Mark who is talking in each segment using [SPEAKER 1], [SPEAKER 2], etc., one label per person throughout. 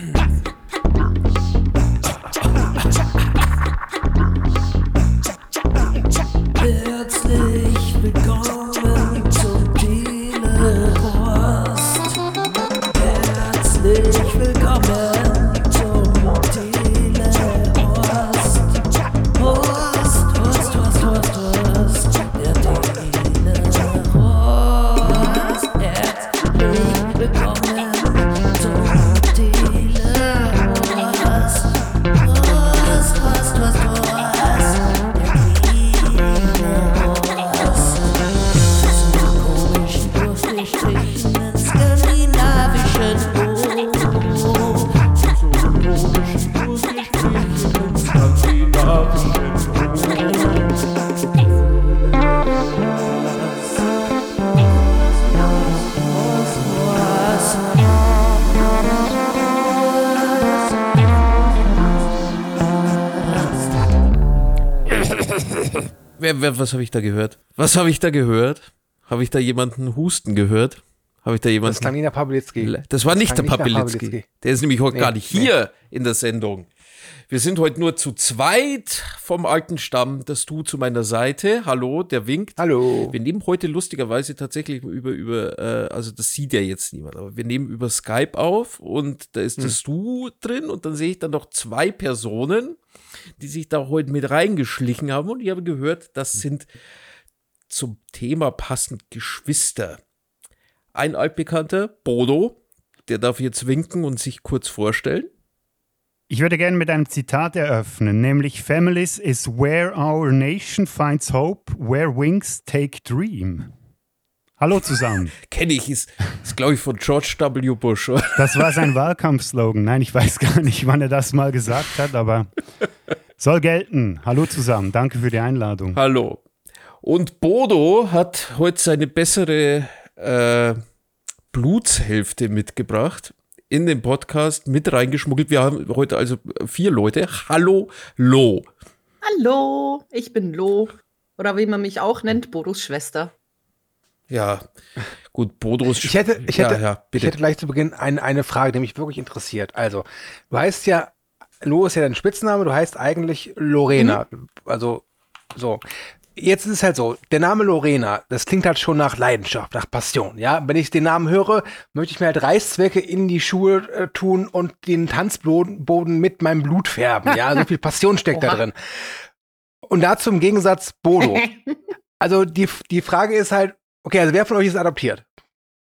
[SPEAKER 1] Pass. Was habe ich da gehört? Was habe ich da gehört? Habe ich da jemanden husten gehört? Habe ich da jemanden?
[SPEAKER 2] Das klang Nina Pawlitzki.
[SPEAKER 1] Das war nicht der
[SPEAKER 2] nicht nach
[SPEAKER 1] Papelitzki.
[SPEAKER 2] Pawlitzki.
[SPEAKER 1] Der ist nämlich heute
[SPEAKER 2] Nee,
[SPEAKER 1] gar nicht
[SPEAKER 2] nee.
[SPEAKER 1] hier in der Sendung. Wir sind heute nur zu zweit vom alten Stamm. Das Du zu meiner Seite. Hallo, der winkt.
[SPEAKER 2] Hallo.
[SPEAKER 1] Wir nehmen heute lustigerweise tatsächlich über, über, äh, also das sieht ja jetzt niemand, aber wir nehmen über Skype auf und da ist
[SPEAKER 2] Hm.
[SPEAKER 1] das Du drin und dann sehe ich dann noch zwei Personen, die sich da heute mit reingeschlichen haben und ich habe gehört, das sind zum Thema passend Geschwister. Ein altbekannter, Bodo, der darf jetzt winken und sich kurz vorstellen.
[SPEAKER 3] Ich würde gerne mit einem Zitat eröffnen, nämlich Families is where our nation finds hope, where wings take dream. Hallo zusammen.
[SPEAKER 1] Kenne ich, ist, ist glaube ich von George W. Bush. oder?
[SPEAKER 3] Das war sein Wahlkampfslogan. Nein, ich weiß gar nicht, wann er das mal gesagt hat, aber soll gelten. Hallo zusammen. Danke für die Einladung.
[SPEAKER 1] Hallo. Und Bodo hat heute seine bessere äh, Blutshälfte mitgebracht in den Podcast mit reingeschmuggelt. Wir haben heute also vier Leute. Hallo, Lo.
[SPEAKER 4] Hallo, ich bin Lo. Oder wie man mich auch nennt, Bodos Schwester.
[SPEAKER 1] Ja, gut, Bodos.
[SPEAKER 2] Ich hätte, ich
[SPEAKER 1] ja,
[SPEAKER 2] hätte,
[SPEAKER 1] ja,
[SPEAKER 2] ich
[SPEAKER 1] bitte.
[SPEAKER 2] hätte gleich zu Beginn ein, eine Frage, die mich wirklich interessiert. Also, du heißt ja, Lo ist ja dein Spitzname, du heißt eigentlich Lorena. Also, so. Jetzt ist es halt so, der Name Lorena, das klingt halt schon nach Leidenschaft, nach Passion, ja. Wenn ich den Namen höre, möchte ich mir halt Reißzwecke in die Schuhe äh, tun und den Tanzboden Boden mit meinem Blut färben, ja. So viel Passion steckt da drin. Und dazu im Gegensatz Bodo. Also, die, die Frage ist halt, okay, also wer von euch ist adoptiert?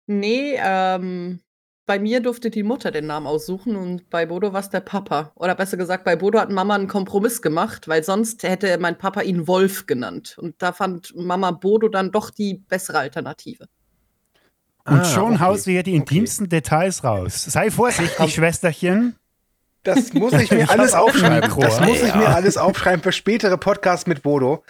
[SPEAKER 4] Nee, ähm, bei mir durfte die Mutter den Namen aussuchen und bei Bodo war es der Papa. Oder besser gesagt, bei Bodo hat Mama einen Kompromiss gemacht, weil sonst hätte mein Papa ihn Wolf genannt. Und da fand Mama Bodo dann doch die bessere Alternative.
[SPEAKER 3] Und
[SPEAKER 2] Ah,
[SPEAKER 3] schon
[SPEAKER 2] okay.
[SPEAKER 3] haust du hier die intimsten Details raus. Sei vorsichtig, Schwesterchen.
[SPEAKER 2] Das muss ich mir
[SPEAKER 3] Ich
[SPEAKER 2] alles aufschreiben. Das muss ich
[SPEAKER 1] Ja.
[SPEAKER 2] mir alles aufschreiben für spätere Podcasts mit Bodo,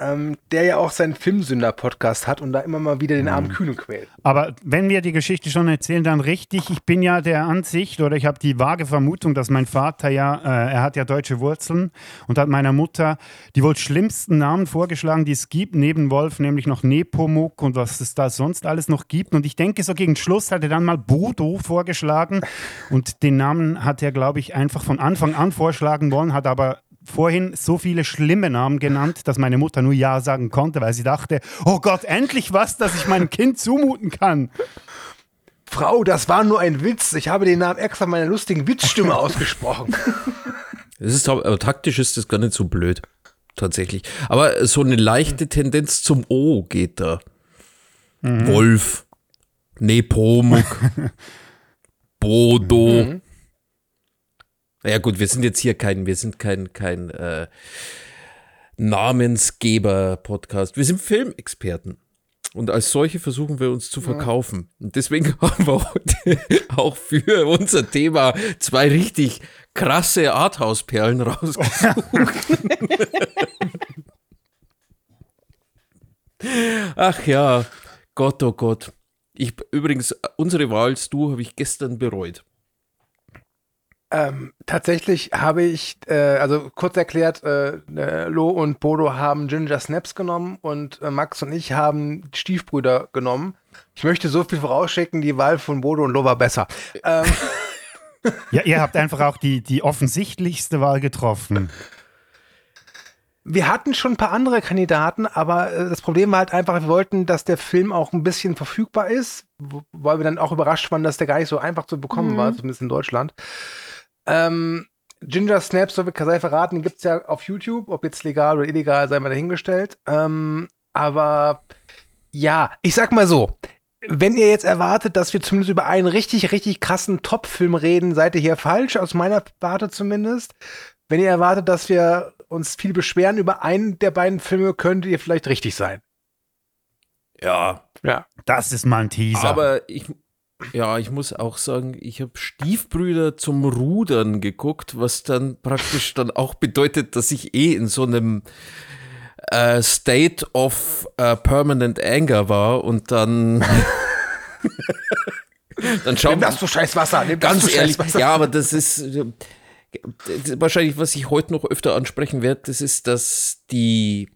[SPEAKER 2] ähm, der ja auch seinen Filmsünder-Podcast hat und da immer mal wieder den armen Kühnen quält.
[SPEAKER 3] Aber wenn wir die Geschichte schon erzählen, dann richtig. Ich bin ja der Ansicht oder ich habe die vage Vermutung, dass mein Vater ja, äh, er hat ja deutsche Wurzeln und hat meiner Mutter die wohl schlimmsten Namen vorgeschlagen, die es gibt, neben Wolf, nämlich noch Nepomuk und was es da sonst alles noch gibt. Und ich denke, so gegen Schluss hat er dann mal Bodo vorgeschlagen und den Namen hat er, glaube ich, einfach von Anfang an vorschlagen wollen, hat aber vorhin so viele schlimme Namen genannt, dass meine Mutter nur Ja sagen konnte, weil sie dachte, oh Gott, endlich was, das ich meinem Kind zumuten kann.
[SPEAKER 2] Frau, das war nur ein Witz. Ich habe den Namen extra meiner lustigen Witzstimme ausgesprochen.
[SPEAKER 1] Es ist aber, taktisch ist das gar nicht so blöd. Tatsächlich. Aber so eine leichte Tendenz zum O geht da. Wolf, Nepomuk, Bodo. Ja gut, wir sind jetzt hier kein, wir sind kein, kein äh, Namensgeber-Podcast. Wir sind Filmexperten. Und als solche versuchen wir uns zu verkaufen. Und deswegen haben wir heute auch für unser Thema zwei richtig krasse Arthouse-Perlen rausgesucht. Ach ja, Gott, oh Gott. Ich, übrigens, unsere Wahl als Du habe ich gestern bereut.
[SPEAKER 2] Ähm, tatsächlich habe ich, äh, also kurz erklärt, äh, äh, Lo und Bodo haben Ginger Snaps genommen und äh, Max und ich haben Stiefbrüder genommen. Ich möchte so viel vorausschicken, die Wahl von Bodo und Lo war besser. Ähm,
[SPEAKER 3] Ja, ihr habt einfach auch die, die offensichtlichste Wahl getroffen.
[SPEAKER 2] Wir hatten schon ein paar andere Kandidaten, aber äh, das Problem war halt einfach, wir wollten, dass der Film auch ein bisschen verfügbar ist, weil wir dann auch überrascht waren, dass der gar nicht so einfach zu bekommen
[SPEAKER 4] Mhm.
[SPEAKER 2] war, zumindest in Deutschland. Ähm, Ginger Snaps, so wie Kasai verraten, den gibt es ja auf YouTube, ob jetzt legal oder illegal, sei mal dahingestellt. Ähm, aber ja, ich sag mal so, wenn ihr jetzt erwartet, dass wir zumindest über einen richtig, richtig krassen Top-Film reden, seid ihr hier falsch, aus meiner Warte zumindest. Wenn ihr erwartet, dass wir uns viel beschweren über einen der beiden Filme, könntet ihr vielleicht richtig sein.
[SPEAKER 1] Ja,
[SPEAKER 2] Ja.
[SPEAKER 3] Das ist mal ein Teaser.
[SPEAKER 1] aber ich, ja, ich muss auch sagen, ich habe Stiefbrüder zum Rudern geguckt, was dann praktisch dann auch bedeutet, dass ich eh in so einem äh, State of äh, Permanent Anger war und dann dann schauen
[SPEAKER 2] Nimm das, du scheiß Wasser. Nimm das,
[SPEAKER 1] Ganz
[SPEAKER 2] du
[SPEAKER 1] ehrlich,
[SPEAKER 2] Wasser.
[SPEAKER 1] ja, aber das ist, das ist wahrscheinlich, was ich heute noch öfter ansprechen werde, das ist, dass die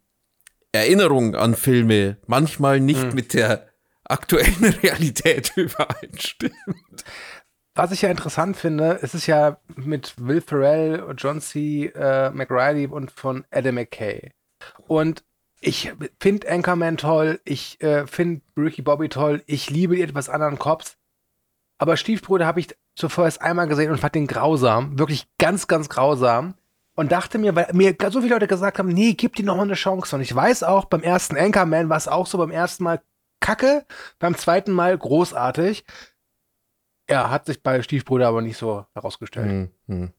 [SPEAKER 1] Erinnerung an Filme manchmal nicht
[SPEAKER 2] Hm.
[SPEAKER 1] mit der aktuellen Realität übereinstimmt.
[SPEAKER 2] Was ich ja interessant finde, es ist ja mit Will Ferrell, John C. Äh, McReilly und von Adam McKay. Und ich finde Anchorman toll, ich äh, finde Ricky Bobby toll, ich liebe die etwas anderen Cops. Aber Stiefbrüder habe ich zuvor erst einmal gesehen und fand den grausam, wirklich ganz, ganz grausam. Und dachte mir, weil mir so viele Leute gesagt haben, nee, gib dir noch mal eine Chance. Und ich weiß auch, beim ersten Anchorman war es auch so, beim ersten Mal kacke, beim zweiten Mal großartig. Ja, hat sich bei Stiefbrüder aber nicht so herausgestellt.
[SPEAKER 1] Hm,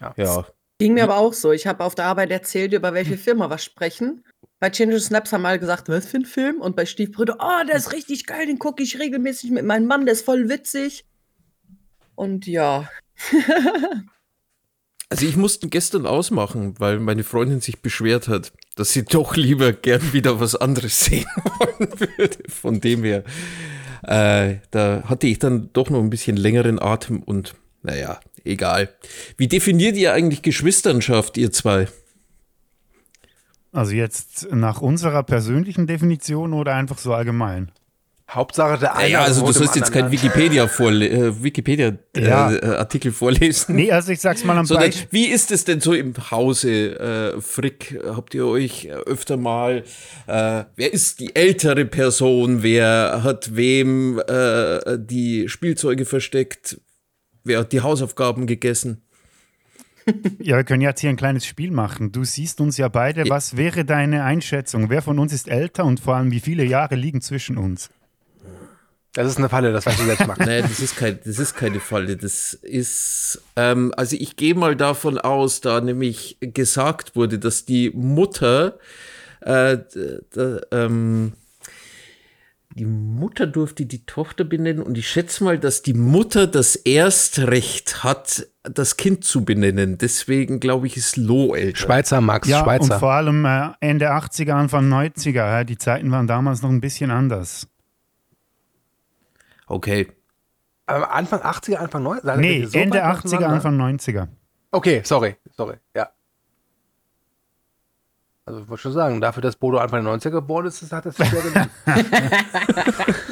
[SPEAKER 2] Ja.
[SPEAKER 1] Ja.
[SPEAKER 4] Ging mir aber auch so. Ich habe auf der Arbeit erzählt, über welche
[SPEAKER 2] Hm.
[SPEAKER 4] Firma wir sprechen. Bei Change Snaps haben alle gesagt, was für ein Film? Und bei Stiefbrüder, oh, der ist richtig geil, den gucke ich regelmäßig mit meinem Mann, der ist voll witzig. Und ja,
[SPEAKER 1] Also ich musste gestern ausmachen, weil meine Freundin sich beschwert hat, dass sie doch lieber gern wieder was anderes sehen wollen würde. Von dem her, äh, da hatte ich dann doch noch ein bisschen längeren Atem und naja, egal. Wie definiert ihr eigentlich Geschwisternschaft, ihr zwei?
[SPEAKER 3] also jetzt nach unserer persönlichen Definition oder einfach so allgemein?
[SPEAKER 2] Hauptsache der eine.
[SPEAKER 1] Naja, also du sollst jetzt kein
[SPEAKER 2] anderen-
[SPEAKER 1] Wikipedia vorle äh, Wikipedia äh,
[SPEAKER 3] Ja.
[SPEAKER 1] äh, vorlesen.
[SPEAKER 3] Nee, also ich sag's mal am
[SPEAKER 1] Sondern,
[SPEAKER 3] Beispiel.
[SPEAKER 1] wie ist es denn so im Hause, äh, Frick? Habt ihr euch äh, öfter mal, äh, wer ist die ältere Person? Wer hat wem äh, die Spielzeuge versteckt? Wer hat die Hausaufgaben gegessen?
[SPEAKER 3] Ja, wir können jetzt hier ein kleines Spiel machen. Du siehst uns ja beide.
[SPEAKER 1] Ja.
[SPEAKER 3] Was wäre deine Einschätzung? Wer von uns ist älter und vor allem wie viele Jahre liegen zwischen uns?
[SPEAKER 2] Das ist eine Falle, das weißt du selbst, Max.
[SPEAKER 1] Nein, das ist, kein, das ist keine Falle. Das ist, ähm, also ich gehe mal davon aus, da nämlich gesagt wurde, dass die Mutter, äh, ähm, die Mutter durfte die Tochter benennen und ich schätze mal, dass die Mutter das Erstrecht hat, das Kind zu benennen. Deswegen glaube ich, ist Lo älter.
[SPEAKER 2] Schweizer, Max,
[SPEAKER 3] Ja, und
[SPEAKER 2] Schweizer.
[SPEAKER 3] vor allem äh, Ende 80er, Anfang 90er. Ja, die Zeiten waren damals noch ein bisschen anders.
[SPEAKER 1] Okay.
[SPEAKER 2] Aber Anfang 80er, Anfang 90er?
[SPEAKER 3] Nee,
[SPEAKER 2] So
[SPEAKER 3] Ende
[SPEAKER 2] weit
[SPEAKER 3] 80er,
[SPEAKER 2] auseinander?
[SPEAKER 3] Anfang 90er.
[SPEAKER 2] Okay, sorry, sorry, ja. Also ich wollte schon sagen, dafür, dass Bodo Anfang der 90er geboren ist, das hat das schwer gelernt.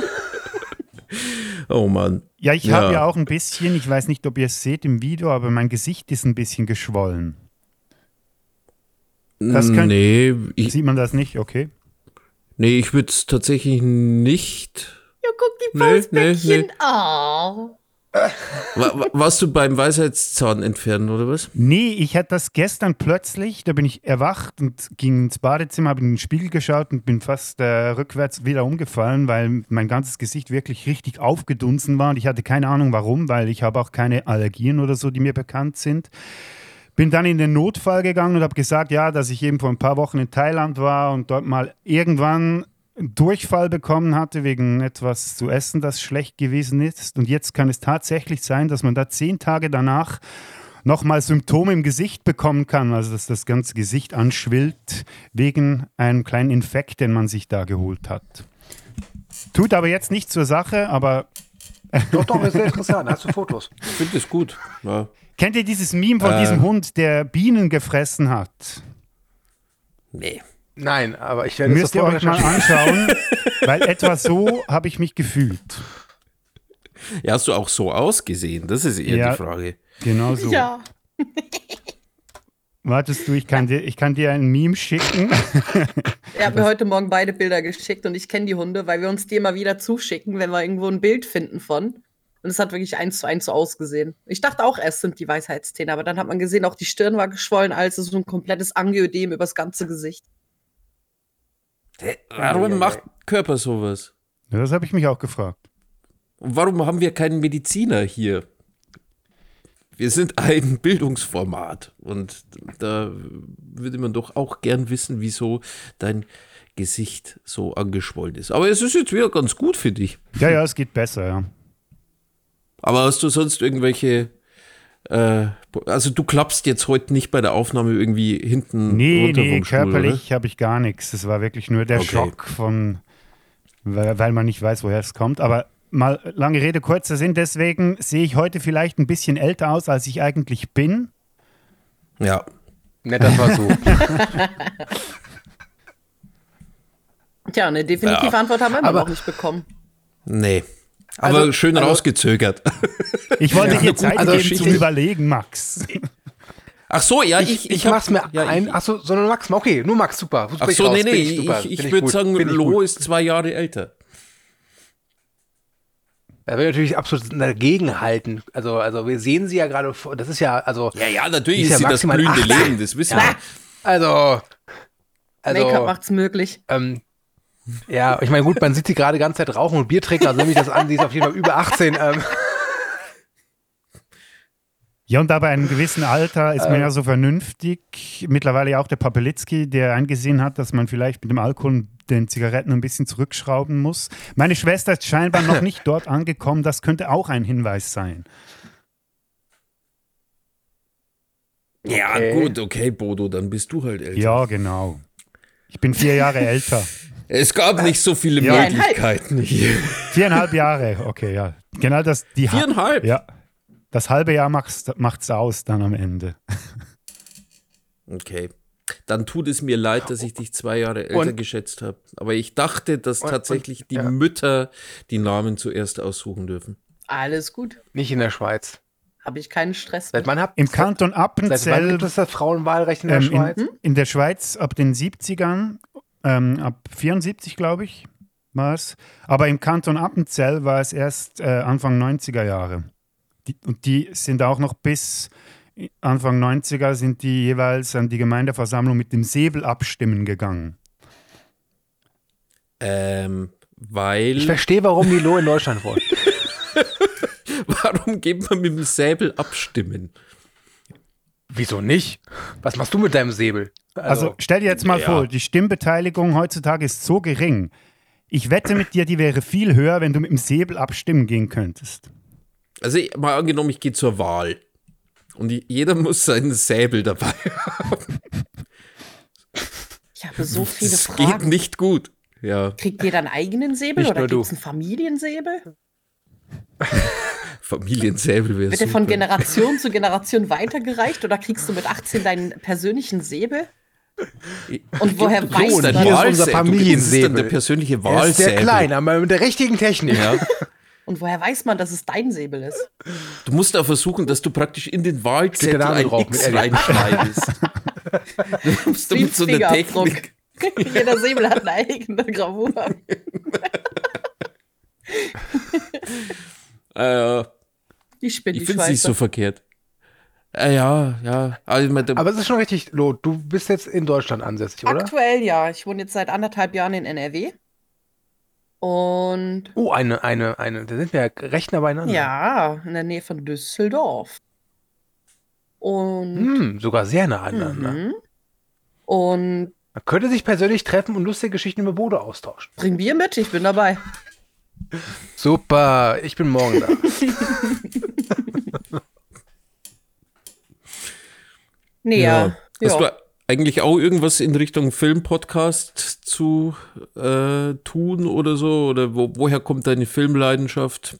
[SPEAKER 1] Oh Mann.
[SPEAKER 3] Ja, ich
[SPEAKER 1] Ja.
[SPEAKER 3] habe ja auch ein bisschen, ich weiß nicht, ob ihr es seht im Video, aber mein Gesicht ist ein bisschen geschwollen. Das könnt-
[SPEAKER 1] nee, ich,
[SPEAKER 3] Sieht man das nicht? Okay.
[SPEAKER 1] nee, ich würde es tatsächlich nicht.
[SPEAKER 4] Ja, guck die
[SPEAKER 1] Nee,
[SPEAKER 4] Faustbäckchen.
[SPEAKER 1] nee, nee.
[SPEAKER 4] Oh.
[SPEAKER 1] Wa- wa- warst du beim Weisheitszahn entfernen oder was?
[SPEAKER 3] Nee, ich hatte das gestern plötzlich, da bin ich erwacht und ging ins Badezimmer, habe in den Spiegel geschaut und bin fast äh, rückwärts wieder umgefallen, weil mein ganzes Gesicht wirklich richtig aufgedunsen war und ich hatte keine Ahnung warum, weil ich habe auch keine Allergien oder so, die mir bekannt sind. Bin dann in den Notfall gegangen und habe gesagt, ja, dass ich eben vor ein paar Wochen in Thailand war und dort mal irgendwann Durchfall bekommen hatte wegen etwas zu essen, das schlecht gewesen ist. Und jetzt kann es tatsächlich sein, dass man da zehn Tage danach nochmal Symptome im Gesicht bekommen kann, also dass das ganze Gesicht anschwillt wegen einem kleinen Infekt, den man sich da geholt hat. Tut aber jetzt nicht zur Sache, aber
[SPEAKER 2] doch, doch, ist sehr interessant. Hast du Fotos?
[SPEAKER 1] Ich finde das gut. Ja.
[SPEAKER 3] kennt ihr dieses Meme von
[SPEAKER 1] Äh.
[SPEAKER 3] diesem Hund, der Bienen gefressen hat?
[SPEAKER 1] Nee.
[SPEAKER 2] Nein, aber ich werde
[SPEAKER 3] Müsst ihr
[SPEAKER 2] sofort
[SPEAKER 3] euch mal anschauen, weil etwa so habe ich mich gefühlt.
[SPEAKER 1] Ja, hast du auch so ausgesehen? Das ist eher
[SPEAKER 3] Ja.
[SPEAKER 1] die Frage.
[SPEAKER 3] Genau so.
[SPEAKER 4] Ja.
[SPEAKER 3] Wartest du, ich kann dir, ich kann dir ein Meme schicken.
[SPEAKER 4] Er hat mir heute Morgen beide Bilder geschickt und ich kenne die Hunde, weil wir uns die immer wieder zuschicken, wenn wir irgendwo ein Bild finden von. Und es hat wirklich eins zu eins so ausgesehen. Ich dachte auch erst sind die Weisheitszähne, aber dann hat man gesehen, auch die Stirn war geschwollen, als so ein komplettes Angioidem übers ganze Gesicht.
[SPEAKER 1] Warum macht Körper sowas?
[SPEAKER 3] Ja, das habe ich mich auch gefragt.
[SPEAKER 1] Und warum haben wir keinen Mediziner hier? Wir sind ein Bildungsformat und da würde man doch auch gern wissen, wieso dein Gesicht so angeschwollen ist. Aber es ist jetzt wieder ganz gut für dich.
[SPEAKER 3] Ja, ja, es geht besser, ja.
[SPEAKER 1] Aber hast du sonst irgendwelche, äh, also du klappst jetzt heute nicht bei der Aufnahme irgendwie hinten
[SPEAKER 3] Nee,
[SPEAKER 1] runter
[SPEAKER 3] nee,
[SPEAKER 1] vom Stuhl,
[SPEAKER 3] körperlich habe ich gar nichts. Das war wirklich nur der
[SPEAKER 1] Okay.
[SPEAKER 3] Schock von, weil, weil man nicht weiß, woher es kommt. Aber mal lange Rede, kurzer Sinn. Deswegen sehe ich heute vielleicht ein bisschen älter aus, als ich eigentlich bin.
[SPEAKER 1] Ja.
[SPEAKER 2] Netter Versuch.
[SPEAKER 4] Tja, eine definitive
[SPEAKER 1] Ja.
[SPEAKER 4] Antwort haben wir
[SPEAKER 2] Aber-
[SPEAKER 4] noch nicht bekommen.
[SPEAKER 1] Nee. Aber
[SPEAKER 2] Also-
[SPEAKER 1] schön
[SPEAKER 2] also-
[SPEAKER 1] rausgezögert.
[SPEAKER 3] Ich wollte
[SPEAKER 1] Ja,
[SPEAKER 3] dir Zeit
[SPEAKER 1] gute
[SPEAKER 3] geben zum Überlegen, Max.
[SPEAKER 1] Ach so, ja,
[SPEAKER 2] Ich,
[SPEAKER 1] ich,
[SPEAKER 2] ich,
[SPEAKER 1] hab-
[SPEAKER 2] mach's mir
[SPEAKER 1] ja,
[SPEAKER 2] ein.
[SPEAKER 1] ich-
[SPEAKER 2] Achso, sondern Max. Okay, nur Max, super.
[SPEAKER 1] Ach
[SPEAKER 2] ich
[SPEAKER 1] so, nee, nee, ich,
[SPEAKER 2] bin
[SPEAKER 1] ich würde sagen,
[SPEAKER 2] bin ich
[SPEAKER 1] Lo ist zwei Jahre älter.
[SPEAKER 2] Da will ich natürlich absolut dagegen halten. Also, also wir sehen sie ja gerade vor. Das ist ja, also,
[SPEAKER 1] Ja, ja, natürlich
[SPEAKER 2] Ist
[SPEAKER 1] ist,
[SPEAKER 2] ja
[SPEAKER 1] sie das blühende
[SPEAKER 2] 18.
[SPEAKER 1] Leben, das wissen wir.
[SPEAKER 2] also, also,
[SPEAKER 4] Make-up macht's möglich.
[SPEAKER 2] ähm, ja, ich meine, gut, man sieht sie gerade die ganze Zeit rauchen und Bier trinken, also nehme ich das an, sie ist auf jeden Fall über 18. Ähm,
[SPEAKER 3] Ja, und aber einem gewissen Alter ist man ja so vernünftig. Mittlerweile auch der Papelitzki, der eingesehen hat, dass man vielleicht mit dem Alkohol den Zigaretten ein bisschen zurückschrauben muss. Meine Schwester ist scheinbar noch nicht dort angekommen. Das könnte auch ein Hinweis sein.
[SPEAKER 1] Ja,
[SPEAKER 2] Okay.
[SPEAKER 1] gut, okay, Bodo, dann bist du halt älter.
[SPEAKER 3] Ja, genau. Ich bin vier Jahre älter.
[SPEAKER 1] Es gab nicht so viele
[SPEAKER 3] Ja.
[SPEAKER 1] Möglichkeiten hier.
[SPEAKER 3] Viereinhalb Jahre, okay, ja. Genau das. Die Ha-
[SPEAKER 1] Viereinhalb?
[SPEAKER 3] Ja. Das halbe Jahr macht's, macht's aus dann am Ende.
[SPEAKER 1] Okay. Dann tut es mir leid, dass ich dich zwei Jahre älter
[SPEAKER 2] Und-
[SPEAKER 1] geschätzt habe. Aber ich dachte, dass
[SPEAKER 2] Und-
[SPEAKER 1] tatsächlich
[SPEAKER 2] und-
[SPEAKER 1] die
[SPEAKER 2] ja.
[SPEAKER 1] Mütter die Namen zuerst aussuchen dürfen.
[SPEAKER 4] Alles gut.
[SPEAKER 2] nicht in der Schweiz.
[SPEAKER 4] Habe ich keinen Stress.
[SPEAKER 2] Seit
[SPEAKER 4] Mit.
[SPEAKER 2] wann
[SPEAKER 3] Im Kanton
[SPEAKER 2] Seit wann
[SPEAKER 3] Appenzell
[SPEAKER 2] gibt es das Frauenwahlrecht in der
[SPEAKER 3] ähm,
[SPEAKER 2] Schweiz?
[SPEAKER 3] in, in der Schweiz ab den 70ern, ähm, ab 74, glaube ich, war es. Aber im Kanton Appenzell war es erst äh, Anfang 90er Jahre. Die, und die sind auch noch bis Anfang 90er sind die jeweils an die Gemeindeversammlung mit dem Säbel abstimmen gegangen.
[SPEAKER 1] Ähm, weil.
[SPEAKER 2] Ich verstehe, warum die Lo in Deutschland wollen.
[SPEAKER 1] Warum geht man mit dem Säbel abstimmen?
[SPEAKER 2] Wieso nicht? Was machst du mit deinem Säbel?
[SPEAKER 3] Also, stell dir jetzt mal
[SPEAKER 1] ja.
[SPEAKER 3] vor, die Stimmbeteiligung heutzutage ist so gering. Ich wette mit dir, die wäre viel höher, wenn du mit dem Säbel abstimmen gehen könntest.
[SPEAKER 1] Also, ich- mal angenommen, ich gehe zur Wahl. Und jeder muss seinen Säbel dabei haben.
[SPEAKER 4] Ich habe so viele
[SPEAKER 1] Das geht
[SPEAKER 4] Fragen.
[SPEAKER 1] nicht gut. Ja,
[SPEAKER 4] Kriegt jeder einen eigenen Säbel
[SPEAKER 2] Nicht
[SPEAKER 4] oder gibt es einen Familiensäbel?
[SPEAKER 1] Familiensäbel wäre
[SPEAKER 4] Wird der von Generation zu Generation weitergereicht oder kriegst du mit 18 deinen persönlichen Säbel? Und woher
[SPEAKER 1] Du
[SPEAKER 4] weißt du das?
[SPEAKER 2] Hier ist unser
[SPEAKER 1] Wahlsäbel. Das ist dann
[SPEAKER 2] Familiensäbel.
[SPEAKER 1] der persönliche
[SPEAKER 2] er ist
[SPEAKER 1] Wahlsäbel.
[SPEAKER 2] sehr klein, aber mit der richtigen Technik.
[SPEAKER 1] Ja.
[SPEAKER 4] Und woher weiß man, dass es dein Säbel ist?
[SPEAKER 1] Du musst auch versuchen, dass du praktisch in den Wahlzettel ein
[SPEAKER 2] drauf mit
[SPEAKER 1] X reinschneidest. Du musst du mit so einer
[SPEAKER 4] Fingerabdruck.
[SPEAKER 1] Technik.
[SPEAKER 4] Jeder Säbel hat eine eigene Gravur.
[SPEAKER 1] Äh,
[SPEAKER 4] Die spinnt
[SPEAKER 1] ich
[SPEAKER 4] die
[SPEAKER 1] finde es nicht so verkehrt. Äh, ja, ja. Aber ich meine,
[SPEAKER 2] Aber es ist schon richtig, Lo, du bist jetzt in Deutschland ansässig, oder?
[SPEAKER 4] Aktuell ja. Ich wohne jetzt seit anderthalb Jahren in NRW. Und
[SPEAKER 2] Oh, eine, eine, eine. Da sind wir ja recht nah beieinander.
[SPEAKER 4] ja, in der Nähe von Düsseldorf. Und,
[SPEAKER 2] Hm, sogar sehr nah aneinander.
[SPEAKER 4] mhm. und
[SPEAKER 2] Man könnte sich persönlich treffen und lustige Geschichten über Bode austauschen.
[SPEAKER 4] bring Bier mit, ich bin dabei.
[SPEAKER 2] Super, ich bin morgen da.
[SPEAKER 4] Nee, ja.
[SPEAKER 1] Hast
[SPEAKER 4] ja.
[SPEAKER 1] du eigentlich auch irgendwas in Richtung Filmpodcast zu äh, tun oder so? Oder wo, woher kommt deine Filmleidenschaft?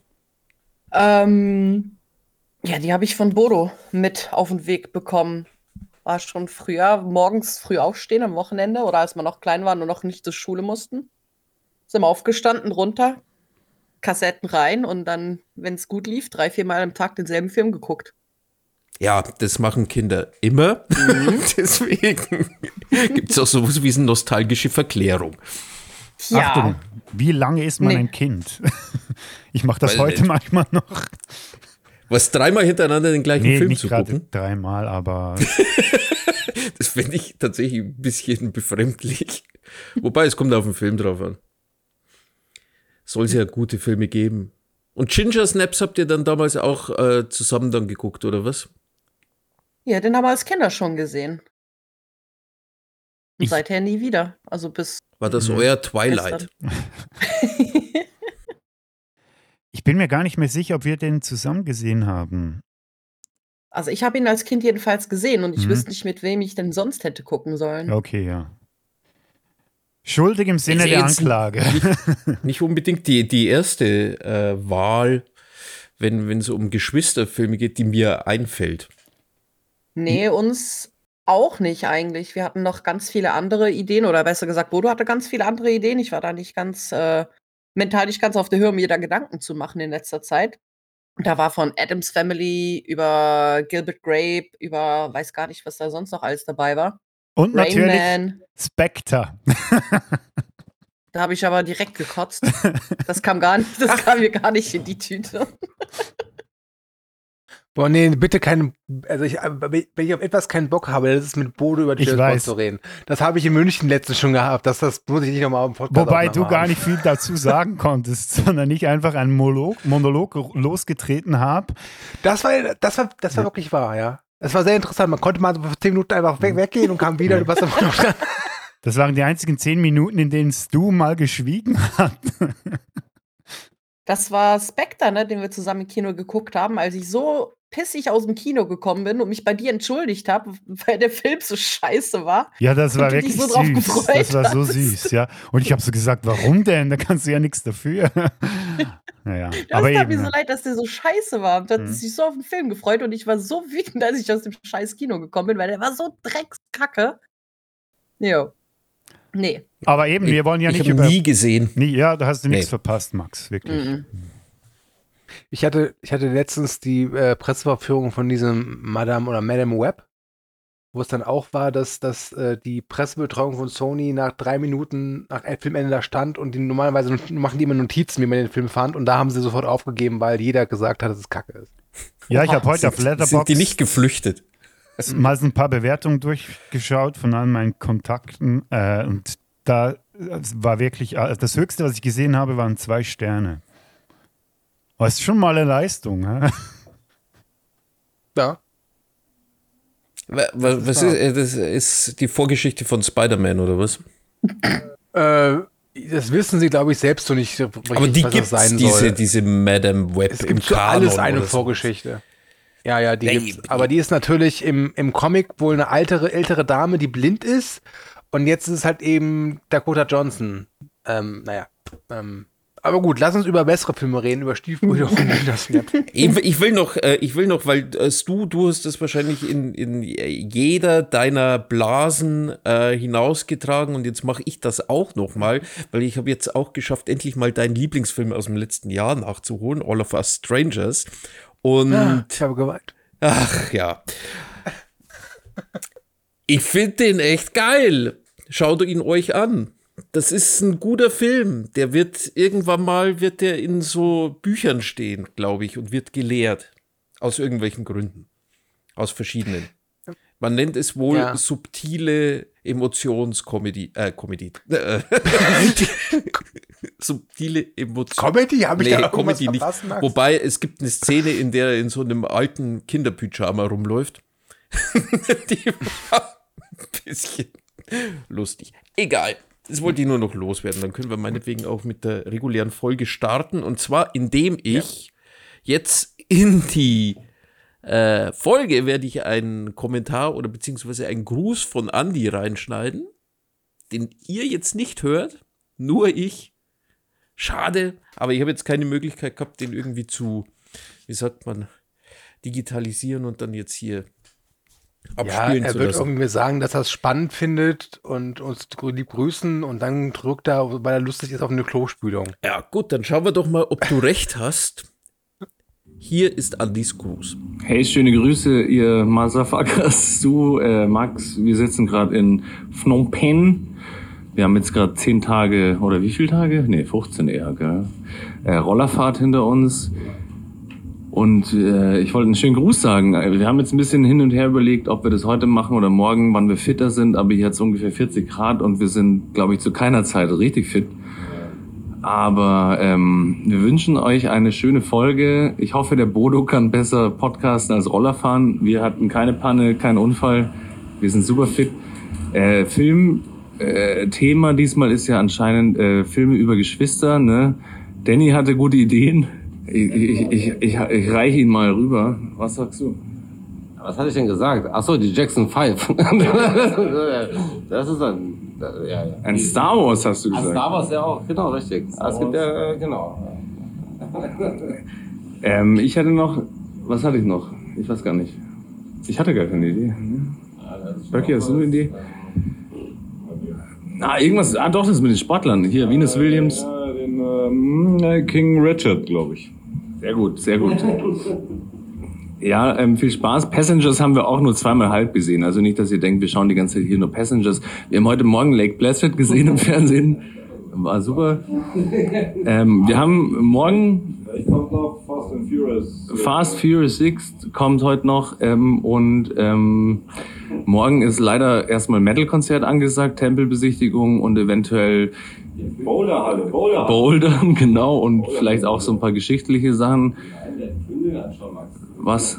[SPEAKER 4] Ähm, ja, die habe ich von Bodo mit auf den Weg bekommen. War schon früher, morgens früh aufstehen am Wochenende oder als wir noch klein waren und noch nicht zur Schule mussten. Sind wir aufgestanden, runter, Kassetten rein und dann, wenn es gut lief, drei, viermal am Tag denselben Film geguckt.
[SPEAKER 1] Ja, das machen Kinder immer. Deswegen gibt es auch sowas wie eine nostalgische Verklärung.
[SPEAKER 4] Ja.
[SPEAKER 3] Achtung, wie lange ist man
[SPEAKER 4] Nee.
[SPEAKER 3] ein Kind? Ich mache das
[SPEAKER 1] Weil-
[SPEAKER 3] heute manchmal noch.
[SPEAKER 1] Was dreimal hintereinander den gleichen
[SPEAKER 3] Nee,
[SPEAKER 1] Film
[SPEAKER 3] nicht
[SPEAKER 1] zu
[SPEAKER 3] gerade
[SPEAKER 1] gucken,
[SPEAKER 3] dreimal, aber
[SPEAKER 1] das finde ich tatsächlich ein bisschen befremdlich. Wobei, es kommt auf den Film drauf an. Soll es ja gute Filme geben. Und Ginger Snaps habt ihr dann damals auch äh, zusammen dann geguckt, oder was?
[SPEAKER 4] Ja, den haben wir als Kinder schon gesehen. Und
[SPEAKER 3] Ich-
[SPEAKER 4] seither nie wieder. Also bis
[SPEAKER 1] War das
[SPEAKER 3] Mhm.
[SPEAKER 1] euer Twilight?
[SPEAKER 3] ich bin mir gar nicht mehr sicher, ob wir den zusammen gesehen haben.
[SPEAKER 4] Also ich habe ihn als Kind jedenfalls gesehen und ich
[SPEAKER 3] Mhm.
[SPEAKER 4] wüsste nicht, mit wem ich denn sonst hätte gucken sollen.
[SPEAKER 3] Okay, ja. Schuldig im Sinne der Anklage.
[SPEAKER 1] Nicht unbedingt die, die erste äh, Wahl, wenn wenn es um Geschwisterfilme geht, die mir einfällt.
[SPEAKER 4] Nee, uns auch nicht eigentlich. Wir hatten noch ganz viele andere Ideen oder besser gesagt, Bodo hatte ganz viele andere Ideen. Ich war da nicht ganz äh, mental nicht ganz auf der Höhe, mir da Gedanken zu machen in letzter Zeit. Da war von Adams Family über Gilbert Grape, über weiß gar nicht, was da sonst noch alles dabei war.
[SPEAKER 3] Und
[SPEAKER 4] Rain
[SPEAKER 3] natürlich
[SPEAKER 4] Man.
[SPEAKER 3] Spectre.
[SPEAKER 4] Da habe ich aber direkt gekotzt. Das kam gar nicht, das kam mir gar nicht in die Tüte.
[SPEAKER 2] Boah, nee, bitte keinen. Also, ich, wenn ich auf etwas keinen Bock habe, das ist mit Bodo über James
[SPEAKER 3] weiß.
[SPEAKER 2] Bond zu reden. Das habe ich in München letztens schon gehabt. Das, das muss ich nicht nochmal auf dem Podcast
[SPEAKER 3] Wobei du gar nicht viel dazu sagen konntest, sondern ich einfach einen Monolog, Monolog losgetreten habe.
[SPEAKER 2] Das war, das war, das war wirklich wahr, ja. Es war sehr interessant. Man konnte mal so für zehn Minuten einfach weg, weggehen und kam wieder. Du warst noch dran.
[SPEAKER 3] Das waren die einzigen zehn Minuten, in denen Stu mal geschwiegen hat.
[SPEAKER 4] Das war Spectre, ne, den wir zusammen im Kino geguckt haben, als ich so pissig aus dem Kino gekommen bin und mich bei dir entschuldigt habe, weil der Film so scheiße war.
[SPEAKER 3] Ja, das war wirklich
[SPEAKER 4] so drauf
[SPEAKER 3] süß.
[SPEAKER 4] gefreut
[SPEAKER 3] Das war so süß, ja. Und ich habe so gesagt, warum denn? Da kannst du ja nichts dafür. naja,
[SPEAKER 4] Das
[SPEAKER 3] aber
[SPEAKER 4] tat mir
[SPEAKER 3] eben.
[SPEAKER 4] so leid, dass der so scheiße war. Und hat
[SPEAKER 3] Mhm.
[SPEAKER 4] sich so auf den Film gefreut und ich war so wütend, als ich aus dem scheiß Kino gekommen bin, weil der war so dreckskacke. Jo. Nee.
[SPEAKER 3] Aber eben, wir wollen ja
[SPEAKER 1] ich
[SPEAKER 3] nicht
[SPEAKER 1] habe
[SPEAKER 3] über.
[SPEAKER 1] nie gesehen.
[SPEAKER 3] Nie, ja, da hast du nichts
[SPEAKER 1] Nee.
[SPEAKER 3] verpasst, Max, wirklich.
[SPEAKER 4] Mhm.
[SPEAKER 2] Ich hatte, ich hatte letztens die äh, Presseverführung von diesem Madame oder Madame Web, wo es dann auch war, dass, dass äh, die Pressebetreuung von Sony nach drei Minuten nach Filmende da stand und die normalerweise machen die immer Notizen, wie man den Film fand und da haben sie sofort aufgegeben, weil jeder gesagt hat, dass es kacke ist.
[SPEAKER 3] Ja, ich habe heute auf
[SPEAKER 1] Sind
[SPEAKER 3] Letterboxd
[SPEAKER 1] die nicht geflüchtet?
[SPEAKER 3] mal so ein paar Bewertungen durchgeschaut von all meinen Kontakten äh, und da war wirklich, äh, das Höchste, was ich gesehen habe, waren zwei Sterne. Aber ist schon mal eine Leistung.
[SPEAKER 2] Ja.
[SPEAKER 1] Wa- wa- Was ist, äh, das ist die Vorgeschichte von Spider-Man oder was?
[SPEAKER 2] Äh, das wissen sie, glaube ich, selbst so nicht, richtig,
[SPEAKER 1] Aber die
[SPEAKER 2] was
[SPEAKER 1] gibt
[SPEAKER 2] sein
[SPEAKER 1] diese,
[SPEAKER 2] soll.
[SPEAKER 1] diese Madame Web
[SPEAKER 2] Es
[SPEAKER 1] im
[SPEAKER 2] gibt für alles eine
[SPEAKER 1] so.
[SPEAKER 2] Vorgeschichte. Ja, ja, die
[SPEAKER 1] Nee,
[SPEAKER 2] gibt's. Aber die ist natürlich im, im Comic wohl eine ältere, ältere Dame, die blind ist. Und jetzt ist es halt eben Dakota Johnson. Ähm, naja. Ähm, aber gut, lass uns über bessere Filme reden, über Stiefbrüder und das
[SPEAKER 1] Ich, ich will noch, äh, ich will noch, weil äh, du, du hast das wahrscheinlich in, in jeder deiner Blasen äh, hinausgetragen und jetzt mache ich das auch noch mal, weil ich habe jetzt auch geschafft, endlich mal deinen Lieblingsfilm aus dem letzten Jahr nachzuholen, All of Us Strangers. Und
[SPEAKER 2] Ich habe geweint.
[SPEAKER 1] Ach ja. Ich finde den echt geil. Schaut ihn euch an. Das ist ein guter Film. Der wird irgendwann mal wird der in so Büchern stehen, glaube ich, und wird gelehrt. Aus irgendwelchen Gründen. Aus verschiedenen. Man nennt es wohl
[SPEAKER 2] Ja.
[SPEAKER 1] subtile Emotionskomödie. Äh, Komödie. Äh, subtile Emotionen.
[SPEAKER 2] Comedy? Habe ich
[SPEAKER 1] Nee,
[SPEAKER 2] da
[SPEAKER 1] Comedy nicht.
[SPEAKER 2] Max?
[SPEAKER 1] Wobei es gibt eine Szene, in der er in so einem alten Kinderpyjama rumläuft. Die war ein bisschen lustig. Egal. Das wollte ich nur noch loswerden. Dann können wir meinetwegen auch mit der regulären Folge starten. Und zwar, indem ich jetzt in die äh, Folge werde ich einen Kommentar oder beziehungsweise einen Gruß von Andy reinschneiden, den ihr jetzt nicht hört, nur ich. Schade, aber ich habe jetzt keine Möglichkeit gehabt, den irgendwie zu, wie sagt man, digitalisieren und dann jetzt hier
[SPEAKER 2] Ja, er
[SPEAKER 1] zu
[SPEAKER 2] wird
[SPEAKER 1] lassen.
[SPEAKER 2] irgendwie sagen, dass er es spannend findet und uns lieb grüßen und dann drückt er, weil er lustig ist, auf eine Klospülung.
[SPEAKER 1] Ja, gut, dann schauen wir doch mal, ob du recht hast. Hier ist Andys Gruß.
[SPEAKER 5] Hey, schöne Grüße, ihr Motherfuckers. Du, äh, Max, wir sitzen gerade in Phnom Penh. Wir haben jetzt gerade 10 Tage, oder wie viele Tage? Nee, 15 eher, gell? Äh, Rollerfahrt hinter uns. Und äh, ich wollte einen schönen Gruß sagen. Wir haben jetzt ein bisschen hin und her überlegt, ob wir das heute machen oder morgen, wann wir fitter sind. Aber hier hat es ungefähr 40 Grad und wir sind, glaube ich, zu keiner Zeit richtig fit. Aber ähm, wir wünschen euch eine schöne Folge. Ich hoffe, der Bodo kann besser podcasten als Roller fahren. Wir hatten keine Panne, keinen Unfall. Wir sind super fit. Äh, Film, äh, Thema diesmal ist ja anscheinend äh, Filme über Geschwister. Ne? Danny hatte gute Ideen. Ich, ich, ich, ich, ich reiche ihn mal rüber. Was sagst du?
[SPEAKER 6] Was hatte ich denn gesagt? Ach so, die Jackson 5. das ist ein, ja, ja.
[SPEAKER 5] Ein Star Wars hast du gesagt.
[SPEAKER 6] Star Wars ja auch, genau, richtig. Ah, es gibt ja, äh, genau.
[SPEAKER 5] Ähm, ich hatte noch, was hatte ich noch? Ich weiß gar nicht. Ich hatte gar keine Idee. Becky, hast du eine Idee? Ah, irgendwas, ah doch, das ist mit den Sportlern. Hier, Venus Williams.
[SPEAKER 7] Den ähm, äh, King Richard, glaube ich.
[SPEAKER 5] Sehr gut, sehr gut. Ja, ähm, viel Spaß. Passengers haben wir auch nur zweimal halb gesehen. Also nicht, dass ihr denkt, wir schauen die ganze Zeit hier nur Passengers. Wir haben heute Morgen Lake Placid gesehen im Fernsehen. War super. Ähm, wir haben morgen
[SPEAKER 7] Ich komme noch Fast and Furious.
[SPEAKER 5] Fast Furious 6 kommt heute noch ähm, und ähm, morgen ist leider erstmal Metal-Konzert angesagt, Tempelbesichtigung und eventuell
[SPEAKER 7] Boulderhalle, Boulderhalle.
[SPEAKER 5] Bouldern, genau, und vielleicht auch so ein paar geschichtliche Sachen. Was?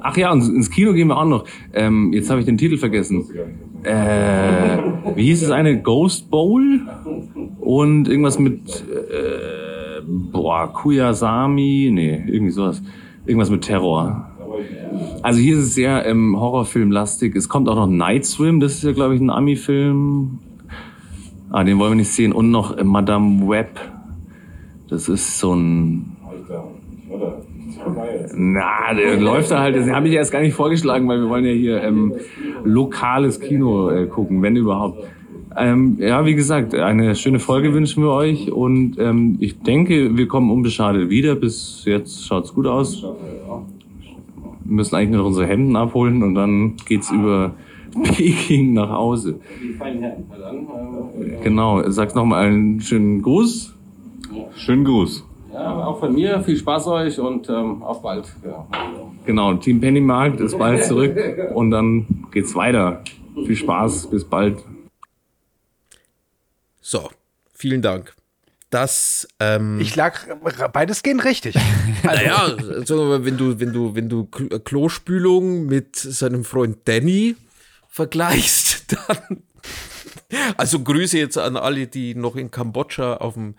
[SPEAKER 5] Ach ja, und ins Kino gehen wir auch noch. Ähm, jetzt habe ich den Titel vergessen. Äh, wie hieß es eine? Ghost Bowl? Und irgendwas mit äh, boah, Kuyasami? Nee, irgendwie sowas. Irgendwas mit Terror. Also hier ist es sehr ähm, Horrorfilmlastig. Es kommt auch noch Night Swim, das ist ja, glaube ich, ein Ami-Film. Ah, den wollen wir nicht sehen. Und noch äh, Madame Web. Das ist so ein na, der läuft da halt. Das habe ich erst gar nicht vorgeschlagen, weil wir wollen ja hier ähm, lokales Kino äh, gucken, wenn überhaupt. Ähm, ja, wie gesagt, eine schöne Folge wünschen wir euch und ähm, ich denke, wir kommen unbeschadet wieder. Bis jetzt schaut's gut aus. Wir müssen eigentlich nur noch unsere Hemden abholen und dann geht's über Peking nach Hause. Genau, sag's nochmal einen schönen Gruß.
[SPEAKER 7] Schönen Gruß.
[SPEAKER 6] Ja, auch von mir, viel Spaß euch und ähm, auf bald. Ja.
[SPEAKER 5] Genau, Team Pennymarkt ist bald zurück und dann geht's weiter. Viel Spaß, bis bald.
[SPEAKER 1] So, vielen Dank. Das, ähm,
[SPEAKER 2] Ich lag beides gehen richtig.
[SPEAKER 1] naja, also wenn du, wenn du, wenn du Kl- Klospülung mit seinem Freund Danny vergleichst, dann. Also Grüße jetzt an alle, die noch in Kambodscha auf dem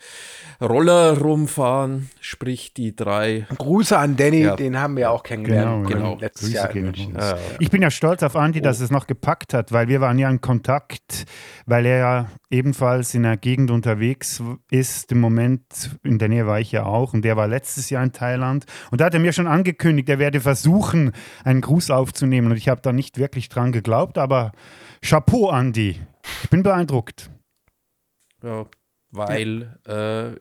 [SPEAKER 1] Roller rumfahren, sprich die drei.
[SPEAKER 2] Grüße an Danny,
[SPEAKER 1] Ja.
[SPEAKER 2] den haben wir auch kennengelernt.
[SPEAKER 3] Genau,
[SPEAKER 1] genau.
[SPEAKER 2] Letztes
[SPEAKER 3] Grüße
[SPEAKER 2] Jahr in
[SPEAKER 3] raus. Ich bin ja stolz auf Andi, dass er es noch gepackt hat, weil wir waren ja in Kontakt, weil er ja ebenfalls in der Gegend unterwegs ist. Im Moment, in der Nähe war ich ja auch und der war letztes Jahr in Thailand und da hat er mir schon angekündigt, er werde versuchen, einen Gruß aufzunehmen und ich habe da nicht wirklich dran geglaubt, aber Chapeau, Andi. Ich bin beeindruckt.
[SPEAKER 1] Ja, weil äh,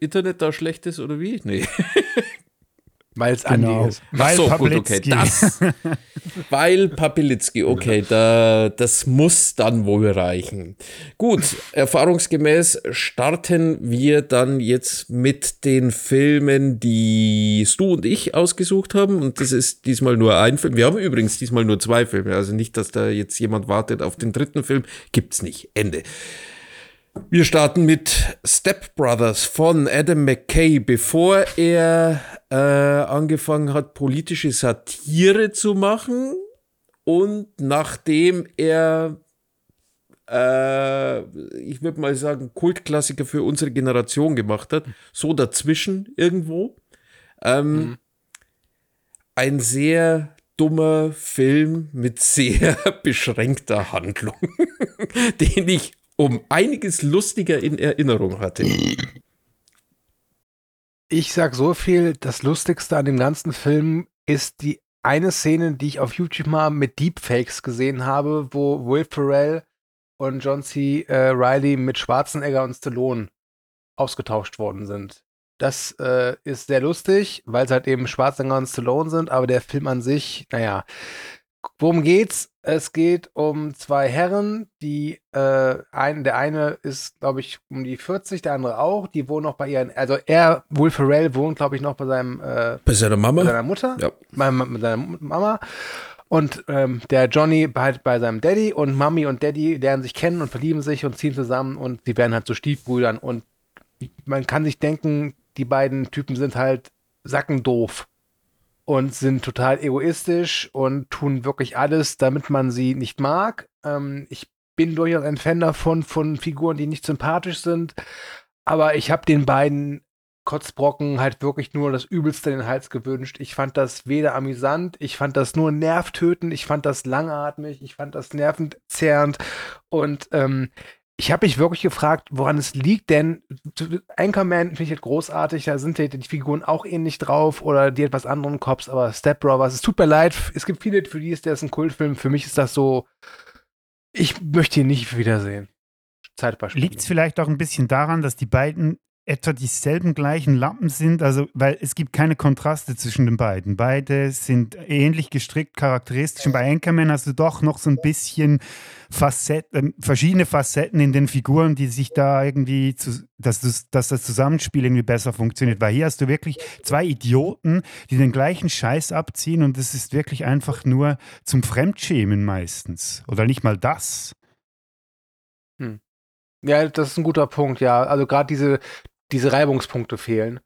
[SPEAKER 1] Internet da schlecht ist oder wie? Nee.
[SPEAKER 2] Weil es Andi
[SPEAKER 3] Genau.
[SPEAKER 2] ist.
[SPEAKER 3] Weil
[SPEAKER 1] so, gut, okay. Das, weil Papilitzki, okay, da, das muss dann wohl reichen. Gut, erfahrungsgemäß starten wir dann jetzt mit den Filmen, die Stu und ich ausgesucht haben. Und das ist diesmal nur ein Film. Wir haben übrigens diesmal nur zwei Filme. Also nicht, dass da jetzt jemand wartet auf den dritten Film. Gibt's nicht. Ende. Wir starten mit Step Brothers von Adam McKay, bevor er äh, angefangen hat, politische Satire zu machen und nachdem er, äh, ich würde mal sagen, Kultklassiker für unsere Generation gemacht hat, so dazwischen irgendwo. Ähm, Ein sehr dummer Film mit sehr beschränkter Handlung, den ich um einiges lustiger in Erinnerung hatte.
[SPEAKER 2] Ich sag so viel, das Lustigste an dem ganzen Film ist die eine Szene, die ich auf YouTube mal mit Deepfakes gesehen habe, wo Will Ferrell und John C. Äh, Riley mit Schwarzenegger und Stallone ausgetauscht worden sind. Das äh, ist sehr lustig, weil es halt eben Schwarzenegger und Stallone sind, aber der Film an sich, naja. Worum geht's? Es geht um zwei Herren, die äh, ein, der eine ist, glaube ich, um die 40, der andere auch. Die wohnen noch bei ihren, also er, Will Ferrell, wohnt, glaube ich, noch bei seinem äh,
[SPEAKER 1] Bei seiner
[SPEAKER 2] bei
[SPEAKER 1] Mama?
[SPEAKER 2] seiner Mutter,
[SPEAKER 1] Ja.
[SPEAKER 2] bei, mit seiner Mama. Und ähm, der Johnny halt bei seinem Daddy und Mami und Daddy lernen sich kennen und verlieben sich und ziehen zusammen und sie werden halt so Stiefbrüdern. Und man kann sich denken, die beiden Typen sind halt sackendoof und sind total egoistisch und tun wirklich alles, damit man sie nicht mag. Ähm, ich bin durchaus ein Fan davon, von Figuren, die nicht sympathisch sind. Aber ich habe den beiden Kotzbrocken halt wirklich nur das Übelste in den Hals gewünscht. Ich fand das weder amüsant, ich fand das nur nervtötend, ich fand das langatmig, ich fand das nervenzerrend und ähm, ich habe mich wirklich gefragt, woran es liegt, denn Anchorman finde ich halt großartig, da sind die, die Figuren auch ähnlich drauf oder die etwas anderen Cops, aber Step Brothers, es tut mir leid, es gibt viele, für die ist das ein Kultfilm, für mich ist das so, ich möchte ihn nicht wiedersehen.
[SPEAKER 3] Liegt es vielleicht auch ein bisschen daran, dass die beiden etwa dieselben gleichen Lappen sind? Also, weil es gibt keine Kontraste zwischen den beiden. Beide sind ähnlich gestrickt, charakteristisch. Und bei Anchorman hast du doch noch so ein bisschen Facetten, verschiedene Facetten in den Figuren, die sich da irgendwie, zu, dass, das, dass das Zusammenspiel irgendwie besser funktioniert. Weil hier hast du wirklich zwei Idioten, die den gleichen Scheiß abziehen und es ist wirklich einfach nur zum Fremdschämen meistens. Oder nicht mal das.
[SPEAKER 2] Ja, das ist ein guter Punkt, ja. Also gerade diese, diese Reibungspunkte fehlen.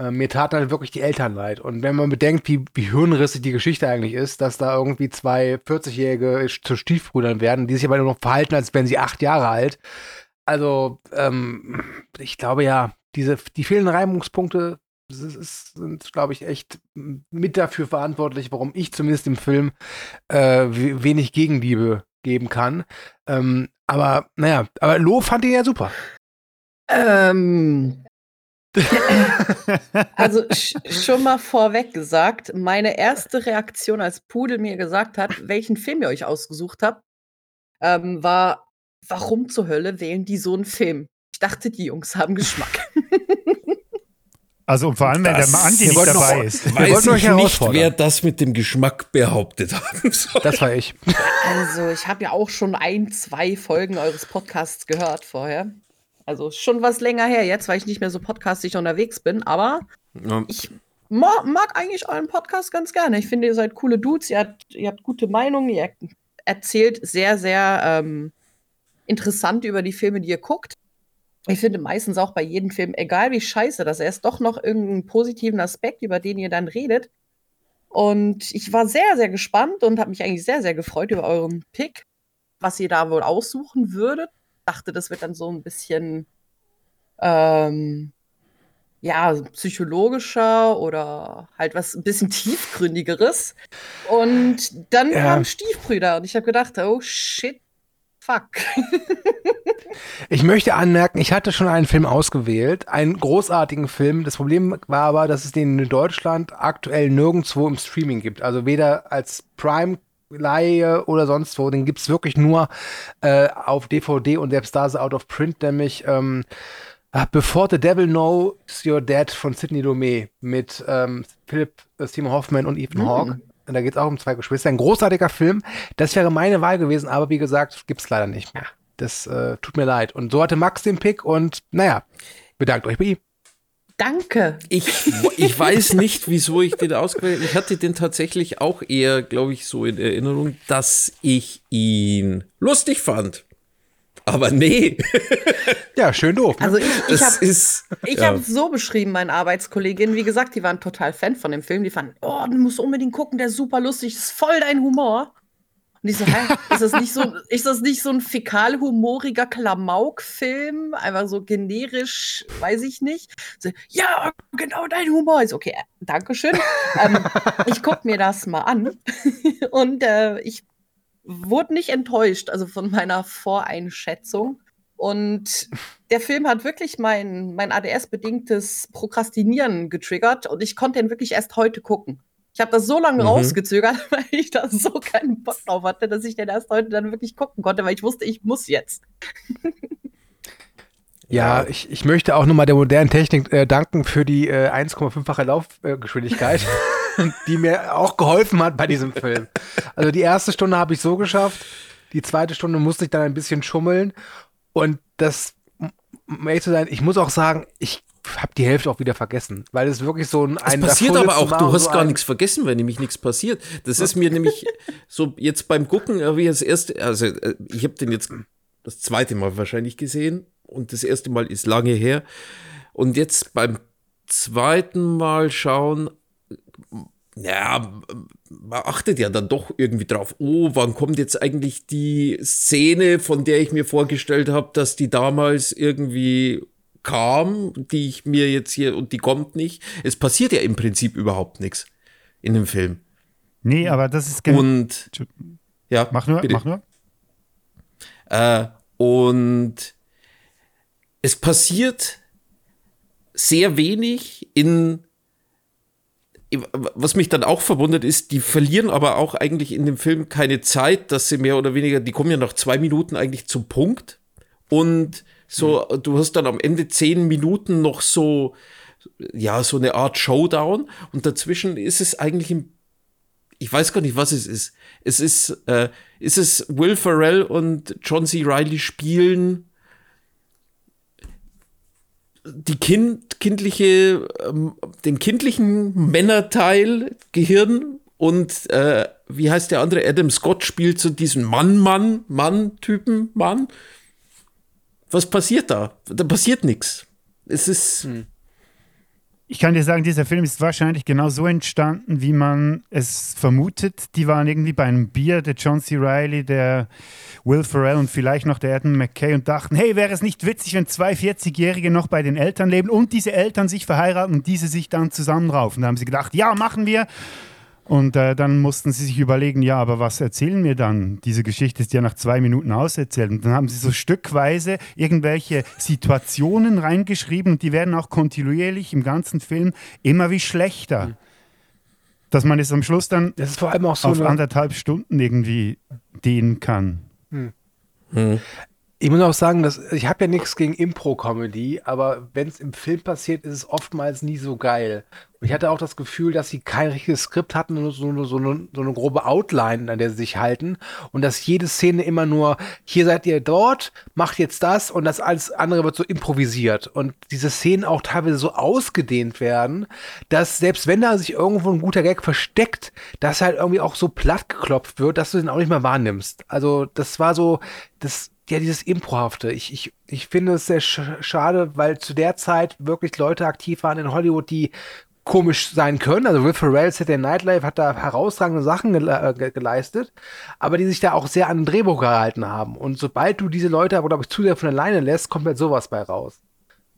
[SPEAKER 2] Äh, mir taten halt wirklich die Eltern leid. Und wenn man bedenkt, wie, wie hirnrissig die Geschichte eigentlich ist, dass da irgendwie zwei 40-Jährige zu Stiefbrüdern werden, die sich aber nur noch verhalten, als wären sie acht Jahre alt. Also, ähm, ich glaube ja, diese, die fehlenden Reibungspunkte sind, glaube ich, echt mit dafür verantwortlich, warum ich zumindest im Film äh, we- wenig Gegenliebe geben kann. Ähm, aber naja, aber Lo fand ihn ja super.
[SPEAKER 4] Ähm, also sch schon mal vorweg gesagt, meine erste Reaktion, als Pudel mir gesagt hat, welchen Film ihr euch ausgesucht habt, ähm, war, warum zur Hölle wählen die so einen Film? Ich dachte, die Jungs haben Geschmack.
[SPEAKER 3] Also und vor allem, wenn der
[SPEAKER 1] Das-
[SPEAKER 3] Andi
[SPEAKER 2] Wir
[SPEAKER 3] nicht dabei
[SPEAKER 2] noch-
[SPEAKER 3] ist.
[SPEAKER 2] Wir
[SPEAKER 1] Weiß
[SPEAKER 2] wollten euch
[SPEAKER 1] ich nicht, wer das mit dem Geschmack behauptet haben soll.
[SPEAKER 2] Das war ich.
[SPEAKER 4] Also, ich habe ja auch schon ein, zwei Folgen eures Podcasts gehört vorher. Also schon was länger her jetzt, weil ich nicht mehr so podcastig unterwegs bin, aber
[SPEAKER 1] Ja.
[SPEAKER 4] ich ma mag eigentlich euren Podcast ganz gerne. Ich finde, ihr seid coole Dudes, ihr habt, ihr habt gute Meinungen, ihr erzählt sehr, sehr ähm, interessant über die Filme, die ihr guckt. Ich finde meistens auch bei jedem Film, egal wie scheiße das ist, doch noch irgendeinen positiven Aspekt, über den ihr dann redet. Und ich war sehr, sehr gespannt und habe mich eigentlich sehr, sehr gefreut über euren Pick, was ihr da wohl aussuchen würdet. Dachte, das wird dann so ein bisschen ähm, ja, psychologischer oder halt was ein bisschen tiefgründigeres. Und dann
[SPEAKER 2] Ja.
[SPEAKER 4] kamen Stiefbrüder und ich habe gedacht, oh shit, fuck.
[SPEAKER 2] Ich möchte anmerken, ich hatte schon einen Film ausgewählt, einen großartigen Film. Das Problem war aber, dass es den in Deutschland aktuell nirgendwo im Streaming gibt. Also weder als Prime Leihe oder sonst wo. Den gibt es wirklich nur äh, auf DVD und selbst da ist out of print, nämlich ähm, ah, Before the Devil Knows You're Dead von Sidney Lumet mit ähm, Philip äh, Seymour Hoffman und Ethan
[SPEAKER 4] Mhm.
[SPEAKER 2] Hawke. Und da geht es auch um zwei Geschwister. Ein großartiger Film. Das wäre meine Wahl gewesen, aber wie gesagt, gibt es leider nicht mehr. Das äh, tut mir leid. Und so hatte Max den Pick und naja, bedankt euch bei ihm.
[SPEAKER 4] Danke.
[SPEAKER 1] Ich, ich weiß nicht, wieso ich den ausgewählt habe. Ich hatte den tatsächlich auch eher, glaube ich, so in Erinnerung, dass ich ihn lustig fand. Aber nee,
[SPEAKER 2] Ja, schön doof. Ne?
[SPEAKER 4] Also ich, ich habe. Ich
[SPEAKER 1] ja.
[SPEAKER 4] habe so beschrieben, meine Arbeitskolleginnen, wie gesagt, die waren total Fan von dem Film. Die fanden, oh, du musst unbedingt gucken, der ist super lustig, ist voll dein Humor. Und ich so, hä, ist das nicht so, ist das nicht so ein fäkal-humoriger Klamauk-Film? Einfach so generisch, weiß ich nicht. So, ja, genau dein Humor. Ich so, okay, Dankeschön. ähm, ich guck mir das mal an. Und äh, ich wurde nicht enttäuscht, also von meiner Voreinschätzung. Und der Film hat wirklich mein, mein ADS-bedingtes Prokrastinieren getriggert und ich konnte ihn wirklich erst heute gucken. Ich habe das so lange
[SPEAKER 1] Mhm.
[SPEAKER 4] rausgezögert, weil ich da so keinen Bock drauf hatte, dass ich den erst heute dann wirklich gucken konnte, weil ich wusste, ich muss jetzt.
[SPEAKER 2] Ja, ich, ich möchte auch nochmal der modernen Technik äh, danken für die äh, 1,5-fache Laufgeschwindigkeit, die mir auch geholfen hat bei diesem Film. Also die erste Stunde habe ich so geschafft, die zweite Stunde musste ich dann ein bisschen schummeln und das, um ehrlich zu sein, ich muss auch sagen, ich habe die Hälfte auch wieder vergessen, weil es wirklich so ein...
[SPEAKER 1] Es passiert aber auch, du hast
[SPEAKER 2] so
[SPEAKER 1] gar nichts vergessen, wenn nämlich nichts passiert. Das ist mir nämlich so jetzt beim Gucken, äh, wie das erste, also äh, ich habe den jetzt das zweite Mal wahrscheinlich gesehen und das erste Mal ist lange her. Und jetzt beim zweiten Mal schauen, ja, man achtet ja dann doch irgendwie drauf, oh, wann kommt jetzt eigentlich die Szene, von der ich mir vorgestellt habe, dass die damals irgendwie kam, die ich mir jetzt hier, und die kommt nicht. Es passiert ja im Prinzip überhaupt nichts in dem Film.
[SPEAKER 3] Nee, aber das ist genau.
[SPEAKER 1] Und ja,
[SPEAKER 3] Mach nur,
[SPEAKER 1] bitte.
[SPEAKER 3] mach nur.
[SPEAKER 1] Äh, und es passiert sehr wenig in was mich dann auch verwundert ist, die verlieren aber auch eigentlich in dem Film keine Zeit, dass sie mehr oder weniger, die kommen ja nach zwei Minuten eigentlich zum Punkt und so, du hast dann am Ende zehn Minuten noch so, ja, so eine Art Showdown und dazwischen ist es eigentlich im ich weiß gar nicht, was es ist. Es ist, äh, ist es Will Ferrell und John C. Reilly spielen die kind, kindliche, ähm, den kindlichen Männerteil Gehirn und äh, wie heißt der andere? Adam Scott spielt so diesen Mann, Mann, Mann-Typen, Mann. Was passiert da? Da passiert nichts. Es ist.
[SPEAKER 3] Ich kann dir sagen, dieser Film ist wahrscheinlich genau so entstanden, wie man es vermutet. Die waren irgendwie bei einem Bier, der John C. Reilly, der Will Ferrell und vielleicht noch der Adam McKay und dachten, hey, wäre es nicht witzig, wenn zwei 40-Jährige noch bei den Eltern leben und diese Eltern sich verheiraten und diese sich dann zusammenraufen. Da haben sie gedacht, ja, machen wir. Und äh, dann mussten sie sich überlegen, ja, aber was erzählen wir dann? Diese Geschichte ist ja nach zwei Minuten auserzählt. Und dann haben sie so stückweise irgendwelche Situationen reingeschrieben und die werden auch kontinuierlich im ganzen Film immer wie schlechter. Dass man es am Schluss dann
[SPEAKER 2] Das ist vor allem auch so
[SPEAKER 3] auf
[SPEAKER 2] eine,
[SPEAKER 3] anderthalb Stunden irgendwie dehnen kann.
[SPEAKER 2] Ich muss auch sagen, dass ich habe ja nichts gegen Impro-Comedy, aber wenn es im Film passiert, ist es oftmals nie so geil. Und ich hatte auch das Gefühl, dass sie kein richtiges Skript hatten, nur so, so, eine, so eine grobe Outline, an der sie sich halten. Und dass jede Szene immer nur, hier seid ihr dort, macht jetzt das und das alles andere wird so improvisiert. Und diese Szenen auch teilweise so ausgedehnt werden, dass selbst wenn da sich irgendwo ein guter Gag versteckt, dass halt irgendwie auch so platt geklopft wird, dass du den auch nicht mehr wahrnimmst. Also das war so, das, ja, dieses Improhafte. Ich, ich, ich finde es sehr sch schade, weil zu der Zeit wirklich Leute aktiv waren in Hollywood, die komisch sein können. Also Will Ferrell, Saturday Night Live hat da herausragende Sachen gele äh, ge geleistet, aber die sich da auch sehr an den Drehbuch gehalten haben. Und sobald du diese Leute aber, glaube ich, zu sehr von alleine lässt, kommt halt sowas bei raus.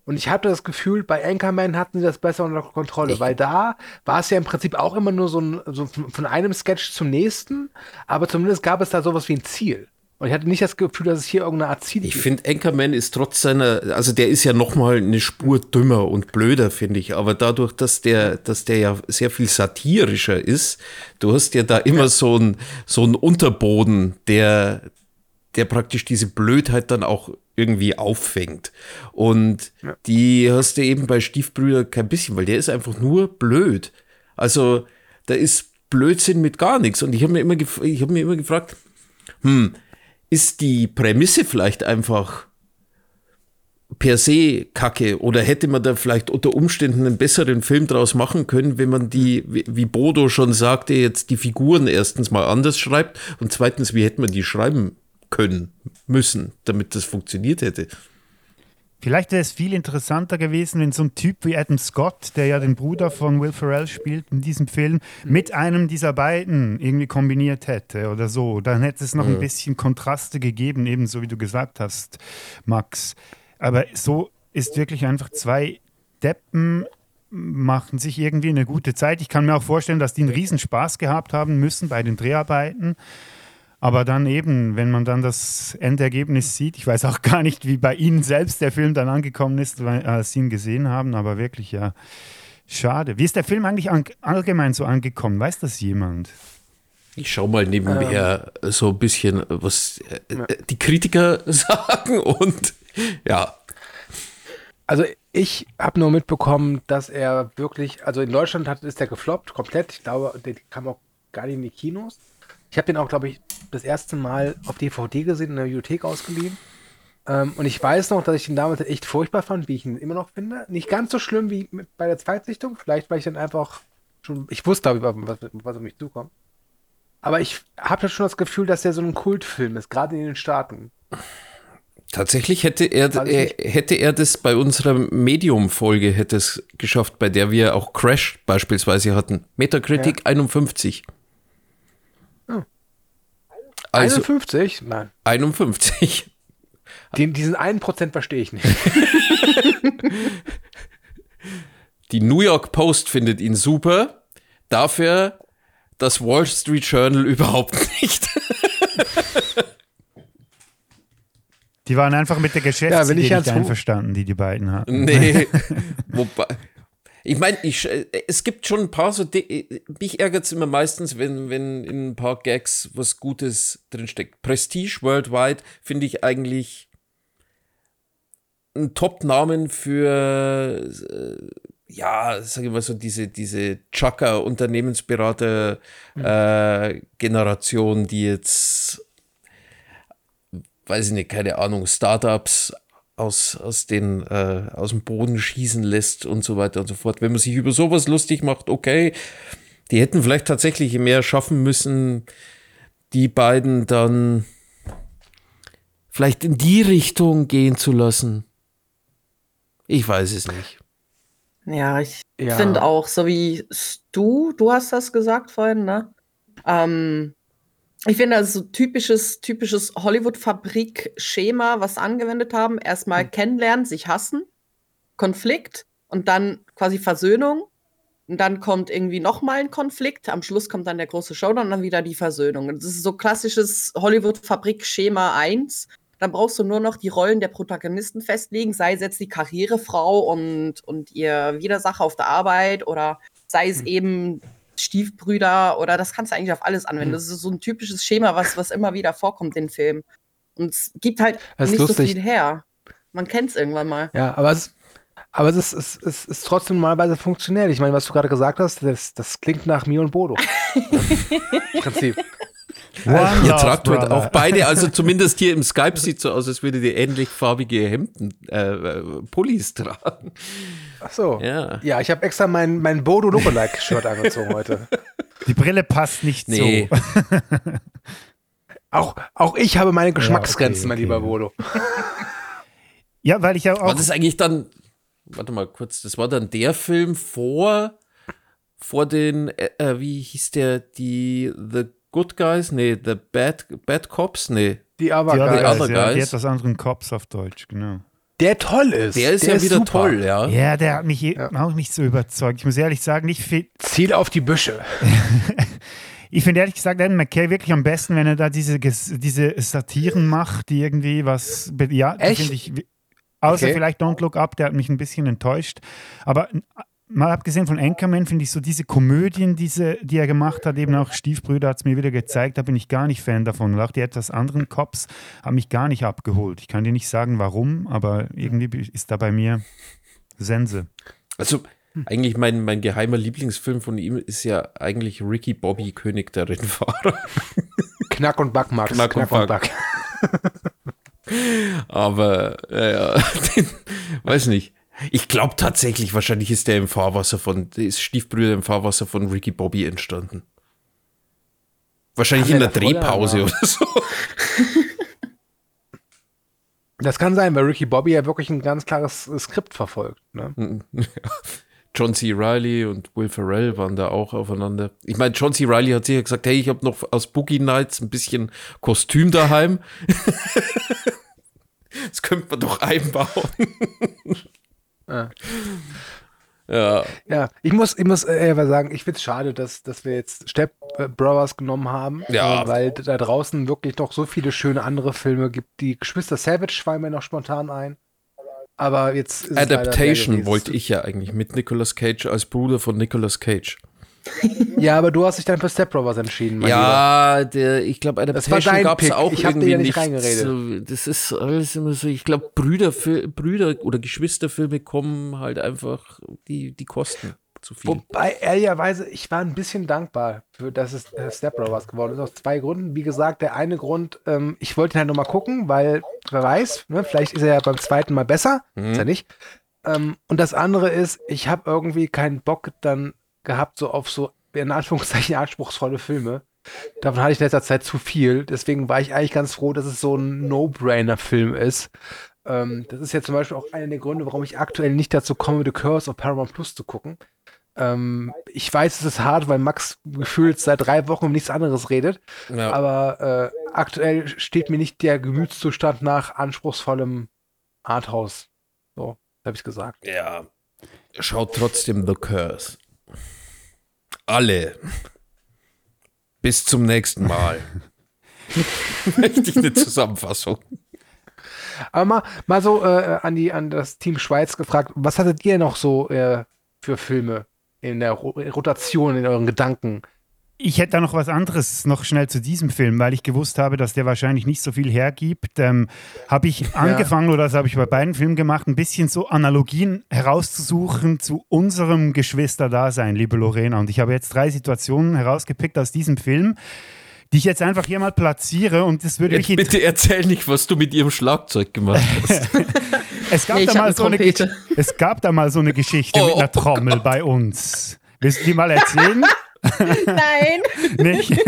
[SPEAKER 2] Und ich hatte das Gefühl, bei Anchorman hatten sie das besser unter Kontrolle, weil da war es ja im Prinzip auch immer nur so, ein, so von einem Sketch zum nächsten, aber zumindest gab es da sowas wie ein Ziel. Und ich hatte nicht das Gefühl, dass es hier irgendeine Art Ziel
[SPEAKER 1] Ich finde, Anchorman ist trotz seiner, also der ist ja noch mal eine Spur dümmer und blöder, finde ich. Aber dadurch, dass der, dass der ja sehr viel satirischer ist, du hast ja da immer so einen so einen Unterboden, der, der praktisch diese Blödheit dann auch irgendwie auffängt. Und die hast du eben bei Stiefbrüder kein bisschen, weil der ist einfach nur blöd. Also da ist Blödsinn mit gar nichts. Und ich habe mir immer, gef ich habe mir immer gefragt, hm, ist die Prämisse vielleicht einfach per se kacke oder hätte man da vielleicht unter Umständen einen besseren Film draus machen können, wenn man die, wie Bodo schon sagte, jetzt die Figuren erstens mal anders schreibt und zweitens, wie hätte man die schreiben können, müssen, damit das funktioniert hätte.
[SPEAKER 3] Vielleicht wäre es viel interessanter gewesen, wenn so ein Typ wie Adam Scott, der ja den Bruder von Will Ferrell spielt in diesem Film, mit einem dieser beiden irgendwie kombiniert hätte oder so. Dann hätte es noch ein bisschen Kontraste gegeben, ebenso wie du gesagt hast, Max. Aber so ist wirklich einfach zwei Deppen machen sich irgendwie eine gute Zeit. Ich kann mir auch vorstellen, dass die einen riesen Spaß gehabt haben müssen bei den Dreharbeiten. Aber dann eben, wenn man dann das Endergebnis sieht, ich weiß auch gar nicht, wie bei Ihnen selbst der Film dann angekommen ist, weil, als Sie ihn gesehen haben, aber wirklich ja Schade. Wie ist der Film eigentlich an, allgemein so angekommen? Weiß das jemand?
[SPEAKER 1] Ich schau mal nebenher so ein bisschen, was äh, die Kritiker sagen und ja.
[SPEAKER 2] Also ich habe nur mitbekommen, dass er wirklich, also in Deutschland hat, ist der gefloppt, komplett. Ich glaube, der kam auch gar nicht in die Kinos. Ich habe den auch, glaube ich, das erste Mal auf DVD gesehen, in der Bibliothek ausgeliehen. Ähm, und ich weiß noch, dass ich ihn damals echt furchtbar fand, wie ich ihn immer noch finde. Nicht ganz so schlimm wie mit, bei der Zweitsichtung. Vielleicht, weil ich dann einfach schon, ich wusste, glaube ich, was, was auf mich zukommt. Aber ich habe dann schon das Gefühl, dass der so ein Kultfilm ist, gerade in den Staaten.
[SPEAKER 1] Tatsächlich hätte er, er hätte er das bei unserer Medium-Folge hätte es geschafft, bei der wir auch Crash beispielsweise hatten. Metacritic 51.
[SPEAKER 2] Oh.
[SPEAKER 1] Also
[SPEAKER 2] 51? Nein.
[SPEAKER 1] 51.
[SPEAKER 2] Den, diesen einen Prozent verstehe ich nicht.
[SPEAKER 1] Die New York Post findet ihn super. Dafür das Wall Street Journal überhaupt nicht.
[SPEAKER 3] Die waren einfach mit der Geschäftsidee
[SPEAKER 2] ich
[SPEAKER 3] nicht einverstanden, die die beiden hatten.
[SPEAKER 1] Nee. Wobei. Ich meine, ich, äh, es gibt schon ein paar so. Di- Mich ärgert es immer meistens, wenn, wenn in ein paar Gags was Gutes drinsteckt. Prestige Worldwide finde ich eigentlich ein Top-Namen für, äh, ja, sage ich mal so, diese, diese Chaka-Unternehmensberater-Generation, die jetzt weiß ich nicht, keine Ahnung, Startups aus, aus, den, äh, aus dem Boden schießen lässt und so weiter und so fort. Wenn man sich über sowas lustig macht, okay, die hätten vielleicht tatsächlich mehr schaffen müssen, die beiden dann vielleicht in die Richtung gehen zu lassen. Ich weiß es nicht.
[SPEAKER 4] Ja, ich
[SPEAKER 2] Ja.
[SPEAKER 4] finde auch, so wie du, du hast das gesagt vorhin, ne? Ähm, ich finde, das ist so typisches, typisches Hollywood-Fabrik-Schema, was sie angewendet haben. Erstmal kennenlernen, sich hassen, Konflikt und dann quasi Versöhnung. Und dann kommt irgendwie nochmal ein Konflikt. Am Schluss kommt dann der große Showdown und dann wieder die Versöhnung. Das ist so klassisches Hollywood-Fabrik-Schema 1. Dann brauchst du nur noch die Rollen der Protagonisten festlegen, sei es jetzt die Karrierefrau und, und ihr Widersacher auf der Arbeit oder sei es eben Stiefbrüder oder das kannst du eigentlich auf alles anwenden. Das ist so ein typisches Schema, was, was immer wieder vorkommt in Filmen. Und es gibt halt nicht so
[SPEAKER 2] lustig.
[SPEAKER 4] viel her. Man kennt es irgendwann mal.
[SPEAKER 2] Ja, aber es, aber es, ist, es, es ist trotzdem normalerweise funktionell. Ich meine, was du gerade gesagt hast, das, das klingt nach mir und Bodo. Im Prinzip.
[SPEAKER 1] Ihr tragt heute auch beide, also zumindest hier im Skype sieht so aus, als würdet ihr ähnlich farbige Hemden, äh, äh, Pullis tragen.
[SPEAKER 2] Ach so.
[SPEAKER 1] Ja.
[SPEAKER 2] Ja, ich habe extra mein, mein Bodo Lookalike-Shirt angezogen heute.
[SPEAKER 3] Die Brille passt nicht
[SPEAKER 1] Nee.
[SPEAKER 3] so.
[SPEAKER 2] Auch, auch ich habe meine Geschmacksgrenzen,
[SPEAKER 3] okay,
[SPEAKER 2] mein
[SPEAKER 3] okay.
[SPEAKER 2] lieber Bodo.
[SPEAKER 3] Ja, weil ich ja auch.
[SPEAKER 1] War das eigentlich dann, warte mal kurz, das war dann der Film vor, vor den, äh, äh, wie hieß der, die The Good Guys? Nee, The Bad, Bad Cops? Nee.
[SPEAKER 2] Die aber
[SPEAKER 3] die,
[SPEAKER 2] geil.
[SPEAKER 1] Other
[SPEAKER 3] Other ja, die
[SPEAKER 1] Guys.
[SPEAKER 3] etwas anderen Cops auf Deutsch, genau.
[SPEAKER 2] Der toll ist.
[SPEAKER 1] Der ist ja wieder
[SPEAKER 2] super.
[SPEAKER 1] toll, ja.
[SPEAKER 3] Ja, der hat mich eh- auch nicht so überzeugt. Ich muss ehrlich sagen, ich, fi-
[SPEAKER 2] Ziel auf die Büsche.
[SPEAKER 3] ich finde ehrlich gesagt Adam McKay wirklich am besten, wenn er da diese, diese Satiren macht, die irgendwie was. Ja,
[SPEAKER 2] Echt?
[SPEAKER 3] finde ich. Außer
[SPEAKER 2] Okay.
[SPEAKER 3] vielleicht Don't Look Up, der hat mich ein bisschen enttäuscht. Aber mal abgesehen von Anchorman finde ich so diese Komödien, diese, die er gemacht hat, eben auch Stiefbrüder hat es mir wieder gezeigt, da bin ich gar nicht Fan davon. Und auch die etwas anderen Cops haben mich gar nicht abgeholt. Ich kann dir nicht sagen, warum, aber irgendwie ist da bei mir Sense.
[SPEAKER 1] Also, eigentlich mein, mein geheimer Lieblingsfilm von ihm ist ja eigentlich Ricky Bobby, König der Rennfahrer.
[SPEAKER 2] Knack und Back, Max.
[SPEAKER 1] Knack und Back. Aber, ja, ja, den, weiß nicht. Ich glaube tatsächlich, wahrscheinlich ist der im Fahrwasser von, ist Stiefbrüder im Fahrwasser von Ricky Bobby entstanden. Wahrscheinlich
[SPEAKER 2] Kann
[SPEAKER 1] in der Drehpause
[SPEAKER 2] aber-
[SPEAKER 1] oder so.
[SPEAKER 2] Das kann sein, weil Ricky Bobby ja wirklich ein ganz klares Skript verfolgt. Ne?
[SPEAKER 1] John C. Riley und Will Ferrell waren da auch aufeinander. Ich meine, John C. Riley hat sicher gesagt, hey, ich habe noch aus Boogie Nights ein bisschen Kostüm daheim. das könnte man doch einbauen.
[SPEAKER 2] Ja.
[SPEAKER 1] Ja,
[SPEAKER 2] Ja, ich muss, ich muss äh, eher sagen, ich finde es schade, dass, dass wir jetzt Step Brothers genommen haben,
[SPEAKER 1] Ja.
[SPEAKER 2] äh, weil da draußen wirklich noch so viele schöne andere Filme gibt. Die Geschwister Savage fallen mir noch spontan ein. Aber jetzt ist
[SPEAKER 1] Adaptation wollte ich ja eigentlich mit Nicolas Cage als Bruder von Nicolas Cage.
[SPEAKER 2] Ja, aber du hast dich dann für Step Brothers entschieden, mein.
[SPEAKER 1] Ja, der, ich glaube,
[SPEAKER 2] Das war
[SPEAKER 1] Adaptation
[SPEAKER 2] dein
[SPEAKER 1] gab es auch
[SPEAKER 2] Ich hab dir
[SPEAKER 1] irgendwie
[SPEAKER 2] ja nicht reingeredet.
[SPEAKER 1] So, das ist alles immer so, ich glaube, Brüder, Brüder oder Geschwisterfilme kommen halt einfach, die, die kosten zu viel.
[SPEAKER 2] Wobei, ehrlicherweise, ich war ein bisschen dankbar, für dass es äh, Step Brothers geworden ist. Aus zwei Gründen. Wie gesagt, der eine Grund, ähm, ich wollte ihn halt nochmal gucken, weil, wer weiß, ne, vielleicht ist er ja beim zweiten Mal besser. Ist er nicht. Ähm, und das andere ist, ich habe irgendwie keinen Bock dann gehabt, so auf so, in Anführungszeichen, anspruchsvolle Filme. Davon hatte ich in letzter Zeit zu viel. Deswegen war ich eigentlich ganz froh, dass es so ein No-Brainer-Film ist. Ähm, das ist ja zum Beispiel auch einer der Gründe, warum ich aktuell nicht dazu komme, The Curse of Paramount Plus zu gucken. Ähm, ich weiß, es ist hart, weil Max gefühlt seit drei Wochen um nichts anderes redet.
[SPEAKER 1] Ja.
[SPEAKER 2] Aber äh, aktuell steht mir nicht der Gemütszustand nach anspruchsvollem Arthouse. So, habe ich gesagt.
[SPEAKER 1] Ja. Schaut trotzdem The Curse. Alle. Bis zum nächsten Mal. Ich eine Zusammenfassung.
[SPEAKER 2] Aber mal, mal so äh, an, die, an das Team Schweiz gefragt, was hattet ihr noch so äh, für Filme in der Ro Rotation, in euren Gedanken?
[SPEAKER 3] Ich hätte da noch was anderes noch schnell zu diesem Film, weil ich gewusst habe, dass der wahrscheinlich nicht so viel hergibt. Ähm, habe ich angefangen, oder das habe ich bei beiden Filmen gemacht, ein bisschen so Analogien herauszusuchen zu unserem Geschwisterdasein, liebe Lorena. Und ich habe jetzt drei Situationen herausgepickt aus diesem Film, die ich jetzt einfach hier mal platziere. Und das würde
[SPEAKER 1] Jetzt
[SPEAKER 3] mich
[SPEAKER 1] bitte erzähl nicht, was du mit ihrem Schlagzeug gemacht hast.
[SPEAKER 3] Es gab,
[SPEAKER 4] Nee,
[SPEAKER 3] da mal so eine, es gab da mal so eine Geschichte mit
[SPEAKER 1] Oh.
[SPEAKER 3] einer Trommel bei uns. Willst du die mal erzählen?
[SPEAKER 4] Nein,
[SPEAKER 3] Nicht?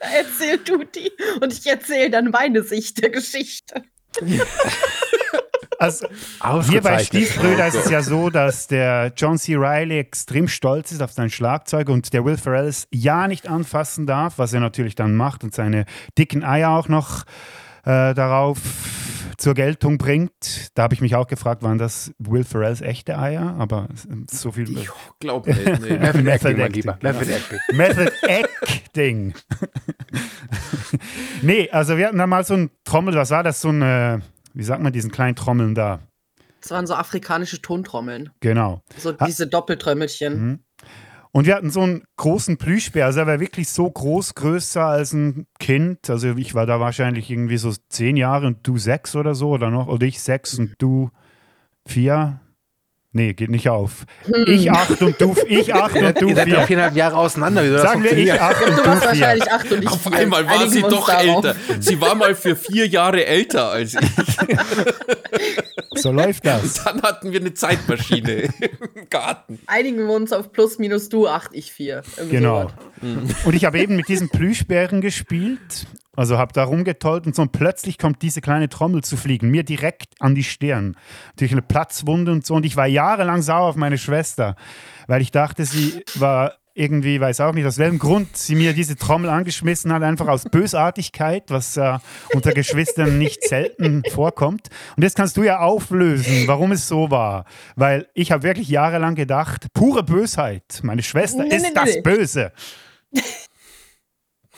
[SPEAKER 4] erzähl du die. Und ich erzähle dann meine Sicht der Geschichte.
[SPEAKER 3] Also, hier bei. Stiefbrüder ist es ja so, dass der John C. Reilly extrem stolz ist auf sein Schlagzeug und der Will Ferrell es ja nicht anfassen darf, was er natürlich dann macht und seine dicken Eier auch noch äh, darauf zur Geltung bringt. Da habe ich mich auch gefragt, waren das Will Ferrells echte Eier? Aber so viel.
[SPEAKER 1] Ich glaube nicht. Nee.
[SPEAKER 2] Method
[SPEAKER 3] Method
[SPEAKER 2] Acting, Lieber.
[SPEAKER 3] genau.
[SPEAKER 2] Method Acting.
[SPEAKER 3] Method Acting. nee, also wir hatten da mal so ein Trommel, was war das? So ein, wie sagt man, diesen kleinen Trommeln da.
[SPEAKER 4] Das waren so afrikanische Tontrommeln.
[SPEAKER 3] Genau.
[SPEAKER 4] So diese Doppeltrömmelchen.
[SPEAKER 3] Mhm. Und wir hatten so einen großen Plüschbär, also er war wirklich so groß, größer als ein Kind. Also ich war da wahrscheinlich irgendwie so zehn Jahre und du sechs oder so oder noch. Oder ich sechs und du vier. Nee, geht nicht auf. Ich acht und du, ich acht und du
[SPEAKER 2] Ihr seid ja
[SPEAKER 3] vier.
[SPEAKER 2] viereinhalb Jahre auseinander. Wie soll das
[SPEAKER 3] Sagen wir ich acht und
[SPEAKER 4] Du
[SPEAKER 3] du
[SPEAKER 4] warst
[SPEAKER 3] vier.
[SPEAKER 4] wahrscheinlich acht und ich
[SPEAKER 1] Auf
[SPEAKER 4] vier.
[SPEAKER 1] einmal war
[SPEAKER 4] Einigen
[SPEAKER 1] sie doch
[SPEAKER 4] darauf.
[SPEAKER 1] älter. Sie war mal für vier Jahre älter als ich.
[SPEAKER 3] So läuft das.
[SPEAKER 1] Dann hatten wir eine Zeitmaschine im Garten.
[SPEAKER 4] Einigen wir uns auf plus minus du, acht, ich vier. Irgendwie
[SPEAKER 3] Genau.
[SPEAKER 4] sowas.
[SPEAKER 3] Und ich habe eben mit diesen Plüschbären gespielt. Also habe da rumgetollt und so und plötzlich kommt diese kleine Trommel zu fliegen, mir direkt an die Stirn. Durch eine Platzwunde und so. Und ich war jahrelang sauer auf meine Schwester, weil ich dachte, sie war irgendwie, weiß auch nicht, aus welchem Grund sie mir diese Trommel angeschmissen hat, einfach aus Bösartigkeit, was äh, unter Geschwistern nicht selten vorkommt. Und jetzt kannst du ja auflösen, warum es so war. Weil ich habe wirklich jahrelang gedacht, pure Bösheit. Meine Schwester
[SPEAKER 4] Nee,
[SPEAKER 3] ist
[SPEAKER 4] nee,
[SPEAKER 3] das
[SPEAKER 4] nee.
[SPEAKER 3] Böse.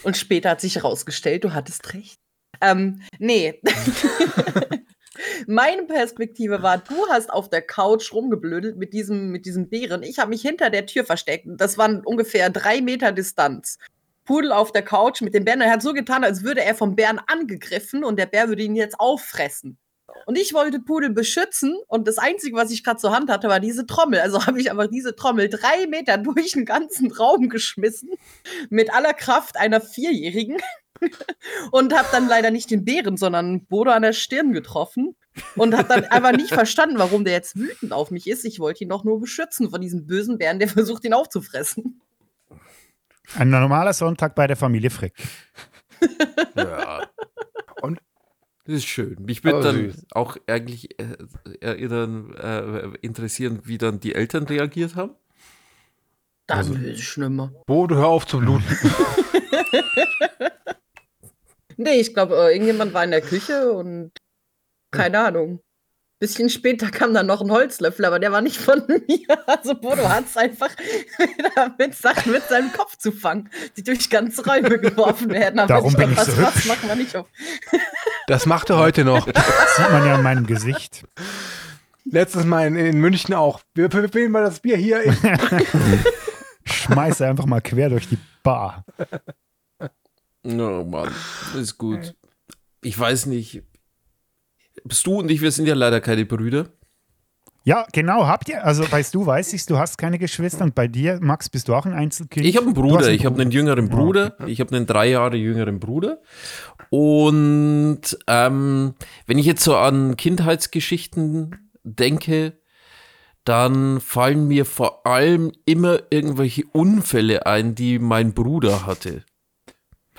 [SPEAKER 4] Und später hat sich herausgestellt, du hattest recht. Ähm, nee. Meine Perspektive war, du hast auf der Couch rumgeblödelt mit diesem, mit diesem Bären. Ich habe mich hinter der Tür versteckt. Das waren ungefähr drei Meter Distanz. Pudel auf der Couch mit dem Bären. Er hat so getan, als würde er vom Bären angegriffen und der Bär würde ihn jetzt auffressen. Und ich wollte Pudel beschützen und das Einzige, was ich gerade zur Hand hatte, war diese Trommel. Also habe ich einfach diese Trommel drei Meter durch den ganzen Raum geschmissen mit aller Kraft einer Vierjährigen und habe dann leider nicht den Bären, sondern Bodo an der Stirn getroffen und habe dann einfach nicht verstanden, warum der jetzt wütend auf mich ist. Ich wollte ihn doch nur beschützen vor diesem bösen Bären, der versucht, ihn aufzufressen.
[SPEAKER 3] Ein normaler Sonntag bei der Familie Frick.
[SPEAKER 1] Ja.
[SPEAKER 2] Und?
[SPEAKER 1] Das ist schön. Mich würde dann
[SPEAKER 2] süß.
[SPEAKER 1] auch eigentlich äh, erinnern, äh, interessieren, wie dann die Eltern reagiert haben.
[SPEAKER 4] Dann
[SPEAKER 1] Also-
[SPEAKER 4] ist es schlimmer.
[SPEAKER 2] Bodo, hör auf zu bluten.
[SPEAKER 4] Nee, ich glaube, äh, irgendjemand war in der Küche und keine Ahnung. Bisschen später kam dann noch ein Holzlöffel, aber der war nicht von mir. Also Bodo hat es einfach mit Sachen mit seinem Kopf zu fangen, die durch ganze Räume geworfen werden. Aber
[SPEAKER 3] Darum
[SPEAKER 4] ich
[SPEAKER 3] bin ich so
[SPEAKER 4] was, was
[SPEAKER 3] hübsch.
[SPEAKER 4] machen wir nicht auf.
[SPEAKER 2] Das macht er heute noch.
[SPEAKER 3] Das sieht man ja in meinem Gesicht.
[SPEAKER 2] Letztes Mal in, in München auch. Wir wählen mal das Bier hier. Ich,
[SPEAKER 3] Schmeiße einfach mal quer durch die Bar.
[SPEAKER 1] Oh Mann, ist gut. Ich weiß nicht. Bist du und ich, wir sind ja leider keine Brüder.
[SPEAKER 3] Ja, genau. Habt ihr, also weißt du, weiß ich, du hast keine Geschwister und bei dir, Max, bist du auch ein Einzelkind?
[SPEAKER 1] Ich habe einen Bruder, ich habe einen jüngeren Bruder. Ich habe einen drei Jahre jüngeren Bruder. Und ähm, wenn ich jetzt so an Kindheitsgeschichten denke, dann fallen mir vor allem immer irgendwelche Unfälle ein, die mein Bruder hatte.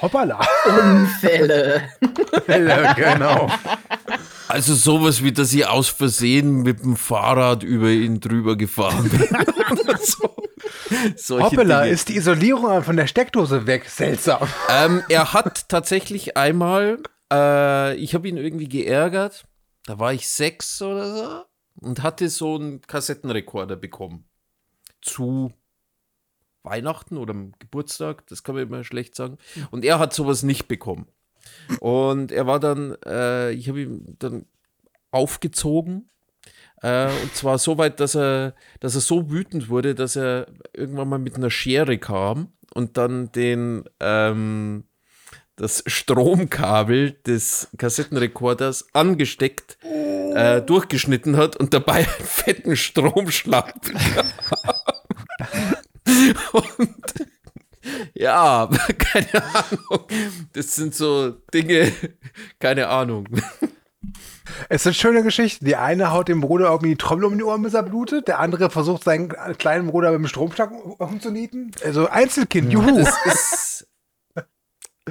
[SPEAKER 2] hoppala.
[SPEAKER 4] Unfälle.
[SPEAKER 2] genau.
[SPEAKER 1] Also sowas wie, dass ich aus Versehen mit dem Fahrrad über ihn drüber gefahren bin. So. Solche
[SPEAKER 2] Hoppala,
[SPEAKER 1] Dinge.
[SPEAKER 2] ist die Isolierung von der Steckdose weg. Seltsam.
[SPEAKER 1] Ähm, er hat tatsächlich einmal, äh, ich habe ihn irgendwie geärgert, da war ich sechs oder so und hatte so einen Kassettenrekorder bekommen. Zu Weihnachten oder Geburtstag, das kann man immer schlecht sagen. Und er hat sowas nicht bekommen. Und er war dann, äh, ich habe ihn dann aufgezogen. Äh, und zwar so weit, dass er, dass er so wütend wurde, dass er irgendwann mal mit einer Schere kam und dann den, ähm, das Stromkabel des Kassettenrekorders angesteckt, äh, durchgeschnitten hat und dabei einen fetten Stromschlag und ja, keine Ahnung. Das sind so Dinge, keine Ahnung.
[SPEAKER 2] Es sind schöne Geschichten. Die eine haut dem Bruder irgendwie die Trommel um die Ohren, bis er blutet. Der andere versucht, seinen kleinen Bruder mit dem Stromschlag umzunieten. Also Einzelkind, juhu.
[SPEAKER 1] Das ist.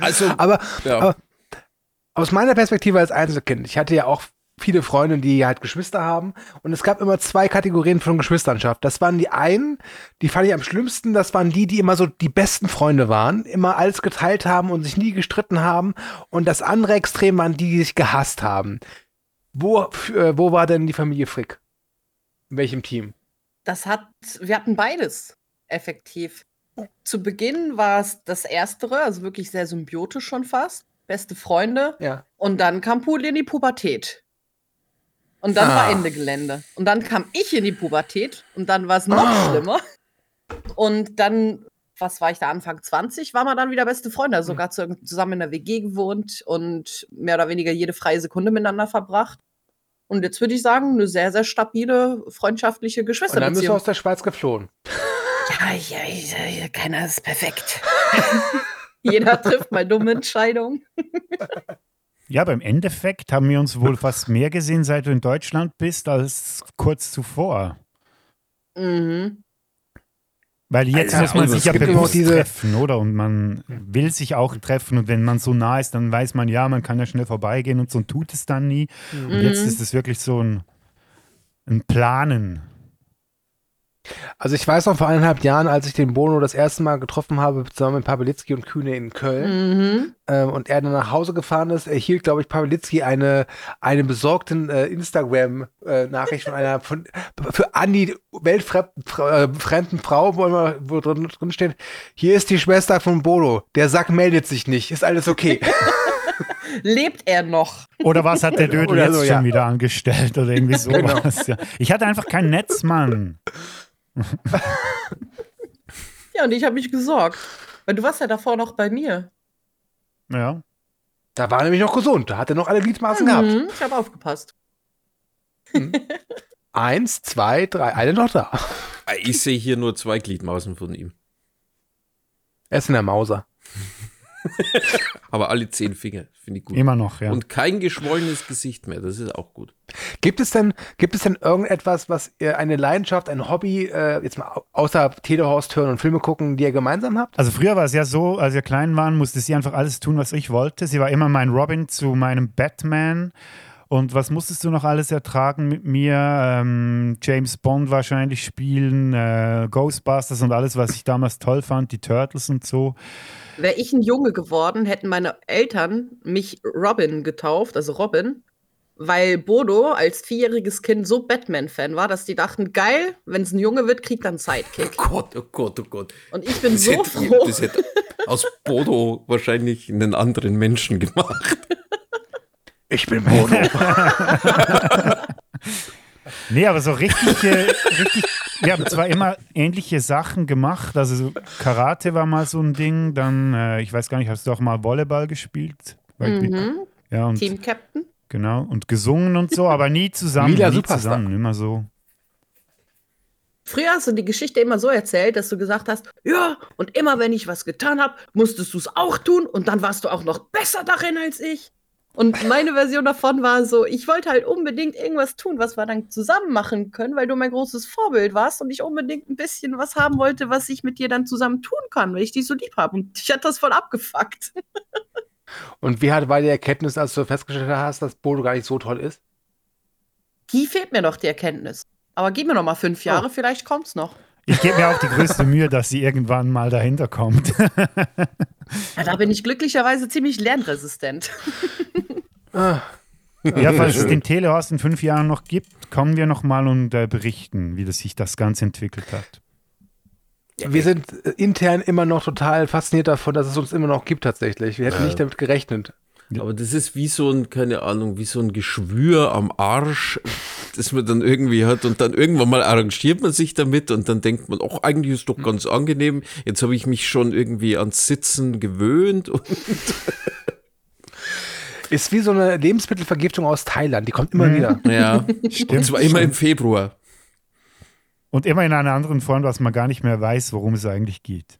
[SPEAKER 1] Also,
[SPEAKER 2] Aber,
[SPEAKER 1] ja.
[SPEAKER 2] aber aus meiner Perspektive als Einzelkind, ich hatte ja auch viele Freunde, die halt Geschwister haben. Und es gab immer zwei Kategorien von Geschwisternschaft. Das waren die einen, die fand ich am schlimmsten, das waren die, die immer so die besten Freunde waren, immer alles geteilt haben und sich nie gestritten haben. Und das andere Extrem waren die, die sich gehasst haben. Wo, äh, wo war denn die Familie Frick? In welchem Team?
[SPEAKER 4] Das hat, wir hatten beides effektiv. Zu Beginn war es das Erstere, also wirklich sehr symbiotisch schon fast. Beste Freunde.
[SPEAKER 2] Ja.
[SPEAKER 4] Und dann kam Pudel in die Pubertät. Und dann war
[SPEAKER 2] Ah.
[SPEAKER 4] Ende Gelände. Und dann kam ich in die Pubertät und dann war es noch
[SPEAKER 2] Ah.
[SPEAKER 4] schlimmer. Und dann, was war ich da, Anfang 20, war man dann wieder beste Freunde. Also sogar zu, zusammen in der WG gewohnt und mehr oder weniger jede freie Sekunde miteinander verbracht. Und jetzt würde ich sagen, eine sehr, sehr stabile, freundschaftliche
[SPEAKER 2] Und dann bist du
[SPEAKER 4] Geschwisterbeziehung.
[SPEAKER 2] aus der Schweiz geflohen.
[SPEAKER 4] Ja, ja, ja, keiner ist perfekt. Jeder trifft mal dumme Entscheidungen.
[SPEAKER 3] Ja, aber im Endeffekt haben wir uns wohl fast mehr gesehen, seit du in Deutschland bist, als kurz zuvor.
[SPEAKER 4] Mhm.
[SPEAKER 3] Weil jetzt
[SPEAKER 2] Alter,
[SPEAKER 3] muss man
[SPEAKER 2] also
[SPEAKER 3] sich ja bewusst
[SPEAKER 2] diese-
[SPEAKER 3] treffen, oder? Und man will sich auch treffen. Und wenn man so nah ist, dann weiß man, ja, man kann ja schnell vorbeigehen und so und tut es dann nie. Und jetzt ist es wirklich so ein, ein Planen.
[SPEAKER 2] Also ich weiß noch vor eineinhalb Jahren, als ich den Bono das erste Mal getroffen habe, zusammen mit Pawlitzki und Kühne in Köln,
[SPEAKER 4] Mhm.
[SPEAKER 2] ähm, und er dann nach Hause gefahren ist, erhielt, glaube ich, Pawlitzki eine, eine besorgten äh, Instagram-Nachricht von einer, von, für Andi, weltfremden äh, fremden Frau, wo, immer, wo drin, drin steht, hier ist die Schwester von Bono, der Sack meldet sich nicht, ist alles okay.
[SPEAKER 4] Lebt er noch?
[SPEAKER 3] Oder was hat der Dödel
[SPEAKER 2] Oder
[SPEAKER 3] jetzt
[SPEAKER 2] so,
[SPEAKER 3] schon
[SPEAKER 2] ja.
[SPEAKER 3] wieder angestellt oder irgendwie sowas? Ja. Ich hatte einfach kein Netz, Mann.
[SPEAKER 4] Ja, und ich habe mich gesorgt. Weil du warst ja davor noch bei mir.
[SPEAKER 3] Ja.
[SPEAKER 2] Da war er nämlich noch gesund, da hat er noch alle Gliedmaßen gehabt.
[SPEAKER 4] Mhm, ich habe aufgepasst.
[SPEAKER 2] Eins, zwei, drei, alle noch da.
[SPEAKER 1] Ich sehe hier nur zwei Gliedmaßen von ihm.
[SPEAKER 2] Er ist in der Mauser.
[SPEAKER 1] Aber alle zehn Finger, finde ich gut.
[SPEAKER 3] Immer noch, ja.
[SPEAKER 1] Und kein geschwollenes Gesicht mehr, das ist auch gut.
[SPEAKER 2] Gibt es denn, gibt es denn irgendetwas, was ihr eine Leidenschaft, ein Hobby, äh, jetzt mal au- außer Telehorst hören und Filme gucken, die ihr gemeinsam habt?
[SPEAKER 3] Also früher war es ja so, als wir klein waren, musste sie einfach alles tun, was ich wollte. Sie war immer mein Robin zu meinem Batman. Und was musstest du noch alles ertragen mit mir? Ähm, James Bond wahrscheinlich spielen, äh, Ghostbusters und alles, was ich damals toll fand, die Turtles und so.
[SPEAKER 4] Wäre ich ein Junge geworden, hätten meine Eltern mich Robin getauft, also Robin, weil Bodo als vierjähriges Kind so Batman-Fan war, dass die dachten, geil, wenn es ein Junge wird, kriegt er einen Sidekick.
[SPEAKER 1] Gott, oh Gott, oh Gott.
[SPEAKER 4] Und ich bin
[SPEAKER 1] Das,
[SPEAKER 4] so
[SPEAKER 1] hätte,
[SPEAKER 4] froh.
[SPEAKER 1] das hätte aus Bodo wahrscheinlich einen anderen Menschen gemacht.
[SPEAKER 2] Ich bin Bono.
[SPEAKER 3] Nee, aber so richtig, äh, richtig, wir haben zwar immer ähnliche Sachen gemacht, also so Karate war mal so ein Ding, dann, äh, ich weiß gar nicht, hast du auch mal Volleyball gespielt? Weil-
[SPEAKER 4] Mhm.
[SPEAKER 3] Ja, und
[SPEAKER 4] Team Captain.
[SPEAKER 3] genau, und gesungen und so, aber nie zusammen,
[SPEAKER 2] Mila
[SPEAKER 3] nie
[SPEAKER 2] Superstar.
[SPEAKER 3] zusammen, immer so.
[SPEAKER 4] Früher hast du die Geschichte immer so erzählt, dass du gesagt hast, ja, und immer wenn ich was getan habe, musstest du es auch tun und dann warst du auch noch besser darin als ich. Und meine Version davon war so, ich wollte halt unbedingt irgendwas tun, was wir dann zusammen machen können, weil du mein großes Vorbild warst und ich unbedingt ein bisschen was haben wollte, was ich mit dir dann zusammen tun kann, weil ich dich so lieb habe. Und ich hatte das voll abgefuckt.
[SPEAKER 2] Und wie hat, war die Erkenntnis, als du festgestellt hast, dass Bodo gar nicht so toll ist?
[SPEAKER 4] Die fehlt mir noch, die Erkenntnis. Aber gib mir noch mal fünf Jahre, vielleicht kommt's noch.
[SPEAKER 3] Ich gebe mir auch die größte Mühe, dass sie irgendwann mal dahinter kommt.
[SPEAKER 4] Ja, da bin ich glücklicherweise ziemlich lernresistent.
[SPEAKER 3] ja, falls es den Telehorst in fünf Jahren noch gibt, kommen wir nochmal und äh, berichten, wie das sich das Ganze entwickelt hat.
[SPEAKER 2] Wir sind äh, intern immer noch total fasziniert davon, dass es uns immer noch gibt tatsächlich. Wir hätten nicht damit gerechnet.
[SPEAKER 1] Aber das ist wie so ein, keine Ahnung, wie so ein Geschwür am Arsch, das man dann irgendwie hat und dann irgendwann mal arrangiert man sich damit und dann denkt man, ach, eigentlich ist doch ganz angenehm. Jetzt habe ich mich schon irgendwie ans Sitzen gewöhnt und
[SPEAKER 2] Ist wie so eine Lebensmittelvergiftung aus Thailand. Die kommt immer
[SPEAKER 3] Mhm.
[SPEAKER 2] wieder.
[SPEAKER 1] ja, und zwar immer im Februar.
[SPEAKER 3] Und immer in einer anderen Form, dass man gar nicht mehr weiß, worum es eigentlich geht.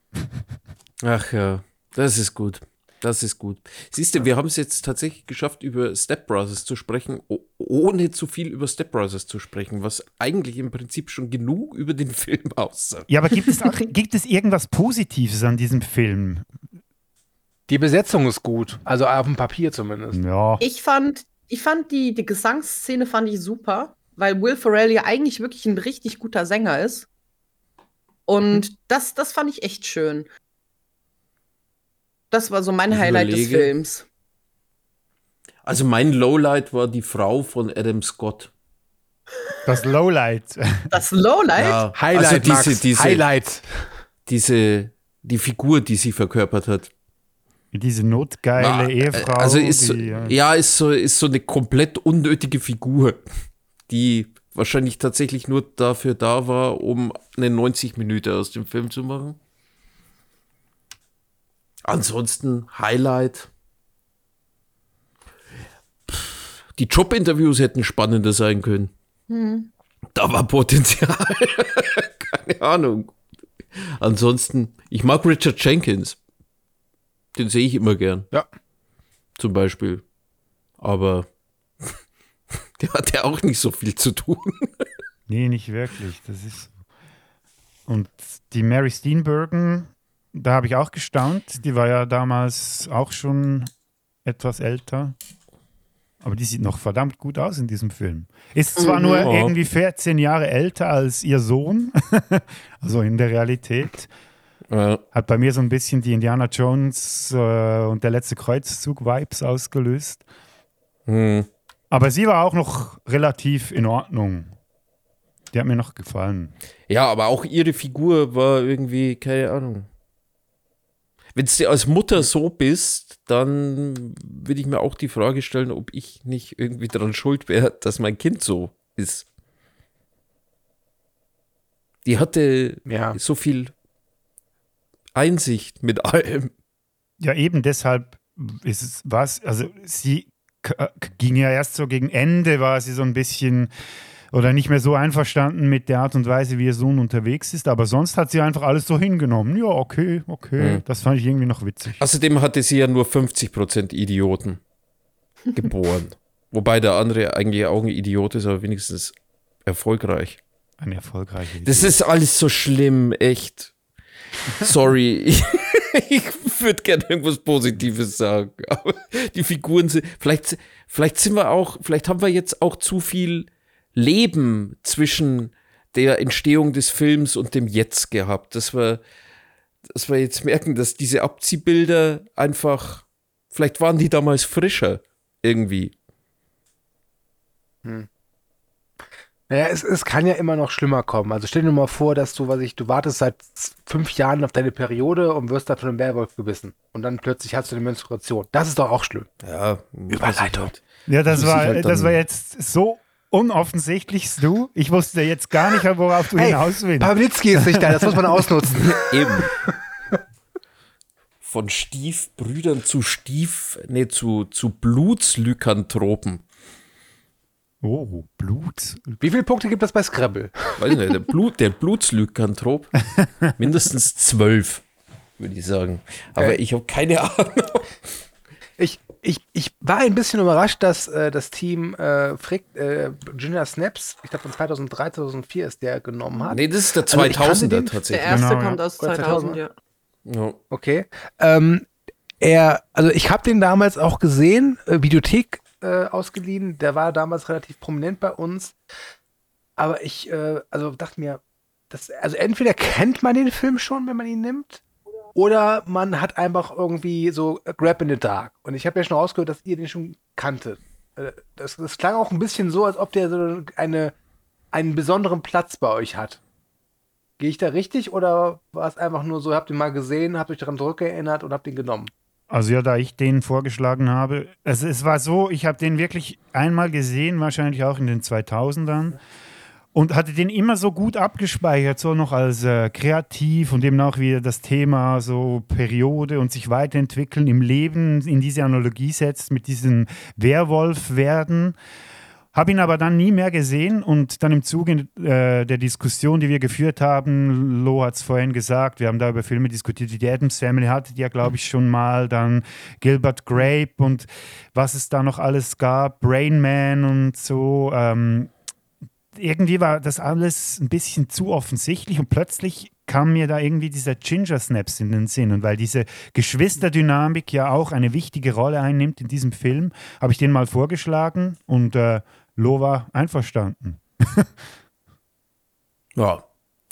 [SPEAKER 1] Ach ja, das ist gut. Das ist gut. Siehst du, wir haben es jetzt tatsächlich geschafft, über Step Brothers zu sprechen, ohne zu viel über Step Brothers zu sprechen, was eigentlich im Prinzip schon genug über den Film aussagt.
[SPEAKER 3] Ja, aber gibt es, auch, gibt es irgendwas Positives an diesem Film?
[SPEAKER 2] Die Besetzung ist gut. Also auf dem Papier zumindest.
[SPEAKER 3] Ja,
[SPEAKER 4] Ich fand, ich fand die, die Gesangsszene fand ich super, weil Will Ferrell ja eigentlich wirklich ein richtig guter Sänger ist. Und das, das fand ich echt schön. Das war so mein
[SPEAKER 1] Ich
[SPEAKER 4] Highlight des
[SPEAKER 1] überlege.
[SPEAKER 4] Films.
[SPEAKER 1] Also mein Lowlight war die Frau von Adam Scott.
[SPEAKER 3] das Lowlight.
[SPEAKER 4] Das Lowlight?
[SPEAKER 1] Ja,
[SPEAKER 2] Highlight,
[SPEAKER 1] also diese,
[SPEAKER 2] Max.
[SPEAKER 1] diese,
[SPEAKER 2] Highlight.
[SPEAKER 1] diese, die Figur, die sie verkörpert hat.
[SPEAKER 3] Diese notgeile
[SPEAKER 1] War, äh,
[SPEAKER 3] Ehefrau.
[SPEAKER 1] Also ist, so-
[SPEAKER 3] die, äh,
[SPEAKER 1] ja, ist so, ist so eine komplett unnötige Figur, die wahrscheinlich tatsächlich nur dafür da war, um eine 90 Minuten aus dem Film zu machen. Ansonsten Highlight. Pff, Die Jobinterviews hätten spannender sein können. Da war Potenzial. Keine Ahnung. Ansonsten, ich mag Richard Jenkins. Den sehe ich immer gern.
[SPEAKER 2] Ja.
[SPEAKER 1] Zum Beispiel. Aber der hat ja auch nicht so viel zu tun.
[SPEAKER 3] Nee, nicht wirklich. Das ist. Und die Mary Steenburgen, da habe ich auch gestaunt. Die war ja damals auch schon etwas älter. Aber die sieht noch verdammt gut aus in diesem Film. Ist zwar nur
[SPEAKER 1] Ja.
[SPEAKER 3] irgendwie 14 Jahre älter als ihr Sohn, also in der Realität.
[SPEAKER 1] Ja.
[SPEAKER 3] Hat bei mir so ein bisschen die Indiana Jones äh, und der letzte Kreuzzug-Vibes ausgelöst.
[SPEAKER 1] Hm.
[SPEAKER 3] Aber sie war auch noch relativ in Ordnung. Die hat mir noch gefallen.
[SPEAKER 1] ja, aber auch ihre Figur war irgendwie, keine Ahnung. Wenn du als Mutter so bist, dann würde ich mir auch die Frage stellen, ob ich nicht irgendwie daran schuld wäre, dass mein Kind so ist. Die hatte
[SPEAKER 2] Ja.
[SPEAKER 1] so viel Einsicht mit allem.
[SPEAKER 3] Ja, eben deshalb ist es was, also sie k- ging ja erst so gegen Ende, war sie so ein bisschen oder nicht mehr so einverstanden mit der Art und Weise, wie ihr Sohn unterwegs ist, aber sonst hat sie einfach alles so hingenommen. Ja, okay, okay,
[SPEAKER 1] Mhm.
[SPEAKER 3] das fand ich irgendwie noch witzig.
[SPEAKER 1] Außerdem hatte sie ja nur 50% Idioten geboren. Wobei der andere eigentlich auch ein Idiot ist, aber wenigstens erfolgreich.
[SPEAKER 3] Eine erfolgreiche Idee.
[SPEAKER 1] Das ist alles so schlimm, echt. Sorry. Ich, ich würde gerne irgendwas Positives sagen. Aber die Figuren sind. Vielleicht, vielleicht sind wir auch, vielleicht haben wir jetzt auch zu viel Leben zwischen der Entstehung des Films und dem Jetzt gehabt. Dass wir, dass wir jetzt merken, dass diese Abziehbilder einfach. Vielleicht waren die damals frischer. Irgendwie.
[SPEAKER 2] Naja, es, es kann ja immer noch schlimmer kommen. Also stell dir mal vor, dass du, was ich, du wartest seit fünf Jahren auf deine Periode und wirst dann von einem Werwolf gebissen. Und dann plötzlich hast du eine Menstruation. Das ist doch auch schlimm.
[SPEAKER 1] Ja.
[SPEAKER 2] Überleitung.
[SPEAKER 3] ja, das
[SPEAKER 1] ich
[SPEAKER 3] war,
[SPEAKER 1] halt
[SPEAKER 3] das war jetzt so unoffensichtlichst du. Ich wusste jetzt gar nicht, worauf du
[SPEAKER 2] Hey,
[SPEAKER 3] hinaus willst.
[SPEAKER 2] Pawlitzki ist nicht da, das muss man ausnutzen.
[SPEAKER 1] Eben. Von Stiefbrüdern zu Stief, nee, zu, zu Blutslykanthropen.
[SPEAKER 3] Oh, Blut.
[SPEAKER 2] Wie viele Punkte gibt es bei Scrabble?
[SPEAKER 1] Weiß nicht, der, Blut, der Blutslykantrop. Mindestens zwölf, würde ich sagen. Aber
[SPEAKER 2] Okay.
[SPEAKER 1] ich habe keine Ahnung.
[SPEAKER 2] Ich, ich, ich war ein bisschen überrascht, dass äh, das Team äh, Frick, äh, Junior Snaps, ich glaube von 2003, 2004 ist der genommen hat.
[SPEAKER 1] Nee, das ist der
[SPEAKER 2] Also ich kannte
[SPEAKER 1] 2000er
[SPEAKER 2] den-
[SPEAKER 4] Der
[SPEAKER 1] tatsächlich.
[SPEAKER 4] erste
[SPEAKER 3] Genau, ja.
[SPEAKER 4] kommt aus
[SPEAKER 2] Oder
[SPEAKER 4] 2000,
[SPEAKER 2] 2000,
[SPEAKER 4] ja.
[SPEAKER 1] Ja.
[SPEAKER 2] Okay. Ähm, er, also ich habe den damals auch gesehen, äh, Videothek äh, ausgeliehen. Der war damals relativ prominent bei uns. Aber ich, äh, also dachte mir, das, also entweder kennt man den Film schon, wenn man ihn nimmt, oder man hat einfach irgendwie so Grab in the Dark. Und ich habe ja schon rausgehört, dass ihr den schon kanntet. Äh, Das, das klang auch ein bisschen so, als ob der so eine, einen besonderen Platz bei euch hat. Gehe ich da richtig oder war es einfach nur so, habt ihr mal gesehen, habt euch daran zurückerinnert und habt ihn genommen?
[SPEAKER 3] Also ja, da ich den vorgeschlagen habe, also es war so, ich habe den wirklich einmal gesehen, wahrscheinlich auch in den 2000ern und hatte den immer so gut abgespeichert, so noch als äh, kreativ und eben auch wieder das Thema so Periode und sich weiterentwickeln im Leben in diese Analogie setzt mit diesem Werwolf werden. Habe ihn aber dann nie mehr gesehen und dann im Zuge äh, der Diskussion, die wir geführt haben, Lo hat es vorhin gesagt, wir haben da über Filme diskutiert, wie die Adams Family hattet ja, glaube ich, schon mal, dann Gilbert Grape und was es da noch alles gab, Brain Man und so. Ähm, irgendwie war das alles ein bisschen zu offensichtlich und plötzlich kam mir da irgendwie dieser Ginger Snaps in den Sinn. Und weil diese Geschwisterdynamik ja auch eine wichtige Rolle einnimmt in diesem Film, habe ich den mal vorgeschlagen und äh, Lo war einverstanden.
[SPEAKER 1] ja,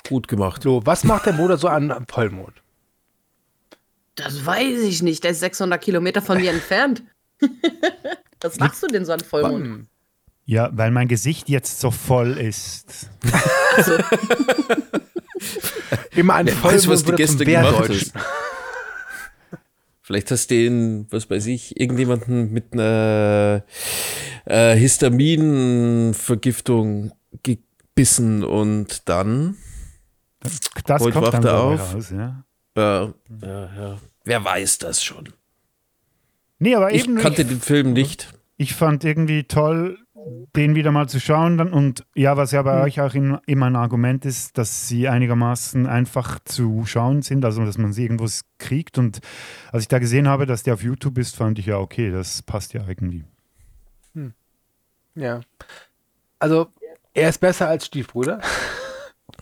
[SPEAKER 1] gut gemacht.
[SPEAKER 2] So, was macht der Bruder so an am Vollmond?
[SPEAKER 4] Das weiß ich nicht. Der ist 600 Kilometer von mir entfernt. Was machst du denn so an Vollmond?
[SPEAKER 3] Ja, weil mein Gesicht jetzt so voll ist.
[SPEAKER 2] Immer
[SPEAKER 1] Wer
[SPEAKER 2] Vollmond
[SPEAKER 1] weiß, was die Gäste gemacht hast. Vielleicht hast du den, was weiß ich, irgendjemanden mit einer äh, Histaminvergiftung gebissen und dann,
[SPEAKER 3] Das
[SPEAKER 1] Heute
[SPEAKER 3] kommt
[SPEAKER 1] wacht
[SPEAKER 3] dann
[SPEAKER 1] er auf.
[SPEAKER 3] raus, ja.
[SPEAKER 1] äh, ja, ja, wer weiß das schon.
[SPEAKER 3] Nee, aber
[SPEAKER 1] Ich
[SPEAKER 3] eben,
[SPEAKER 1] kannte
[SPEAKER 3] ich,
[SPEAKER 1] den Film nicht.
[SPEAKER 3] ich fand irgendwie toll, den wieder mal zu schauen. Dann, und ja, was ja bei euch auch in, immer ein Argument ist, dass sie einigermaßen einfach zu schauen sind, also dass man sie irgendwo kriegt. Und als ich da gesehen habe, dass der auf YouTube ist, fand ich ja, okay, das passt ja irgendwie.
[SPEAKER 2] Ja. Also, er ist besser als Stiefbruder.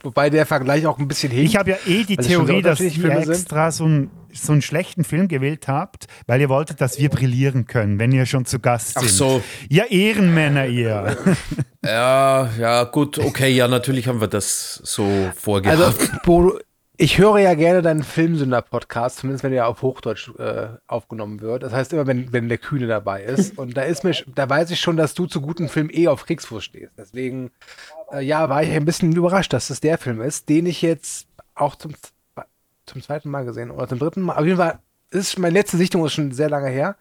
[SPEAKER 2] Wobei der Vergleich auch ein bisschen hinkt.
[SPEAKER 3] Ich habe ja eh die Theorie, dass ihr extra so, ein, so einen schlechten Film gewählt habt, weil ihr wolltet, dass wir brillieren können, wenn ihr schon zu Gast
[SPEAKER 1] Ach
[SPEAKER 3] sind.
[SPEAKER 1] so,
[SPEAKER 3] Ja, Ehrenmänner ihr.
[SPEAKER 1] ja, ja, gut, okay, ja, natürlich haben wir das so vorgehabt.
[SPEAKER 2] Also, Bodo, ich höre ja gerne deinen Filmsünder-Podcast, zumindest wenn er auf Hochdeutsch äh, aufgenommen wird. Das heißt immer, wenn, wenn der Kühne dabei ist. Und da ist mir, da weiß ich schon, dass du zu guten Filmen eh auf Kriegsfuß stehst. Deswegen, äh, ja, war ich ein bisschen überrascht, dass das der Film ist, den ich jetzt auch zum, zum zweiten Mal gesehen oder zum dritten Mal. Auf jeden Fall, ist, meine letzte Sichtung ist schon sehr lange her.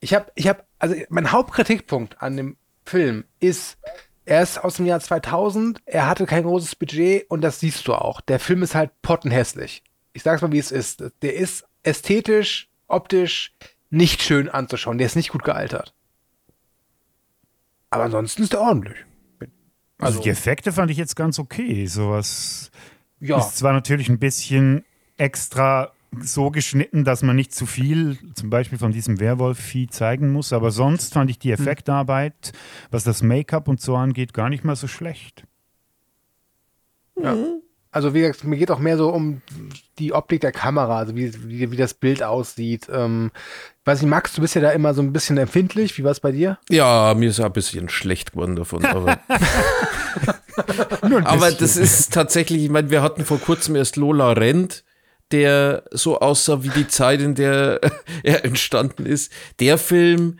[SPEAKER 2] Ich habe, ich habe, also mein Hauptkritikpunkt an dem Film ist, er ist aus dem Jahr 2000, er hatte kein großes Budget und das siehst du auch. Der Film ist halt pottenhässlich. Ich sag's mal, wie es ist. Der ist ästhetisch, optisch nicht schön anzuschauen. Der ist nicht gut gealtert. Aber ansonsten ist er ordentlich.
[SPEAKER 3] Also die Effekte fand ich jetzt ganz okay. Sowas
[SPEAKER 2] Ja,
[SPEAKER 3] ist zwar natürlich ein bisschen extra so geschnitten, dass man nicht zu viel zum Beispiel von diesem Werwolf-Vieh zeigen muss, aber sonst fand ich die Effektarbeit, was das Make-up und so angeht, gar nicht mal so schlecht.
[SPEAKER 2] Also wie gesagt, mir geht auch mehr so um die Optik der Kamera, also wie, wie, wie das Bild aussieht. Ähm, weiß nicht, Max, du bist ja da immer so ein bisschen empfindlich. Wie war es bei dir?
[SPEAKER 1] ja, mir ist auch ein bisschen schlecht geworden davon. Aber,
[SPEAKER 3] Nur ein
[SPEAKER 1] aber das ist tatsächlich, ich meine, wir hatten vor kurzem erst Lola Rent, der so aussah wie die Zeit, in der er entstanden ist. Der Film,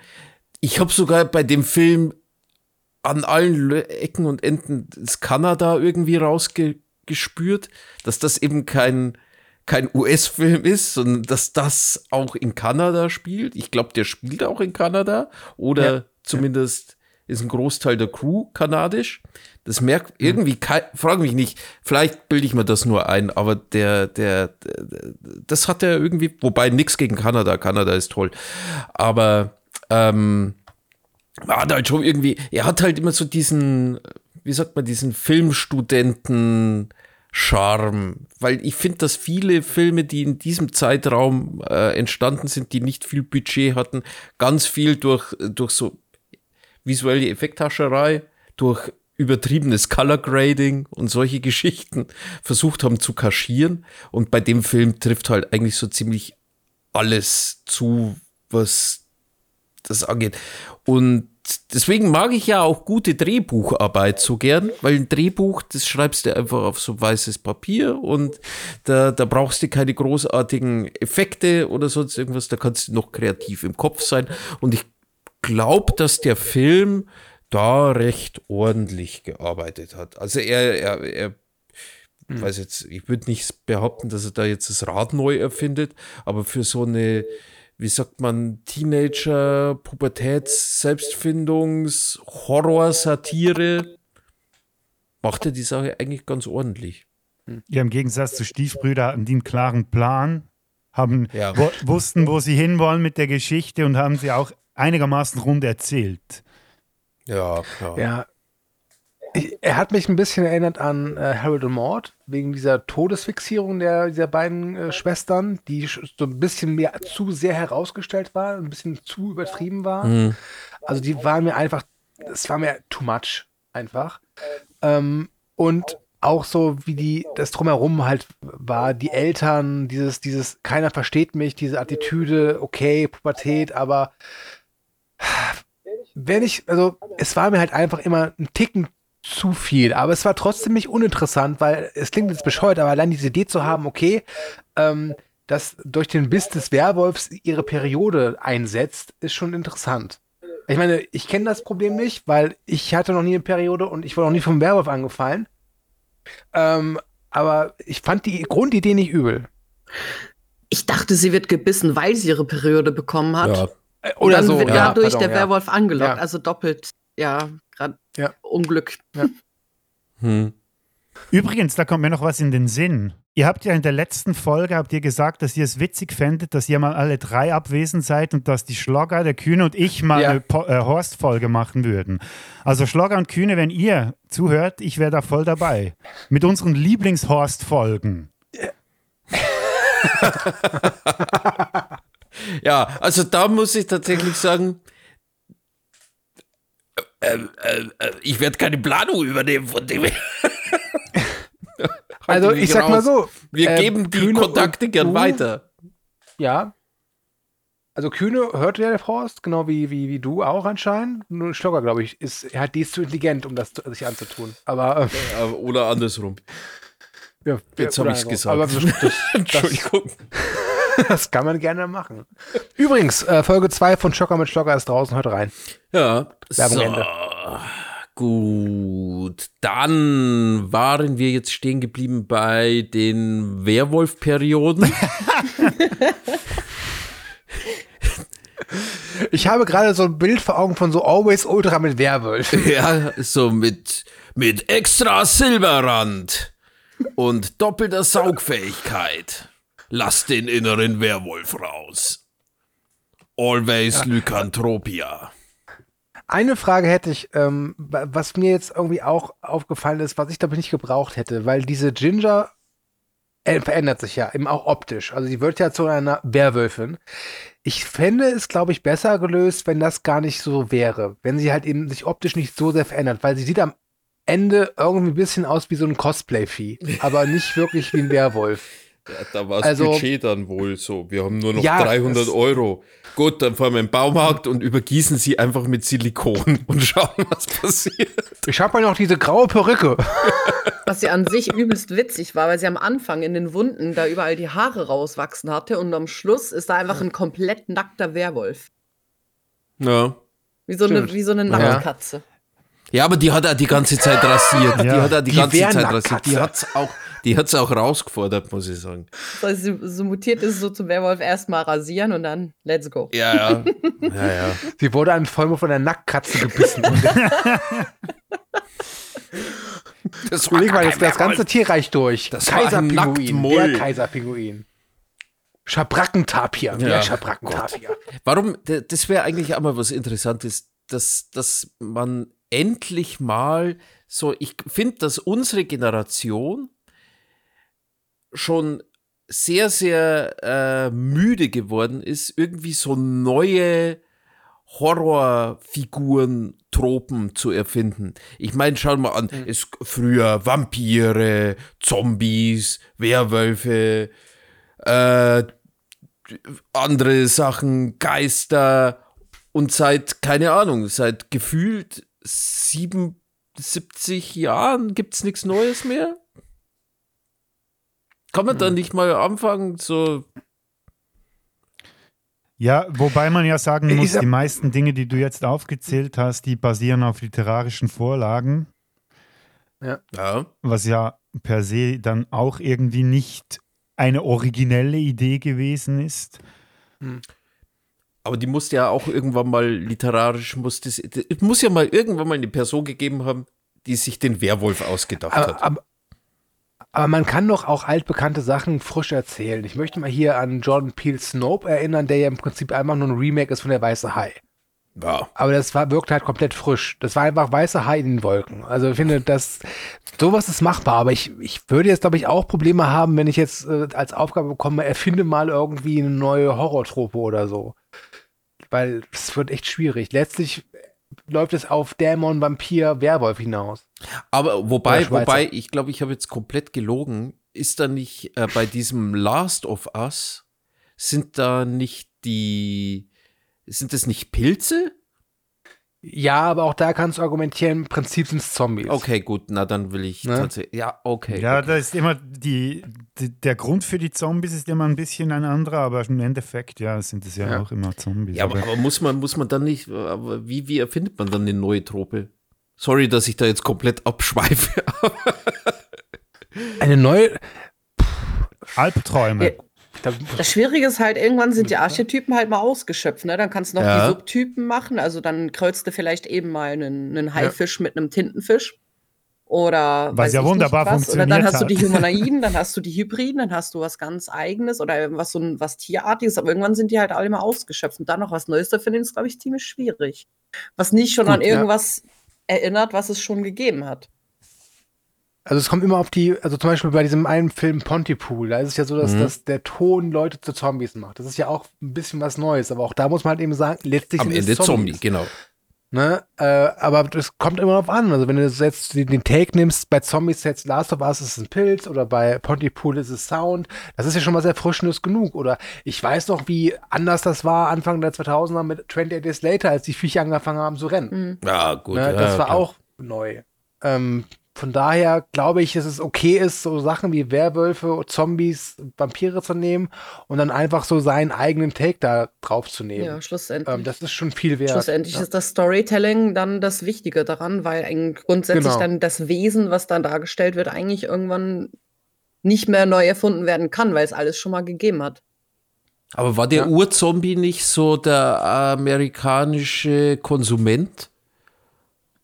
[SPEAKER 1] ich habe sogar bei dem Film an allen Ecken und Enden das Kanada irgendwie rausgespürt, dass das eben kein, kein US-Film ist, sondern dass das auch in Kanada spielt. Ich glaube, der spielt auch in Kanada oder
[SPEAKER 2] Ja.
[SPEAKER 1] zumindest ist ein Großteil der Crew kanadisch. Das merkt irgendwie, kei- frag mich nicht, vielleicht bilde ich mir das nur ein, aber der, der, der das hat er irgendwie, wobei nichts gegen Kanada, Kanada ist toll, aber ähm, er hat halt schon irgendwie, er hat halt immer so diesen, wie sagt man, diesen Filmstudenten Charme, weil ich finde, dass viele Filme, die in diesem Zeitraum äh, entstanden sind, die nicht viel Budget hatten, ganz viel durch, durch so visuelle Effekthascherei, durch übertriebenes Color Grading und solche Geschichten versucht haben zu kaschieren. Und bei dem Film trifft halt eigentlich so ziemlich alles zu, was das angeht. Und deswegen mag ich ja auch gute Drehbucharbeit so gern, weil ein Drehbuch, das schreibst du einfach auf so weißes Papier und da, da brauchst du keine großartigen Effekte oder sonst irgendwas, da kannst du noch kreativ im Kopf sein. Und ich glaube, dass der Film da recht ordentlich gearbeitet hat. Also er, er, er weiß jetzt, ich würde nicht behaupten, dass er da jetzt das Rad neu erfindet, aber für so eine, wie sagt man, Teenager, Pubertäts, Selbstfindungs, Horror-Satire, macht er die Sache eigentlich ganz ordentlich.
[SPEAKER 3] Ja, im Gegensatz zu Stiefbrüder hatten die einen klaren Plan, haben,
[SPEAKER 1] Ja.
[SPEAKER 3] wo, wussten, wo sie hinwollen mit der Geschichte und haben sie auch einigermaßen rund erzählt.
[SPEAKER 1] Ja, klar.
[SPEAKER 2] Ja. Ich, er hat mich ein bisschen erinnert an äh, Harold und Maud, wegen dieser Todesfixierung der, dieser beiden äh, Schwestern, die so ein bisschen mehr zu sehr herausgestellt war, ein bisschen zu übertrieben war.
[SPEAKER 1] Mhm.
[SPEAKER 2] Also die waren mir einfach, es war mir too much einfach. Ähm, und auch so, wie die, das drumherum halt war, die Eltern, dieses, dieses, keiner versteht mich, diese Attitüde, okay, Pubertät, aber wenn ich, also es war mir halt einfach immer ein Ticken zu viel, aber es war trotzdem nicht uninteressant, weil es klingt jetzt bescheuert, aber allein diese Idee zu haben, okay, ähm, dass durch den Biss des Werwolfs ihre Periode einsetzt, ist schon interessant. Ich meine, ich kenne das Problem nicht, weil ich hatte noch nie eine Periode und ich wurde noch nie vom Werwolf angefallen. Ähm, aber ich fand die Grundidee nicht übel.
[SPEAKER 4] Ich dachte, sie wird gebissen, weil sie ihre Periode bekommen hat.
[SPEAKER 1] Ja.
[SPEAKER 4] Und dann wird
[SPEAKER 1] ja,
[SPEAKER 4] dadurch
[SPEAKER 2] pardon,
[SPEAKER 4] der
[SPEAKER 2] ja.
[SPEAKER 4] Werwolf angelockt.
[SPEAKER 2] Ja.
[SPEAKER 4] Also doppelt, ja, gerade
[SPEAKER 2] Ja.
[SPEAKER 4] Unglück.
[SPEAKER 1] Hm.
[SPEAKER 3] Übrigens, da kommt mir noch was in den Sinn. Ihr habt ja in der letzten Folge habt ihr gesagt, dass ihr es witzig fändet, dass ihr mal alle drei abwesend seid und dass die Schlogger, der Kühne und ich mal
[SPEAKER 2] Ja.
[SPEAKER 3] eine Po- äh, Horst-Folge machen würden. Also Schlogger und Kühne, wenn ihr zuhört, ich wäre da voll dabei. Mit unseren Lieblings-Horst-Folgen.
[SPEAKER 1] Ja, also da muss ich tatsächlich sagen, äh, äh, äh, ich werde keine Planung übernehmen von dem.
[SPEAKER 2] Also ich sag mal
[SPEAKER 1] raus.
[SPEAKER 2] so,
[SPEAKER 1] Wir
[SPEAKER 2] äh,
[SPEAKER 1] geben die
[SPEAKER 2] Kühne
[SPEAKER 1] Kontakte gern
[SPEAKER 2] du-
[SPEAKER 1] weiter.
[SPEAKER 2] Ja. Also Kühne hört ja der Horst, genau wie, wie, wie du auch anscheinend. Nur Schlogger, glaube ich, ist, er hat, die ist zu intelligent, um das zu, sich anzutun. Aber äh,
[SPEAKER 1] Oder andersrum.
[SPEAKER 2] ja,
[SPEAKER 1] Jetzt habe ich es
[SPEAKER 2] also. Aber
[SPEAKER 1] gesagt.
[SPEAKER 2] das,
[SPEAKER 1] Entschuldigung.
[SPEAKER 2] das kann man gerne machen. Übrigens, äh, Folge 2 von Schocker mit Schlogger ist draußen heute rein.
[SPEAKER 1] Ja,
[SPEAKER 2] Werbung
[SPEAKER 1] so.
[SPEAKER 2] Ende.
[SPEAKER 1] Gut, dann waren wir jetzt stehen geblieben bei den Werwolf-Perioden.
[SPEAKER 2] Ich habe gerade so ein Bild vor Augen von so Always Ultra mit Werwolf.
[SPEAKER 1] ja, so mit, mit extra Silberrand und doppelter Saugfähigkeit. Lass den inneren Werwolf raus. Always Lycanthropia.
[SPEAKER 2] Eine Frage hätte ich, ähm, wa- was mir jetzt irgendwie auch aufgefallen ist, was ich glaube ich nicht gebraucht hätte, weil diese Ginger äh, verändert sich ja eben auch optisch. Also sie wird ja zu einer Werwölfin. Ich fände es, glaube ich, besser gelöst, wenn das gar nicht so wäre. Wenn sie halt eben sich optisch nicht so sehr verändert, weil sie sieht am Ende irgendwie ein bisschen aus wie so ein Cosplay-Vieh, aber nicht wirklich wie ein Werwolf.
[SPEAKER 1] Ja, da war das
[SPEAKER 2] Also-
[SPEAKER 1] Budget dann wohl so. Wir haben nur noch
[SPEAKER 2] Ja,
[SPEAKER 1] 300
[SPEAKER 2] das-
[SPEAKER 1] Euro. Gut, dann fahren wir in den Baumarkt und übergießen sie einfach mit Silikon und schauen, was passiert.
[SPEAKER 2] Ich habe ja noch diese graue Perücke.
[SPEAKER 4] Was ja an sich übelst witzig war, weil sie am Anfang in den Wunden da überall die Haare rauswachsen hatte und am Schluss ist da einfach ein komplett nackter Werwolf.
[SPEAKER 1] Ja.
[SPEAKER 4] Wie so eine,
[SPEAKER 2] Stimmt.
[SPEAKER 4] wie so eine. Nacktkatze.
[SPEAKER 1] Ja, aber die hat er die ganze Zeit rasiert. Die
[SPEAKER 3] Ja.
[SPEAKER 1] hat er die,
[SPEAKER 2] Die
[SPEAKER 1] ganze Zeit rasiert. Die hat's auch, die hat's auch rausgefordert, muss ich sagen.
[SPEAKER 4] So, so, so mutiert ist es so zum Werwolf erstmal rasieren und dann let's go.
[SPEAKER 1] Ja, ja. ja, ja.
[SPEAKER 2] Sie wurde an Vollmond von der Nacktkatze gebissen.
[SPEAKER 1] Das
[SPEAKER 2] überleg mal, das, das ganze. Tierreich durch.
[SPEAKER 1] Das
[SPEAKER 2] Kaiserpinguin. Der Kaiserpinguin. Schabrackentapir.
[SPEAKER 1] Ja.
[SPEAKER 2] Der Schabrackentapir.
[SPEAKER 1] Warum, das wäre eigentlich auch mal was Interessantes, dass, dass man endlich mal so, ich finde, dass unsere Generation schon sehr, sehr äh, müde geworden ist, irgendwie so neue Horrorfiguren, Tropen zu erfinden. Ich meine, schau mal an, es früher Vampire, Zombies, Werwölfe, äh, andere Sachen, Geister und seit, keine Ahnung, seit gefühlt 77 Jahren gibt es nichts Neues mehr? Kann man da nicht mal anfangen, so,
[SPEAKER 3] Ja, wobei man ja sagen
[SPEAKER 2] Ich
[SPEAKER 3] muss, die meisten Dinge, die du jetzt aufgezählt hast, die basieren auf literarischen Vorlagen,
[SPEAKER 1] ja,
[SPEAKER 3] was ja per se dann auch irgendwie nicht eine originelle Idee gewesen ist.
[SPEAKER 1] Aber die musste ja auch irgendwann mal literarisch, muss das, es muss ja mal irgendwann mal eine Person gegeben haben, die sich den Werwolf ausgedacht
[SPEAKER 2] Aber,
[SPEAKER 1] hat.
[SPEAKER 2] aber, aber man kann doch auch altbekannte Sachen frisch erzählen. Ich möchte mal hier an Jordan Peele Snope erinnern, der ja im Prinzip einfach nur ein Remake ist von der Weiße Hai.
[SPEAKER 1] Ja.
[SPEAKER 2] Aber das war, wirkte halt komplett frisch. Das war einfach weiße Hai in den Wolken. Also ich finde, das, sowas ist machbar. Aber ich, ich würde jetzt, glaube ich, auch Probleme haben, wenn ich jetzt äh, als Aufgabe bekomme, erfinde mal irgendwie eine neue Horrortrope oder so. Weil es wird echt schwierig. Letztlich läuft es auf Dämon, Vampir, Werwolf hinaus.
[SPEAKER 1] Aber wobei, wobei, ich glaube, ich habe jetzt komplett gelogen. Ist da nicht äh, bei diesem Last of Us, sind da nicht die, sind das nicht Pilze?
[SPEAKER 2] Ja, aber auch da kannst du argumentieren, im Prinzip sind es Zombies.
[SPEAKER 1] Okay, gut, na dann will ich
[SPEAKER 2] Ne?
[SPEAKER 1] tatsächlich, ja, okay.
[SPEAKER 3] Ja,
[SPEAKER 1] okay.
[SPEAKER 3] da ist immer die, die, der Grund für die Zombies ist immer ein bisschen ein anderer, aber im Endeffekt, ja, sind es ja,
[SPEAKER 2] Ja.
[SPEAKER 3] auch immer Zombies.
[SPEAKER 1] ja, aber, aber muss man, muss man dann nicht, aber wie, wie erfindet man dann eine neue Trope? Sorry, dass ich da jetzt komplett abschweife.
[SPEAKER 2] Eine neue.
[SPEAKER 3] Albträume.
[SPEAKER 4] Ja. Das Schwierige ist halt, irgendwann sind die Archetypen halt mal ausgeschöpft, ne? Dann kannst du noch
[SPEAKER 1] Ja.
[SPEAKER 4] die Subtypen machen. Also dann kreuzt du vielleicht eben mal einen, einen Haifisch mit einem Tintenfisch. Oder
[SPEAKER 3] Was ja wunderbar
[SPEAKER 4] was. Oder dann
[SPEAKER 3] funktioniert
[SPEAKER 4] hast du die
[SPEAKER 3] hat.
[SPEAKER 4] Humanoiden, dann hast du die Hybriden, dann hast du was ganz eigenes oder was so ein was Tierartiges, aber irgendwann sind die halt alle mal ausgeschöpft. Und dann noch was Neues zu finden, ist, glaube ich, ziemlich schwierig. Was nicht schon
[SPEAKER 2] Gut,
[SPEAKER 4] an
[SPEAKER 2] ja.
[SPEAKER 4] irgendwas erinnert, was es schon gegeben hat.
[SPEAKER 2] Also es kommt immer auf die, also zum Beispiel bei diesem einen Film Pontypool, da ist es ja so, dass,
[SPEAKER 1] Mhm.
[SPEAKER 2] dass der Ton Leute zu Zombies macht. Das ist ja auch ein bisschen was Neues, aber auch da muss man halt eben sagen, letztlich
[SPEAKER 1] Am
[SPEAKER 2] sind es
[SPEAKER 1] Ende Zombie,
[SPEAKER 2] Zombies.
[SPEAKER 1] genau.
[SPEAKER 2] Ne? Äh, aber das kommt immer drauf an. Also wenn du jetzt den den Take nimmst, bei Zombies jetzt Last of Us ist es ein Pilz oder bei Pontypool ist es Sound, das ist ja schon mal sehr frischendes genug. Oder ich weiß noch, wie anders das war Anfang der 2000er mit 28 Days Later, als die Viecher angefangen haben zu rennen.
[SPEAKER 1] Ja, gut.
[SPEAKER 2] Ne,
[SPEAKER 1] ja,
[SPEAKER 2] das war
[SPEAKER 1] klar.
[SPEAKER 2] auch neu. Ähm, von daher glaube ich, dass es okay ist, so Sachen wie Werwölfe, Zombies, Vampire zu nehmen und dann einfach so seinen eigenen Take da drauf zu nehmen.
[SPEAKER 4] Ja, schlussendlich.
[SPEAKER 2] ähm, das ist schon viel wert.
[SPEAKER 4] Schlussendlich
[SPEAKER 2] ja.
[SPEAKER 4] ist das Storytelling dann das Wichtige daran, weil grundsätzlich
[SPEAKER 2] Genau.
[SPEAKER 4] dann das Wesen, was dann dargestellt wird, eigentlich irgendwann nicht mehr neu erfunden werden kann, weil es alles schon mal gegeben hat.
[SPEAKER 1] Aber war der
[SPEAKER 2] Ja.
[SPEAKER 1] Urzombie nicht so der amerikanische Konsument?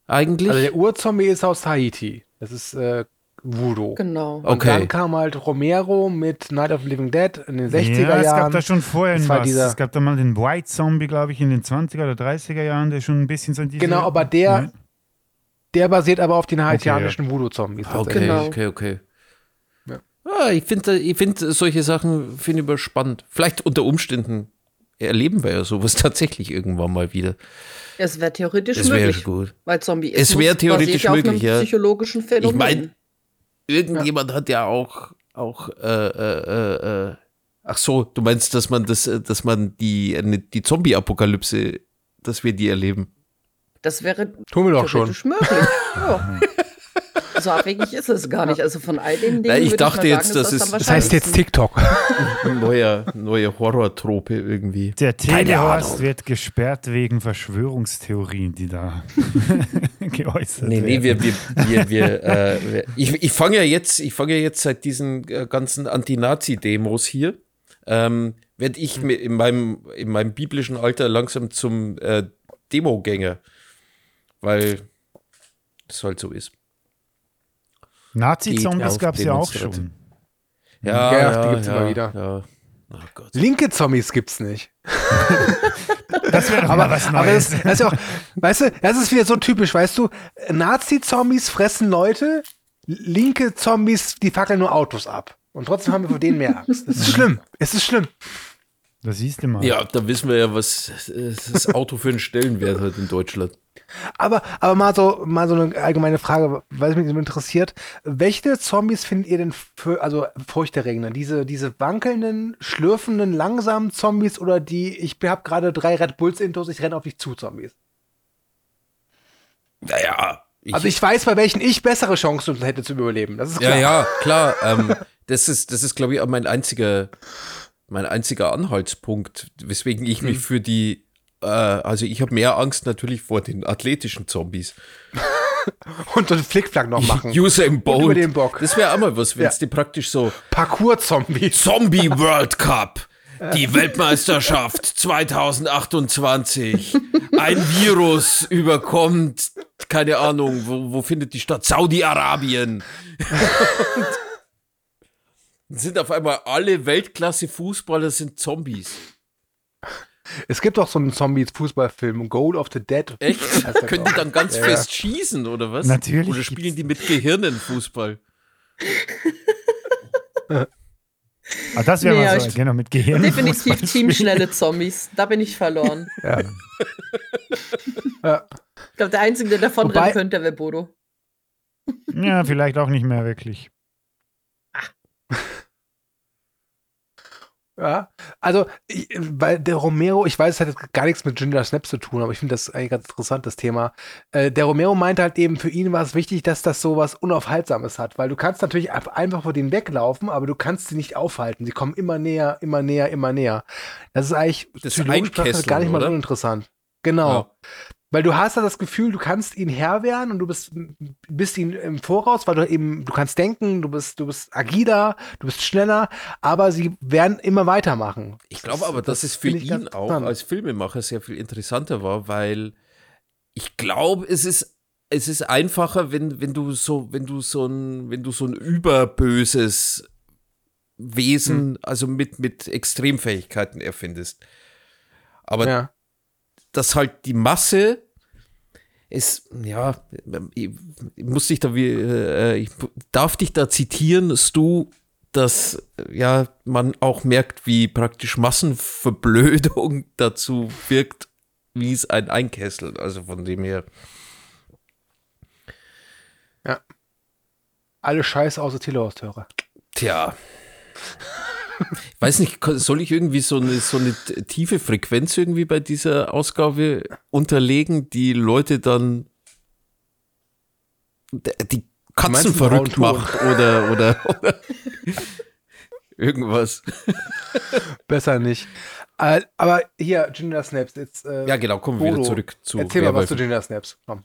[SPEAKER 1] Eigentlich?
[SPEAKER 2] Also der Urzombie ist aus Haiti. Das ist äh, Voodoo.
[SPEAKER 4] Genau.
[SPEAKER 2] Und
[SPEAKER 1] Okay.
[SPEAKER 2] dann kam halt Romero mit Night of the Living Dead in den 60er
[SPEAKER 3] ja, es
[SPEAKER 2] Jahren.
[SPEAKER 3] gab da schon vorher was.
[SPEAKER 2] dieser-
[SPEAKER 3] Es gab da mal den White Zombie, glaube ich, in den 20er oder 30er Jahren, der schon ein bisschen so in diese...
[SPEAKER 2] genau, aber der,
[SPEAKER 3] Ja.
[SPEAKER 2] der basiert aber auf den haitianischen Voodoo-Zombies.
[SPEAKER 1] Okay,
[SPEAKER 2] tatsächlich.
[SPEAKER 4] Genau.
[SPEAKER 1] okay, okay.
[SPEAKER 2] Ja.
[SPEAKER 1] Ah, ich finde ich find solche Sachen finde ich immer spannend. Vielleicht unter Umständen erleben wir ja sowas tatsächlich irgendwann mal wieder.
[SPEAKER 4] Es wäre theoretisch
[SPEAKER 1] Das wäre
[SPEAKER 4] möglich.
[SPEAKER 1] gut.
[SPEAKER 4] Weil Zombie
[SPEAKER 1] Es wär theoretisch
[SPEAKER 4] auf
[SPEAKER 1] möglich,
[SPEAKER 4] einem
[SPEAKER 1] ja.
[SPEAKER 4] psychologischen Phänomen.
[SPEAKER 1] Ich meine, irgendjemand hat ja auch, auch äh, äh, äh, äh, ach so, du meinst, dass man das, äh, dass man die, die Zombie-Apokalypse, dass wir die erleben.
[SPEAKER 4] das wäre
[SPEAKER 2] Tun wir doch schon.
[SPEAKER 4] theoretisch möglich. ja. So abwegig ist es gar nicht. Also von all den Dingen.
[SPEAKER 1] Na, ich
[SPEAKER 4] würde
[SPEAKER 1] dachte
[SPEAKER 4] mal
[SPEAKER 1] jetzt,
[SPEAKER 4] sagen,
[SPEAKER 1] das ist-
[SPEAKER 2] Das heißt jetzt. TikTok.
[SPEAKER 1] Ein neuer, neue Horrortrope irgendwie.
[SPEAKER 3] Der
[SPEAKER 1] Keine
[SPEAKER 3] Telehorst wird gesperrt wegen Verschwörungstheorien, die da geäußert
[SPEAKER 1] Nee, nee,
[SPEAKER 3] werden.
[SPEAKER 1] wir, wir, wir, wir, äh, wir ich, ich fange ja jetzt, ich fange ja jetzt seit diesen äh, ganzen Anti-Nazi-Demos hier, ähm, werde ich mi- in meinem, in meinem biblischen Alter langsam zum äh, Demogänger, weil das halt so ist.
[SPEAKER 3] Nazi-Zombies gab es ja auch schon.
[SPEAKER 1] Ja,
[SPEAKER 2] Ja, die gibt's immer wieder.
[SPEAKER 1] Ja. Oh Gott.
[SPEAKER 2] Linke Zombies gibt's nicht.
[SPEAKER 3] Das wäre doch
[SPEAKER 2] Aber,
[SPEAKER 3] mal was
[SPEAKER 2] aber
[SPEAKER 3] Neues.
[SPEAKER 2] das, das ist ja auch, weißt du, das ist wieder so typisch, weißt du, Nazi-Zombies fressen Leute, linke Zombies, die fackeln nur Autos ab. Und trotzdem haben wir vor denen mehr Angst. Das ist schlimm. Es ist schlimm.
[SPEAKER 3] das siehst du mal.
[SPEAKER 1] Ja, da wissen wir ja, was das Auto für einen Stellenwert hat in Deutschland.
[SPEAKER 2] Aber, aber mal so, mal so eine allgemeine Frage, weil es mich interessiert. Welche Zombies findet ihr denn für, also furchterregender? Diese, diese wankelnden, schlürfenden, langsamen Zombies oder die, ich habe gerade drei Red Bulls intus, ich renne auf dich zu Zombies?
[SPEAKER 1] Naja. Ich,
[SPEAKER 2] Also ich weiß, bei welchen ich bessere Chancen hätte zu überleben. Das ist
[SPEAKER 1] Ja,
[SPEAKER 2] klar.
[SPEAKER 1] ja, klar. Ähm, das ist, das ist, glaube ich, auch mein einziger, mein einziger Anhaltspunkt, weswegen ich mich für die, also ich habe mehr Angst natürlich vor den athletischen Zombies.
[SPEAKER 2] Und einen Flickflack noch machen.
[SPEAKER 1] Usain
[SPEAKER 2] Und
[SPEAKER 1] Bolt.
[SPEAKER 2] über den Bock.
[SPEAKER 1] Das wäre auch mal was, wenn es
[SPEAKER 2] Ja.
[SPEAKER 1] die praktisch so
[SPEAKER 2] Parkour-Zombies.
[SPEAKER 1] Zombie World Cup. Die Weltmeisterschaft 2028. Ein Virus überkommt, keine Ahnung, wo, wo findet die statt? Saudi-Arabien. Und sind auf einmal alle Weltklasse-Fußballer sind Zombies.
[SPEAKER 2] Es gibt auch so einen Zombie-Fußballfilm, Goal of the Dead.
[SPEAKER 1] Echt? Können die dann ganz
[SPEAKER 2] Ja,
[SPEAKER 1] fest schießen, oder was?
[SPEAKER 3] Natürlich
[SPEAKER 1] Oder spielen die mit Gehirnen Fußball?
[SPEAKER 3] Ah, das wäre
[SPEAKER 4] Nee,
[SPEAKER 3] mal
[SPEAKER 4] ja,
[SPEAKER 3] so,
[SPEAKER 4] ich-
[SPEAKER 3] genau, mit Gehirn.
[SPEAKER 4] Definitiv teamschnelle Zombies. Da bin ich verloren.
[SPEAKER 2] Ja. ja.
[SPEAKER 4] Ich glaube, der Einzige, der davon
[SPEAKER 2] Wobei-
[SPEAKER 4] rennen könnte, wäre Bodo.
[SPEAKER 3] Ja, vielleicht auch nicht mehr wirklich.
[SPEAKER 2] Ja, also, ich, weil der Romero, ich weiß, es hat jetzt gar nichts mit Ginger Snaps zu tun, aber ich finde das eigentlich ganz interessant, das Thema. Äh, der Romero meinte halt eben, für ihn war es wichtig, dass das so was Unaufhaltsames hat, weil du kannst natürlich einfach- vor denen weglaufen, aber du kannst sie nicht aufhalten. Sie kommen immer näher, immer näher, immer näher. Das ist eigentlich
[SPEAKER 1] Das Einkesseln,
[SPEAKER 2] gar nicht mal so
[SPEAKER 1] oder?
[SPEAKER 2] interessant. Genau.
[SPEAKER 1] Ja.
[SPEAKER 2] Weil du hast ja das Gefühl, du kannst ihn Herr werden und du bist, bist ihn im Voraus, weil du eben, du kannst denken, du bist, du bist agiler, du bist schneller, aber sie werden immer weitermachen.
[SPEAKER 1] Ich glaube aber, dass es für ihn auch
[SPEAKER 2] interessant.
[SPEAKER 1] als Filmemacher sehr viel interessanter war, weil ich glaube, es ist, es ist einfacher, wenn, wenn du so, wenn du so ein, wenn du so ein überböses Wesen,
[SPEAKER 2] Hm.
[SPEAKER 1] also mit, mit Extremfähigkeiten erfindest. Aber
[SPEAKER 2] Ja.
[SPEAKER 1] Dass halt die Masse ist, ja, ich, ich muss dich da wie, äh, ich darf dich da zitieren, Stu, dass ja man auch merkt, wie praktisch Massenverblödung dazu wirkt, wie es ein Einkesselt. Also von dem her.
[SPEAKER 2] Alle Scheiße außer Telehaustörer.
[SPEAKER 1] Tja. Ich weiß nicht, soll ich irgendwie so eine, so eine tiefe Frequenz irgendwie bei dieser Ausgabe unterlegen, die Leute dann die Katzen verrückt macht oder, oder, oder irgendwas.
[SPEAKER 2] Besser nicht. Äh, aber hier, Ginger Snaps. Jetzt, äh,
[SPEAKER 1] Ja, genau, kommen wir wieder zurück zu
[SPEAKER 2] Erzähl mal was zu Ginger Snaps. Komm.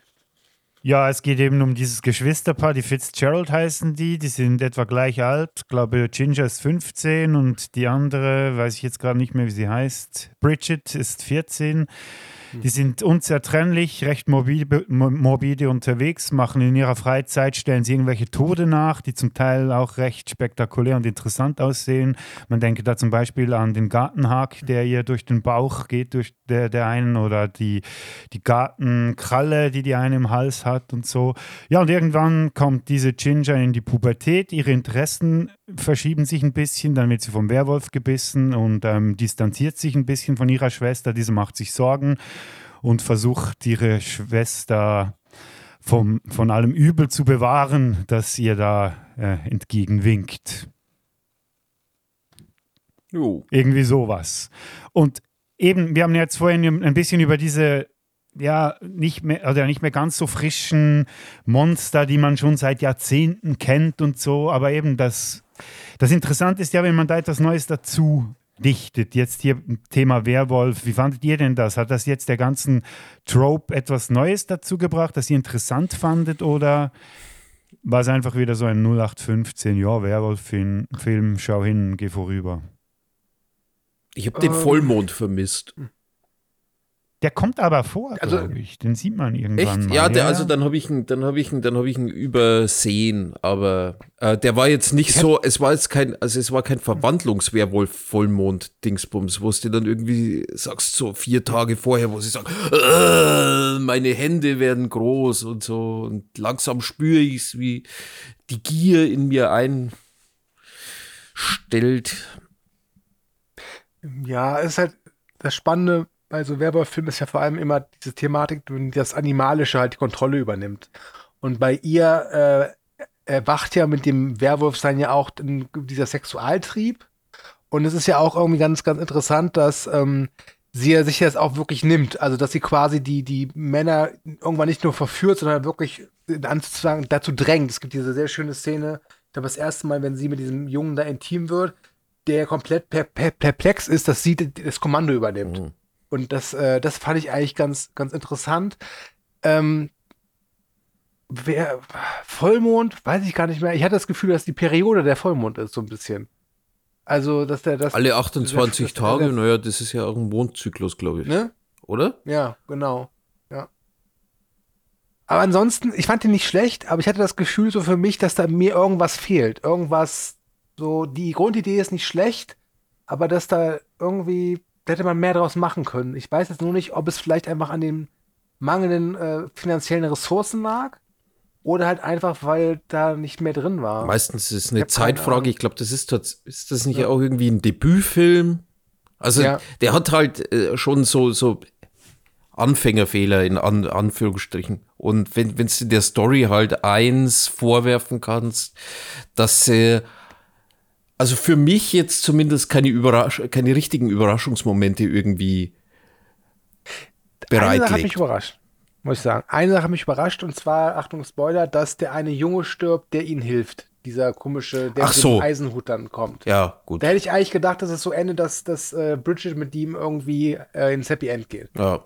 [SPEAKER 3] Ja, es geht eben um dieses Geschwisterpaar, die Fitzgerald heißen die, die sind etwa gleich alt. Ich glaube, Ginger ist 15 und die andere, weiß ich jetzt gerade nicht mehr, wie sie heißt, Bridget ist 14. Die sind unzertrennlich, recht morbide, mo- morbide unterwegs, machen in ihrer Freizeit, stellen sie irgendwelche Tode nach, die zum Teil auch recht spektakulär und interessant aussehen. Man denke da zum Beispiel an den Gartenhag, der ihr durch den Bauch geht, durch der, der einen, oder die, die Gartenkralle, die die eine im Hals hat und so. Ja, und irgendwann kommt diese Ginger in die Pubertät, ihre Interessen verschieben sich ein bisschen, dann wird sie vom Werwolf gebissen und ähm, distanziert sich ein bisschen von ihrer Schwester. Diese macht sich Sorgen und versucht ihre Schwester vom, von allem Übel zu bewahren, das ihr da äh, entgegenwinkt.
[SPEAKER 1] Jo.
[SPEAKER 3] Irgendwie sowas. Und eben, wir haben jetzt vorhin ein bisschen über diese ja, nicht mehr, oder nicht mehr ganz so frischen Monster, die man schon seit Jahrzehnten kennt und so, aber eben das, das Interessante ist ja, wenn man da etwas Neues dazu dichtet. Jetzt hier Thema Werwolf. Wie fandet ihr denn das? Hat das jetzt der ganzen Trope etwas Neues dazu gebracht, das ihr interessant fandet oder war es einfach wieder so ein 0815, ja, Werwolf-Film, Film, schau hin, geh vorüber?
[SPEAKER 1] Ich habe den. Vollmond vermisst.
[SPEAKER 3] Der kommt aber vor,
[SPEAKER 2] Also-
[SPEAKER 3] glaube ich. Den sieht man irgendwann
[SPEAKER 1] Echt?
[SPEAKER 3] mal.
[SPEAKER 1] Ja, der, also dann habe ich ihn, dann habe ich ihn, dann habe ich ihn übersehen, aber äh, der war jetzt nicht so, es war jetzt kein, also es war kein Verwandlungswerwolf Vollmond Dingsbums, wo du dann irgendwie sagst so vier Tage vorher, wo sie sagen, "Äh, meine Hände werden groß und so und langsam spüre ich es, wie die Gier in mir einstellt.
[SPEAKER 2] Ja, ist halt das Spannende bei so Werwolf-Filmen ist ja vor allem immer diese Thematik, wenn das Animalische halt die Kontrolle übernimmt. Und bei ihr äh, erwacht ja mit dem Werwolfsein ja auch dieser Sexualtrieb. Und es ist ja auch irgendwie ganz, ganz interessant, dass ähm, sie ja sich das auch wirklich nimmt. Also, dass sie quasi die, die Männer irgendwann nicht nur verführt, sondern wirklich anzusagen, dazu drängt. Es gibt diese sehr schöne Szene, ich das erste Mal, wenn sie mit diesem Jungen da intim wird, der komplett per, per, perplex ist, dass sie das Kommando übernimmt.
[SPEAKER 1] Mhm.
[SPEAKER 2] Und das, äh, das fand ich eigentlich ganz, ganz interessant. Ähm, wer, Vollmond, weiß ich gar nicht mehr. Ich hatte das Gefühl, dass die Periode der Vollmond ist, so ein bisschen. Also, dass der das.
[SPEAKER 1] Alle 28
[SPEAKER 2] das-
[SPEAKER 1] Tage, naja, das ist ja auch ein Mondzyklus, glaube ich.
[SPEAKER 2] Ne?
[SPEAKER 1] Oder?
[SPEAKER 2] Ja, genau. Ja. Aber ansonsten, ich fand den nicht schlecht, aber ich hatte das Gefühl so für mich, dass da mir irgendwas fehlt. Irgendwas, so, die Grundidee ist nicht schlecht, aber dass da irgendwie, da hätte man mehr draus machen können. Ich weiß jetzt nur nicht, ob es vielleicht einfach an den mangelnden äh, finanziellen Ressourcen lag oder halt einfach, weil da nicht mehr drin war.
[SPEAKER 1] Meistens ist es
[SPEAKER 2] Ich
[SPEAKER 1] eine
[SPEAKER 2] keine
[SPEAKER 1] Zeitfrage. Ich glaube, das ist, ist das nicht
[SPEAKER 2] Ja.
[SPEAKER 1] auch irgendwie ein Debütfilm? Also,
[SPEAKER 2] Ja.
[SPEAKER 1] der hat halt äh, schon so, so Anfängerfehler in An Anführungsstrichen. Und wenn wenn du der Story halt eins vorwerfen kannst, dass sie also für mich jetzt zumindest keine Überrasch keine richtigen Überraschungsmomente irgendwie
[SPEAKER 2] Eine Sache hat mich
[SPEAKER 1] bereitlegt.
[SPEAKER 2] überrascht, muss ich sagen. Eine Sache hat mich überrascht und zwar, Achtung, Spoiler, dass der eine Junge stirbt, der ihnen hilft. Dieser komische, der
[SPEAKER 1] Ach
[SPEAKER 2] mit dem
[SPEAKER 1] so.
[SPEAKER 2] Eisenhut dann kommt.
[SPEAKER 1] Ja, gut.
[SPEAKER 2] Da hätte ich eigentlich gedacht, dass es so endet, dass, dass äh, Bridget mit ihm irgendwie äh, ins Happy End geht.
[SPEAKER 1] Ja.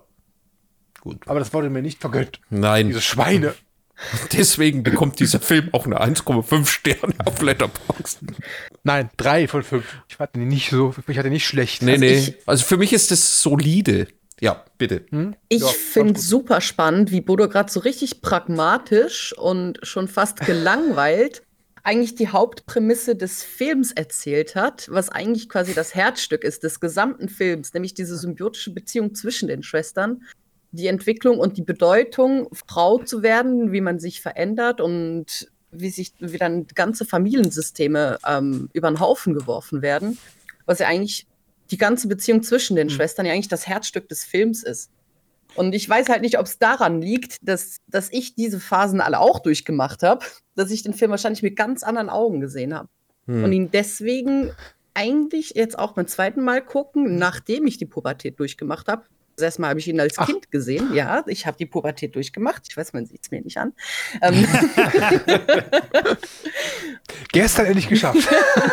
[SPEAKER 1] Gut.
[SPEAKER 2] Aber das wurde mir nicht vergönnt.
[SPEAKER 1] Nein.
[SPEAKER 2] Diese Schweine.
[SPEAKER 1] Deswegen bekommt dieser Film auch eine 1,5 Sterne auf Letterboxd.
[SPEAKER 2] Nein, drei von fünf. Ich hatte ihn nicht so, ich hatte nicht schlecht.
[SPEAKER 1] Nee,
[SPEAKER 2] Also
[SPEAKER 1] nee.
[SPEAKER 4] ich-
[SPEAKER 1] also für mich ist das solide. Ja, bitte.
[SPEAKER 4] Ich
[SPEAKER 2] Ja,
[SPEAKER 4] finde super spannend, wie Bodo gerade so richtig pragmatisch und schon fast gelangweilt eigentlich die Hauptprämisse des Films erzählt hat, was eigentlich quasi das Herzstück ist des gesamten Films, nämlich diese symbiotische Beziehung zwischen den Schwestern, die Entwicklung und die Bedeutung, Frau zu werden, wie man sich verändert und wie sich wie dann ganze Familiensysteme ähm, über den Haufen geworfen werden, was ja eigentlich die ganze Beziehung zwischen den Schwestern ja eigentlich das Herzstück des Films ist. Und ich weiß halt nicht, ob es daran liegt, dass, dass ich diese Phasen alle auch durchgemacht habe, dass ich den Film wahrscheinlich mit ganz anderen Augen gesehen habe.
[SPEAKER 1] Hm.
[SPEAKER 4] Und ihn deswegen eigentlich jetzt auch beim zweiten Mal gucken, nachdem ich die Pubertät durchgemacht habe. Das erste Mal habe ich ihn als
[SPEAKER 2] Ach.
[SPEAKER 4] Kind gesehen. Ja, ich habe die Pubertät durchgemacht. Ich weiß, man sieht es mir nicht an. Ähm,
[SPEAKER 2] Gestern endlich geschafft.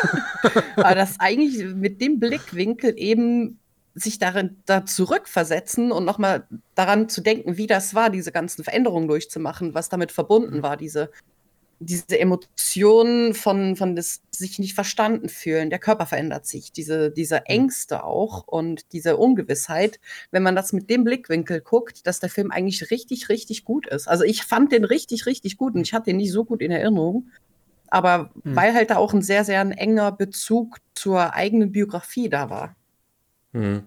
[SPEAKER 4] aber das eigentlich mit dem Blickwinkel eben sich darin da zurückversetzen und nochmal daran zu denken, wie das war, diese ganzen Veränderungen durchzumachen, was damit verbunden war, diese, diese Emotionen von, von das sich nicht verstanden fühlen, der Körper verändert sich, diese, diese Ängste auch und diese Ungewissheit, wenn man das mit dem Blickwinkel guckt, dass der Film eigentlich richtig, richtig gut ist. Also ich fand den richtig, richtig gut und ich hatte ihn nicht so gut in Erinnerung. Aber
[SPEAKER 2] Hm.
[SPEAKER 4] weil halt da auch ein sehr, sehr ein enger Bezug zur eigenen Biografie da war.
[SPEAKER 1] Hm.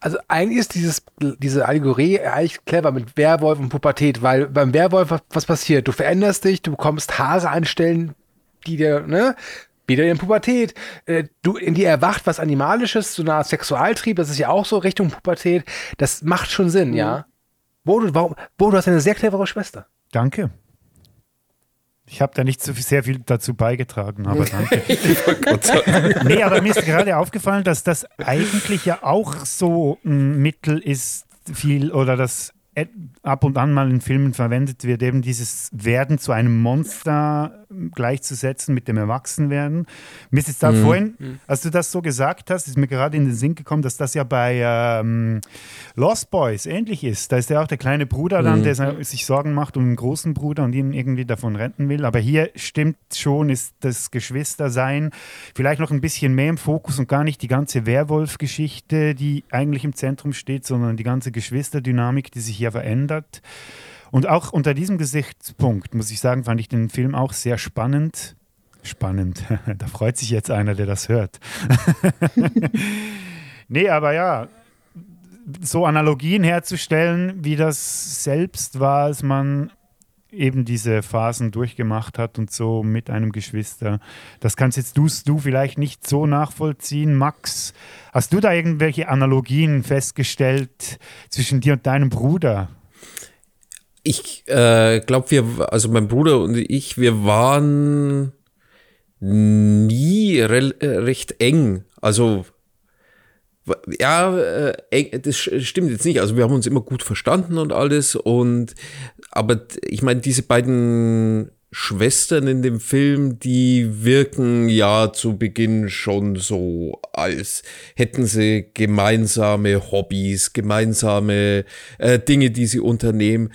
[SPEAKER 2] Also eigentlich ist dieses, diese Allegorie eigentlich clever mit Werwolf und Pubertät, weil beim Werwolf was, passiert? Du veränderst dich, du bekommst Haare an Stellen, die dir, ne? Wieder in Pubertät. Äh, du, in dir erwacht was Animalisches, so eine Art Sexualtrieb, das ist ja auch so Richtung Pubertät. Das macht schon Sinn, ja. Bodo, warum, Bodo, du hast eine sehr clevere Schwester.
[SPEAKER 3] Danke. Ich habe da nicht so viel, sehr viel dazu beigetragen, aber danke. nee, aber mir ist gerade aufgefallen, dass das eigentlich ja auch so ein Mittel ist, viel oder das ab und an mal in Filmen verwendet wird, eben dieses Werden zu einem Monster gleichzusetzen mit dem Erwachsenwerden. Mir ist jetzt da vorhin, als du das so gesagt hast, ist mir gerade in den Sinn gekommen, dass das ja bei ähm, Lost Boys ähnlich ist. Da ist ja auch der kleine Bruder dann, der se- sich Sorgen macht um den großen Bruder und ihn irgendwie davon retten will. Aber hier stimmt schon, ist das Geschwistersein vielleicht noch ein bisschen mehr im Fokus und gar nicht die ganze Werwolf-Geschichte, die eigentlich im Zentrum steht, sondern die ganze Geschwisterdynamik, die sich hier verändert. Und auch unter diesem Gesichtspunkt, muss ich sagen, fand ich den Film auch sehr spannend. Spannend. da freut sich jetzt einer, der das hört. nee, aber ja, so Analogien herzustellen, wie das selbst war, als man eben diese Phasen durchgemacht hat und so mit einem Geschwister. Das kannst jetzt du, du vielleicht nicht so nachvollziehen. Max, hast du da irgendwelche Analogien festgestellt zwischen dir und deinem Bruder?
[SPEAKER 1] Ich äh, glaube, wir, also mein Bruder und ich, wir waren nie äh, recht eng. Also ja, äh, das stimmt jetzt nicht. Also wir haben uns immer gut verstanden und alles. Und aber ich meine, diese beiden Schwestern in dem Film, die wirken ja zu Beginn schon so, als hätten sie gemeinsame Hobbys, gemeinsame äh, Dinge, die sie unternehmen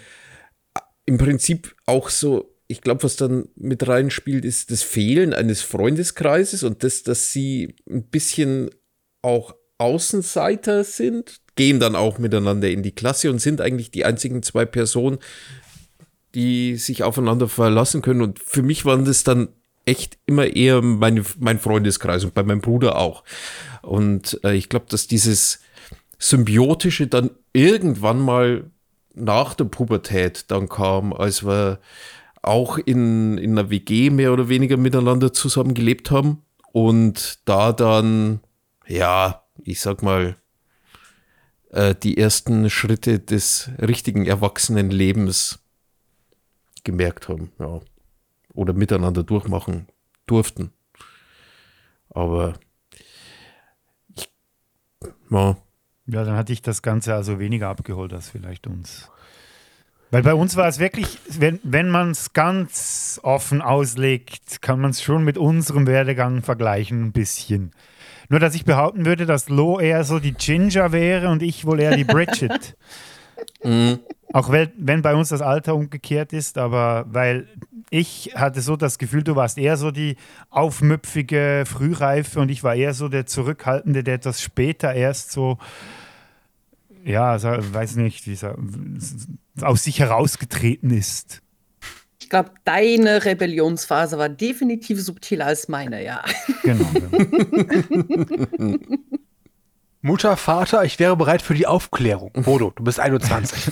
[SPEAKER 1] im Prinzip auch so, ich glaube, was dann mit reinspielt, ist das Fehlen eines Freundeskreises und das, dass sie ein bisschen auch Außenseiter sind, gehen dann auch miteinander in die Klasse und sind eigentlich die einzigen zwei Personen, die sich aufeinander verlassen können. Und für mich waren das dann echt immer eher meine, mein Freundeskreis und bei meinem Bruder auch. Und äh, ich glaube, dass dieses Symbiotische dann irgendwann mal nach der Pubertät dann kam, als wir auch in, in einer WG mehr oder weniger miteinander zusammen gelebt haben und da dann, ja, ich sag mal, äh, die ersten Schritte des richtigen Erwachsenenlebens gemerkt haben, ja. Oder miteinander durchmachen durften. Aber ich, ja,
[SPEAKER 3] Ja, dann hatte ich das Ganze also weniger abgeholt als vielleicht uns. Weil bei uns war es wirklich, wenn, wenn man es ganz offen auslegt, kann man es schon mit unserem Werdegang vergleichen, ein bisschen. Nur, dass ich behaupten würde, dass Lo eher so die Ginger wäre und ich wohl eher die Bridget. Auch wenn, bei uns das Alter umgekehrt ist, aber weil ich hatte so das Gefühl, du warst eher so die aufmüpfige Frühreife und ich war eher so der Zurückhaltende, der etwas später erst so, ja, weiß nicht, wie sa- aus sich herausgetreten ist.
[SPEAKER 4] Ich glaube, deine Rebellionsphase war definitiv subtiler als meine, ja.
[SPEAKER 3] Genau.
[SPEAKER 2] Mutter, Vater, ich wäre bereit für die Aufklärung. Bodo, du bist 21.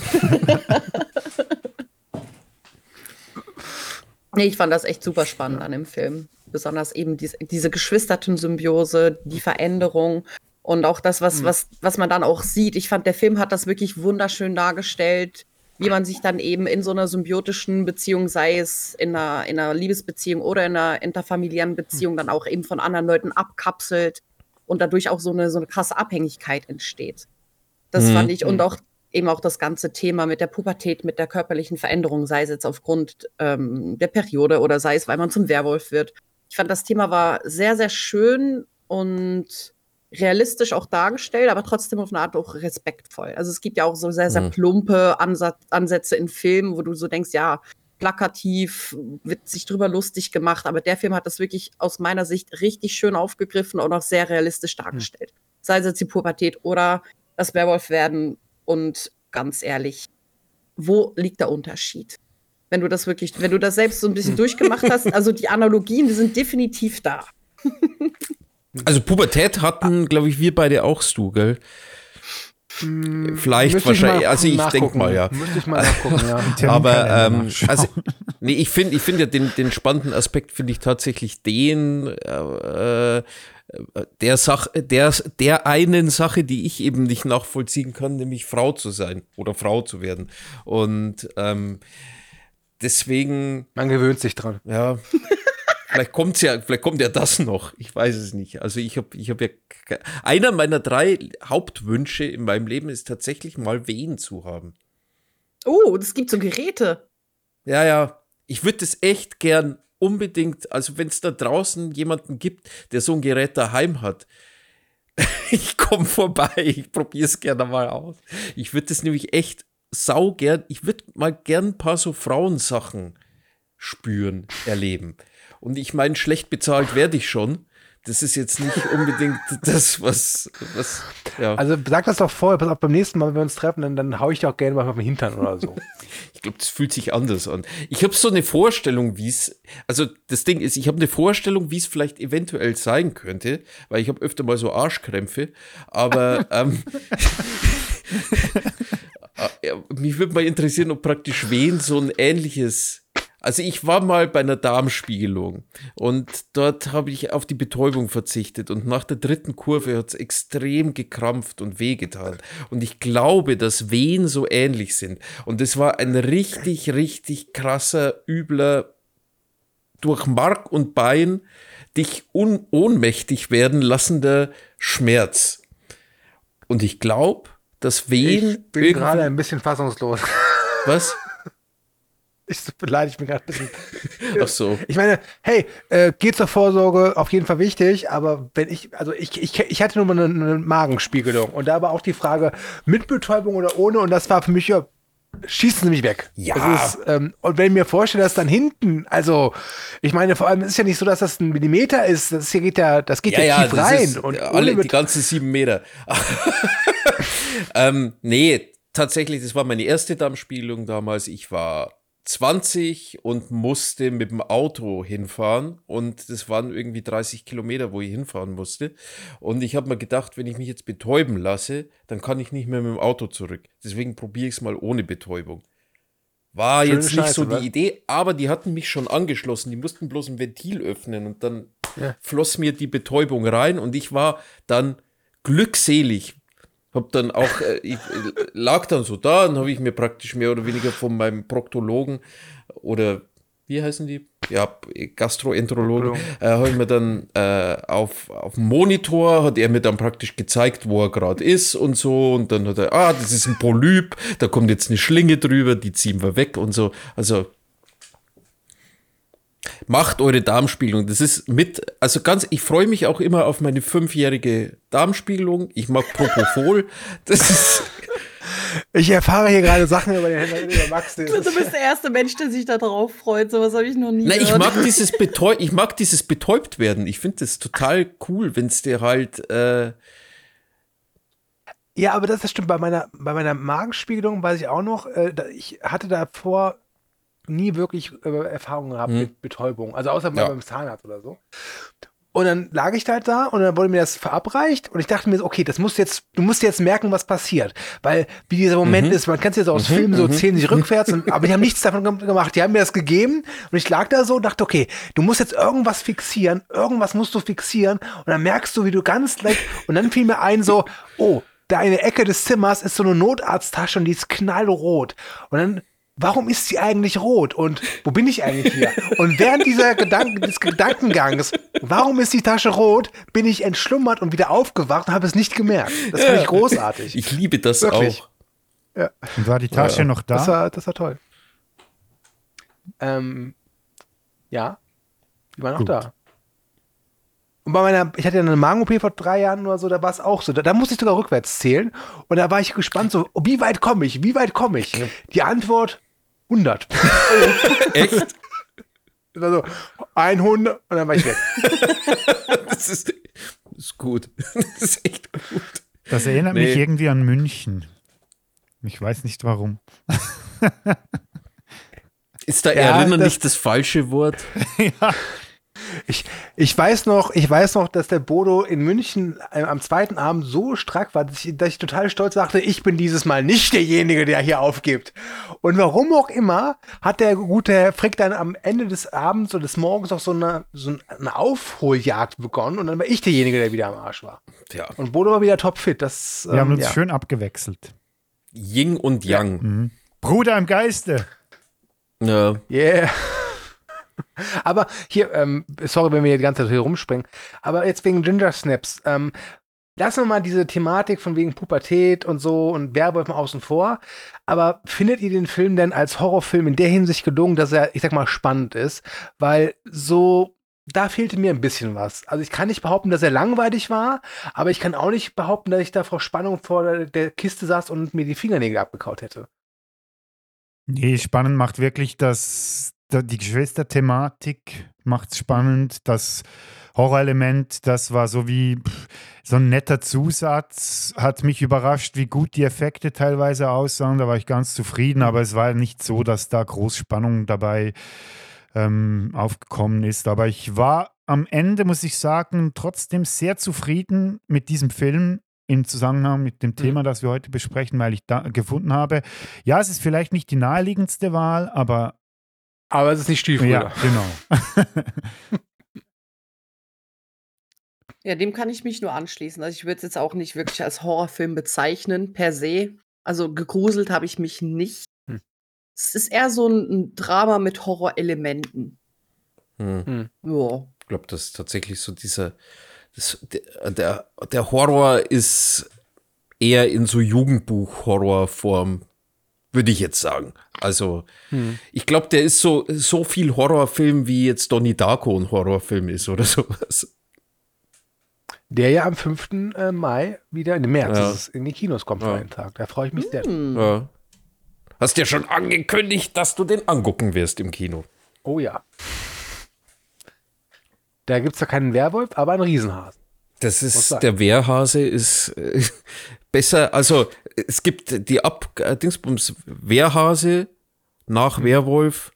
[SPEAKER 4] Nee, ich fand das echt super spannend an dem Film. Besonders eben dies, diese Geschwisterten-Symbiose, die Veränderung und auch das, was, was, was man dann auch sieht. Ich fand, der Film hat das wirklich wunderschön dargestellt, wie man sich dann eben in so einer symbiotischen Beziehung, sei es in einer, in einer Liebesbeziehung oder in einer interfamiliären Beziehung, dann auch eben von anderen Leuten abkapselt und dadurch auch so eine, so eine krasse Abhängigkeit entsteht. Das fand ich und auch eben auch das ganze Thema mit der Pubertät, mit der körperlichen Veränderung, sei es jetzt aufgrund ähm, der Periode oder sei es, weil man zum Werwolf wird. Ich fand, das Thema war sehr, sehr schön und realistisch auch dargestellt, aber trotzdem auf eine Art auch respektvoll. Also es gibt ja auch so sehr, sehr plumpe Ansatz, Ansätze in Filmen, wo du so denkst, ja, plakativ, wird sich drüber lustig gemacht, aber der Film hat das wirklich aus meiner Sicht richtig schön aufgegriffen und auch sehr realistisch dargestellt. Sei es jetzt die Pubertät oder das Werwolf-Werden und ganz ehrlich, wo liegt der Unterschied? Wenn du das wirklich, wenn du das selbst so ein bisschen durchgemacht hast, also die Analogien, die sind definitiv da.
[SPEAKER 1] Also Pubertät hatten, glaube ich, wir beide auch, Stu, gell? Vielleicht
[SPEAKER 2] Müsste ich
[SPEAKER 1] wahrscheinlich,
[SPEAKER 2] mal
[SPEAKER 1] also ich denke mal, ja.
[SPEAKER 2] Müsste ich mal nachgucken, ja.
[SPEAKER 1] Aber ähm, also, nee, ich finde ich finde ja den, den spannenden Aspekt finde ich tatsächlich den äh, äh, der Sach der der einen Sache, die ich eben nicht nachvollziehen kann, nämlich Frau zu sein oder Frau zu werden. Und ähm, deswegen
[SPEAKER 2] Man gewöhnt sich dran.
[SPEAKER 1] ja. Vielleicht kommt's ja, vielleicht kommt ja das noch. Ich weiß es nicht. Also ich habe, ich habe ja einer meiner drei Hauptwünsche in meinem Leben ist tatsächlich mal Wehen zu haben.
[SPEAKER 4] Oh, es gibt so Geräte.
[SPEAKER 1] Ja, ja. Ich würde das echt gern unbedingt, also wenn es da draußen jemanden gibt, der so ein Gerät daheim hat, ich komme vorbei, ich probiere es gerne mal aus. Ich würde das nämlich echt sau gern, ich würde mal gern ein paar so Frauensachen spüren, erleben. Und ich meine, schlecht bezahlt werde ich schon. Das ist jetzt nicht unbedingt das, was, was ja.
[SPEAKER 2] Also sag das doch vorher, pass auf, beim nächsten Mal, wenn wir uns treffen, dann, dann hau ich dir auch gerne mal auf den Hintern oder so.
[SPEAKER 1] Ich glaube, das fühlt sich anders an. Ich habe so eine Vorstellung, wie es, also das Ding ist, ich habe eine Vorstellung, wie es vielleicht eventuell sein könnte, weil ich habe öfter mal so Arschkrämpfe, aber ähm, äh, mich würde mal interessieren, ob praktisch wen so ein ähnliches also ich war mal bei einer Darmspiegelung und dort habe ich auf die Betäubung verzichtet und nach der dritten Kurve hat es extrem gekrampft und wehgetan. Und ich glaube, dass Wehen so ähnlich sind. Und es war ein richtig, richtig krasser, übler, durch Mark und Bein dich ohnmächtig werden lassender Schmerz. Und ich glaube, dass Wehen
[SPEAKER 2] Ich bin gerade ein bisschen fassungslos.
[SPEAKER 1] Was?
[SPEAKER 2] Ich tut mir leid, ich bin gerade ein bisschen.
[SPEAKER 1] Ach so.
[SPEAKER 2] Ich meine, hey, äh, geht zur Vorsorge auf jeden Fall wichtig, aber wenn ich, also ich, ich, ich hatte nur mal eine, eine Magenspiegelung und da war auch die Frage, mit Betäubung oder ohne und das war für mich ja, schießen Sie mich weg.
[SPEAKER 1] Ja.
[SPEAKER 2] Ist, ähm, und wenn ich mir vorstelle, dass dann hinten, also ich meine, vor allem es ist ja nicht so, dass das ein Millimeter ist, das hier geht ja, das geht ja, tief
[SPEAKER 1] das
[SPEAKER 2] rein.
[SPEAKER 1] Ist
[SPEAKER 2] und
[SPEAKER 1] alle, die ganzen sieben Meter. ähm, nee, tatsächlich, das war meine erste Darmspiegelung damals. Ich war 20 und musste mit dem Auto hinfahren und das waren irgendwie 30 Kilometer, wo ich hinfahren musste. Und ich habe mir gedacht, wenn ich mich jetzt betäuben lasse, dann kann ich nicht mehr mit dem Auto zurück. Deswegen probiere ich es mal ohne Betäubung. War
[SPEAKER 2] Schöne
[SPEAKER 1] jetzt nicht
[SPEAKER 2] Scheiße,
[SPEAKER 1] so die Idee, aber die hatten mich schon angeschlossen. Die mussten bloß ein Ventil öffnen und dann
[SPEAKER 2] Ja.
[SPEAKER 1] floss mir die Betäubung rein und ich war dann glückselig. Hab dann auch, äh, ich äh, lag dann so da und habe ich mir praktisch mehr oder weniger von meinem Proktologen oder wie heißen die? Ja, Gastroenterologen, äh, habe ich mir dann äh, auf, auf dem Monitor, hat er mir dann praktisch gezeigt, wo er gerade ist und so. Und dann hat er, ah, das ist ein Polyp, da kommt jetzt eine Schlinge drüber, die ziehen wir weg und so. Also macht eure Darmspiegelung. Das ist mit, also ganz, ich freue mich auch immer auf meine fünfjährige Darmspiegelung. Ich mag Propofol. Das ist,
[SPEAKER 2] Ich erfahre hier gerade Sachen über den Händler, über Max.
[SPEAKER 4] Du
[SPEAKER 2] ist,
[SPEAKER 4] bist der erste Mensch, der sich da drauf freut. Sowas habe ich noch nie
[SPEAKER 1] na, ich
[SPEAKER 4] gehört.
[SPEAKER 1] mag dieses Betäub, ich mag dieses betäubt werden. Ich finde das total cool, wenn es dir halt, äh,
[SPEAKER 2] Ja, aber das, das stimmt. Bei meiner, bei meiner Magenspiegelung weiß ich auch noch, äh, ich hatte davor nie wirklich äh, Erfahrungen gehabt mit Betäubung. Also außer
[SPEAKER 1] Ja.
[SPEAKER 2] beim Zahnarzt oder so. Und dann lag ich da halt da und dann wurde mir das verabreicht und ich dachte mir so, okay, das musst jetzt, du musst jetzt merken, was passiert. Weil wie dieser Moment ist, man kann es jetzt aus Filmen so zählen sich rückwärts, und, aber die haben nichts davon gem- gemacht. Die haben mir das gegeben und ich lag da so und dachte, okay, du musst jetzt irgendwas fixieren, irgendwas musst du fixieren und dann merkst du, wie du ganz leicht, und dann fiel mir ein so, oh, da eine Ecke des Zimmers ist so eine Notarzttasche und die ist knallrot. Und dann, warum ist sie eigentlich rot? Und wo bin ich eigentlich hier? Und während dieser Gedanken, des Gedankengangs, warum ist die Tasche rot, bin ich entschlummert und wieder aufgewacht und habe es nicht gemerkt. Das fand ich großartig.
[SPEAKER 1] ich liebe das
[SPEAKER 2] Wirklich?
[SPEAKER 1] auch.
[SPEAKER 3] Und war die Tasche noch da?
[SPEAKER 2] Das war, das war toll. Ähm, ja, die war noch
[SPEAKER 3] Gut.
[SPEAKER 2] da. Und bei meiner, ich hatte ja eine Magen-OP vor drei Jahren oder so, da war es auch so. Da, da musste ich sogar rückwärts zählen. Und da war ich gespannt, so, wie weit komme ich? Wie weit komme ich? Die Antwort 100.
[SPEAKER 1] Echt?
[SPEAKER 2] Das war so 100 und dann war ich weg.
[SPEAKER 1] Das ist, das ist gut. Das ist echt gut.
[SPEAKER 3] Das erinnert
[SPEAKER 1] Nee.
[SPEAKER 3] mich irgendwie an München. Ich weiß nicht warum.
[SPEAKER 1] Ist da
[SPEAKER 2] Ja,
[SPEAKER 1] erinnern
[SPEAKER 2] das-
[SPEAKER 1] nicht das falsche Wort?
[SPEAKER 2] Ich, ich weiß noch, ich weiß noch, dass der Bodo in München äh, am zweiten Abend so strack war, dass ich, dass ich total stolz sagte, ich bin dieses Mal nicht derjenige, der hier aufgibt. Und warum auch immer, hat der gute Herr Frick dann am Ende des Abends oder des Morgens auch so eine, so eine Aufholjagd begonnen und dann war ich derjenige, der wieder am Arsch war.
[SPEAKER 1] Ja.
[SPEAKER 2] Und Bodo war wieder topfit. Das,
[SPEAKER 3] Wir haben
[SPEAKER 2] ähm,
[SPEAKER 3] uns
[SPEAKER 2] ja.
[SPEAKER 3] schön abgewechselt.
[SPEAKER 1] Ying und Yang.
[SPEAKER 3] Bruder im Geiste.
[SPEAKER 1] Ja.
[SPEAKER 2] Yeah. Aber hier, ähm, sorry, wenn wir hier die ganze Zeit hier rumspringen, aber jetzt wegen Ginger Snaps. Ähm, lassen wir mal diese Thematik von wegen Pubertät und so und Werwolf mal außen vor. Aber findet ihr den Film denn als Horrorfilm in der Hinsicht gelungen, dass er, ich sag mal, spannend ist? Weil so, da fehlte mir ein bisschen was. Also ich kann nicht behaupten, dass er langweilig war, aber ich kann auch nicht behaupten, dass ich da vor Spannung vor der, Kiste saß und mir die Fingernägel abgekaut hätte.
[SPEAKER 3] Nee, spannend macht wirklich das, da- die Geschwisterthematik macht spannend. Das Horrorelement, das war so wie pff, so ein netter Zusatz, hat mich überrascht, wie gut die Effekte teilweise aussahen. Da war ich ganz zufrieden, aber es war nicht so, dass da groß Spannung dabei ähm, aufgekommen ist. Aber ich war am Ende, muss ich sagen, trotzdem sehr zufrieden mit diesem Film im Zusammenhang mit dem Thema, das wir heute besprechen, weil ich da gefunden habe, ja, es ist vielleicht nicht die naheliegendste Wahl, aber
[SPEAKER 2] Aber es ist nicht Stiefbrüder.
[SPEAKER 3] ja, genau.
[SPEAKER 4] Ja, dem kann ich mich nur anschließen. Also ich würde es jetzt auch nicht wirklich als Horrorfilm bezeichnen, per se. Also gegruselt habe ich mich nicht.
[SPEAKER 2] Hm.
[SPEAKER 4] Es ist eher so ein, ein Drama mit Horrorelementen.
[SPEAKER 1] Hm.
[SPEAKER 4] Ja.
[SPEAKER 1] Ich glaube, das ist tatsächlich so dieser, das, der, der, der Horror ist eher in so Jugendbuch-Horrorform, würde ich jetzt sagen. Also, ich glaube, der ist so, so viel Horrorfilm, wie jetzt Donnie Darko ein Horrorfilm ist oder sowas.
[SPEAKER 2] Der ja am 5. äh, Mai wieder, in März,
[SPEAKER 1] Ja.
[SPEAKER 2] in die Kinos kommt für
[SPEAKER 1] Ja.
[SPEAKER 2] einen Tag. Da freue ich mich sehr.
[SPEAKER 4] Hm.
[SPEAKER 1] Ja. Hast ja schon angekündigt, dass du den angucken wirst im Kino.
[SPEAKER 2] Oh ja. Da gibt es ja keinen Werwolf, aber einen Riesenhasen.
[SPEAKER 1] Das ist, der Wehrhase ist äh, besser, also es gibt die Ab äh, Dingsbums Wehrhase nach Werwolf,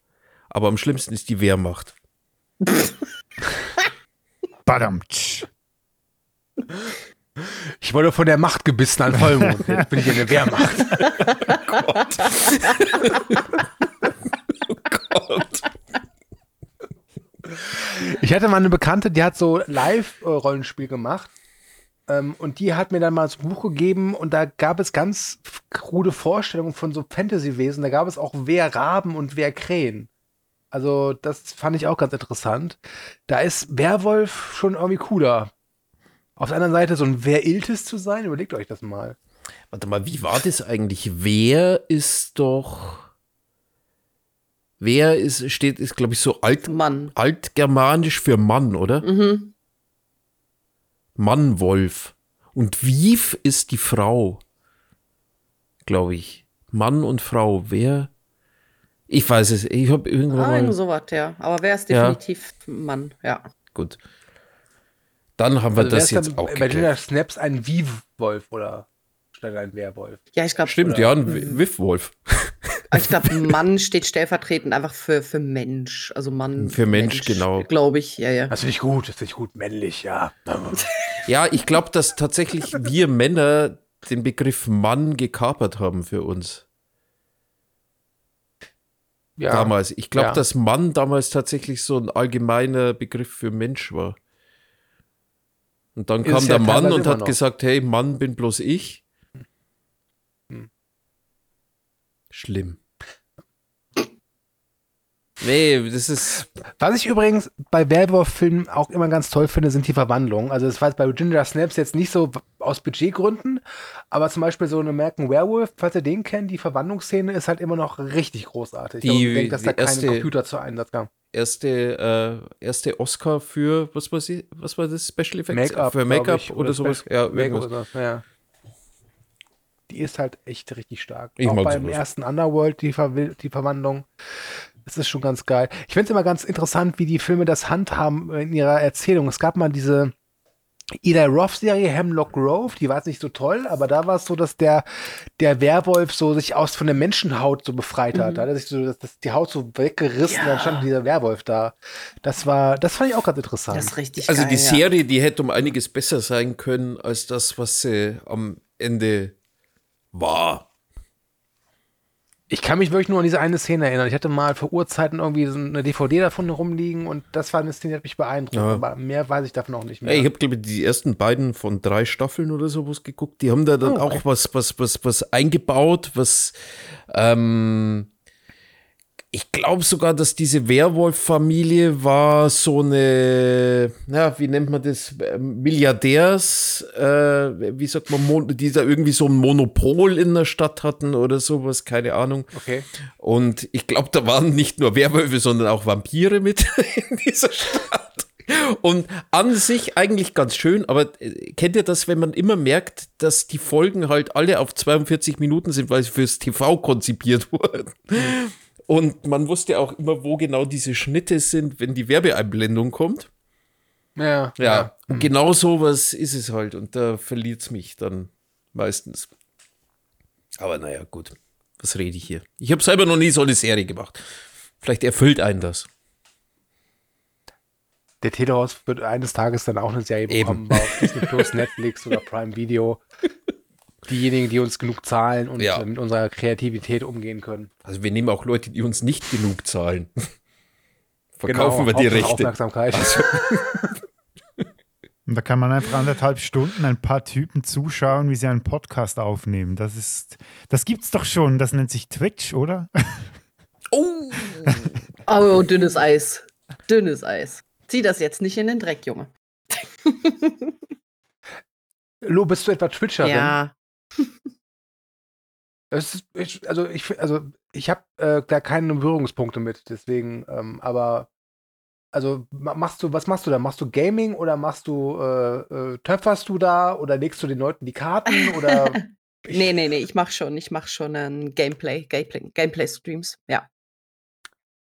[SPEAKER 1] aber am schlimmsten ist die Wehrmacht.
[SPEAKER 3] Badamtsch.
[SPEAKER 2] Ich wurde von der Macht gebissen an Vollmond. Jetzt bin ich in der Wehrmacht. Ich hatte mal eine Bekannte, die hat so Live-Rollenspiel gemacht. Ähm, und die hat mir dann mal so ein Buch gegeben und da gab es ganz krude Vorstellungen von so Fantasy-Wesen. Da gab es auch Wehrraben und Wehrkrähen. Also, das fand ich auch ganz interessant. Da ist Werwolf schon irgendwie cooler. Auf der anderen Seite so ein Weriltis zu sein, überlegt euch das mal.
[SPEAKER 1] Warte mal, wie war das eigentlich? Wer ist doch. Wer ist, steht, ist, glaube ich, so alt,
[SPEAKER 4] Mann.
[SPEAKER 1] altgermanisch für Mann, oder?
[SPEAKER 4] Mhm.
[SPEAKER 1] Mannwolf. Und Wief ist die Frau. Glaube ich. Mann und Frau. Wer? Ich weiß es. Ich habe irgendwann
[SPEAKER 4] Ah,
[SPEAKER 1] mal.
[SPEAKER 4] so was, ja. Aber wer ist
[SPEAKER 1] Ja.
[SPEAKER 4] definitiv Mann, ja.
[SPEAKER 1] Gut. Dann haben wir
[SPEAKER 2] Also
[SPEAKER 1] das jetzt auch
[SPEAKER 2] bei. Ginger Snaps ein Wiewolf oder statt ein Werwolf.
[SPEAKER 4] Ja, ich glaube,
[SPEAKER 1] Stimmt, ja, ein Wi- Wiffwolf.
[SPEAKER 4] ich glaube, Mann steht stellvertretend einfach für, für Mensch. Also Mann.
[SPEAKER 1] Für Mensch, genau.
[SPEAKER 4] Glaube ich, ja, ja.
[SPEAKER 2] Das finde ich gut, das finde ich gut, männlich, ja.
[SPEAKER 1] Ja, ich glaube, dass tatsächlich wir Männer den Begriff Mann gekapert haben für uns.
[SPEAKER 2] ja.
[SPEAKER 1] damals. Ich glaube,
[SPEAKER 2] Ja.
[SPEAKER 1] dass Mann damals tatsächlich so ein allgemeiner Begriff für Mensch war. Und dann
[SPEAKER 2] Ist
[SPEAKER 1] kam
[SPEAKER 2] ja
[SPEAKER 1] der Mann und hat
[SPEAKER 2] noch.
[SPEAKER 1] gesagt, hey, Mann bin bloß ich.
[SPEAKER 2] Hm.
[SPEAKER 1] Schlimm. Nee, das ist.
[SPEAKER 2] Was ich übrigens bei Werwolf-Filmen auch immer ganz toll finde, sind die Verwandlungen. Also das war jetzt bei Ginger Snaps jetzt nicht so aus Budgetgründen, aber zum Beispiel so eine American Werewolf, falls ihr den kennt, die Verwandlungsszene ist halt immer noch richtig großartig.
[SPEAKER 1] Die-
[SPEAKER 2] ich denke, dass da
[SPEAKER 1] erste-
[SPEAKER 2] Computer zu Einsatz kam.
[SPEAKER 1] Erste, äh, erste Oscar für, was war, sie, was war das? Special Effects?
[SPEAKER 2] Make-up.
[SPEAKER 1] Für Make-up
[SPEAKER 2] ich,
[SPEAKER 1] oder sowas? Ja,
[SPEAKER 2] Make-up oder ja. Die ist halt echt richtig stark.
[SPEAKER 1] Ich
[SPEAKER 2] auch beim
[SPEAKER 1] sowas.
[SPEAKER 2] ersten Underworld, die, Verwi- die Verwandlung. Das ist schon ganz geil. Ich finde es immer ganz interessant, wie die Filme das handhaben in ihrer Erzählung. Es gab mal diese Eli Roth-Serie Hemlock Grove, die war jetzt nicht so toll, aber da war es so, dass der, der Werwolf so sich aus von der Menschenhaut so befreit hat. Da hat er sich so, dass, dass die Haut so weggerissen,
[SPEAKER 4] Ja.
[SPEAKER 2] dann stand dieser Werwolf da. Das war, das fand ich auch ganz interessant.
[SPEAKER 4] Das ist richtig
[SPEAKER 1] Also
[SPEAKER 4] geil,
[SPEAKER 1] die
[SPEAKER 4] ja.
[SPEAKER 1] Serie, die hätte um einiges besser sein können als das, was sie am Ende war.
[SPEAKER 2] Ich kann mich wirklich nur an diese eine Szene erinnern. Ich hatte mal vor Urzeiten irgendwie so eine DVD davon rumliegen und das war eine Szene, die hat mich beeindruckt.
[SPEAKER 1] Ja.
[SPEAKER 2] Aber mehr weiß ich davon auch nicht mehr.
[SPEAKER 1] Ja, ich habe, glaube ich, die ersten beiden von drei Staffeln oder sowas geguckt. Die haben da dann
[SPEAKER 2] Oh,
[SPEAKER 1] auch was, was, was, was eingebaut, was ähm, Ich glaube sogar, dass diese Werwolf-Familie war so eine, ja, wie nennt man das, Milliardärs, äh, wie sagt man, Mon die da irgendwie so ein Monopol in der Stadt hatten oder sowas, keine Ahnung.
[SPEAKER 2] Okay.
[SPEAKER 1] Und ich glaube, da waren nicht nur Werwölfe, sondern auch Vampire mit in dieser Stadt. Und an sich eigentlich ganz schön, aber äh, kennt ihr das, wenn man immer merkt, dass die Folgen halt alle auf 42 Minuten sind, weil sie fürs TV konzipiert wurden? Und man wusste auch immer, wo genau diese Schnitte sind, wenn die Werbeeinblendung kommt.
[SPEAKER 2] Ja.
[SPEAKER 1] Ja, und genau sowas ist es halt. Und da verliert es mich dann meistens. Aber naja, gut. Was rede ich hier? Ich habe selber noch nie so eine Serie gemacht. Vielleicht erfüllt einen das.
[SPEAKER 2] Der Telehaus wird eines Tages dann auch eine Serie
[SPEAKER 1] Eben.
[SPEAKER 2] bekommen auf Disney Plus, Netflix oder Prime Video. Diejenigen, die uns genug zahlen und
[SPEAKER 1] Ja.
[SPEAKER 2] äh, mit unserer Kreativität umgehen können.
[SPEAKER 1] Also wir nehmen auch Leute, die uns nicht genug zahlen.
[SPEAKER 2] Genau,
[SPEAKER 1] Verkaufen wir die Rechte.
[SPEAKER 2] Aufmerksamkeit.
[SPEAKER 3] Und da kann man einfach anderthalb Stunden ein paar Typen zuschauen, wie sie einen Podcast aufnehmen. Das ist, das gibt's doch schon. Das nennt sich Twitch, oder?
[SPEAKER 1] Oh,
[SPEAKER 4] Oh, dünnes Eis. Dünnes Eis. Zieh das jetzt nicht in den Dreck, Junge.
[SPEAKER 2] Lo, bist du etwa Twitcherin?
[SPEAKER 4] Ja.
[SPEAKER 2] Ist, ich, also ich, also ich habe äh, da keine Berührungspunkte mit, deswegen, ähm, aber also ma- machst du, was machst du da? Machst du Gaming oder machst du, äh, äh, töpferst du da oder legst du den Leuten die Karten oder
[SPEAKER 4] Nee, nee, nee, ich mach schon, ich mach schon ein Gameplay, Gameplay, Gameplay-Streams, ja.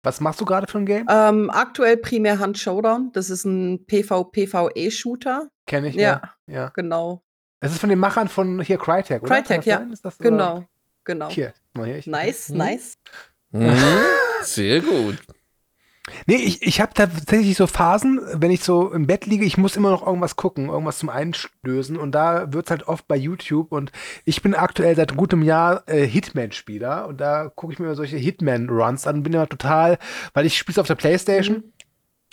[SPEAKER 2] was machst du gerade für ein Game?
[SPEAKER 4] Ähm, aktuell primär Hand Showdown. Das ist ein PvPvE-Shooter.
[SPEAKER 2] Kenn ich,
[SPEAKER 4] Ja,
[SPEAKER 2] ja. ja.
[SPEAKER 4] genau.
[SPEAKER 2] Das ist von den Machern von hier Crytek, oder?
[SPEAKER 4] Crytek, ja.
[SPEAKER 2] das, oder?
[SPEAKER 4] Genau, genau.
[SPEAKER 2] Hier, mal hier. Ich,
[SPEAKER 4] Nice,
[SPEAKER 2] Hm?
[SPEAKER 4] nice.
[SPEAKER 1] Mhm. Sehr gut.
[SPEAKER 2] Nee, ich, ich habe tatsächlich so Phasen, wenn ich so im Bett liege, ich muss immer noch irgendwas gucken, irgendwas zum Einstößen und da wird's halt oft bei YouTube und ich bin aktuell seit gutem Jahr äh, Hitman-Spieler und da gucke ich mir solche Hitman-Runs an und bin immer total, weil ich spiele auf der Playstation,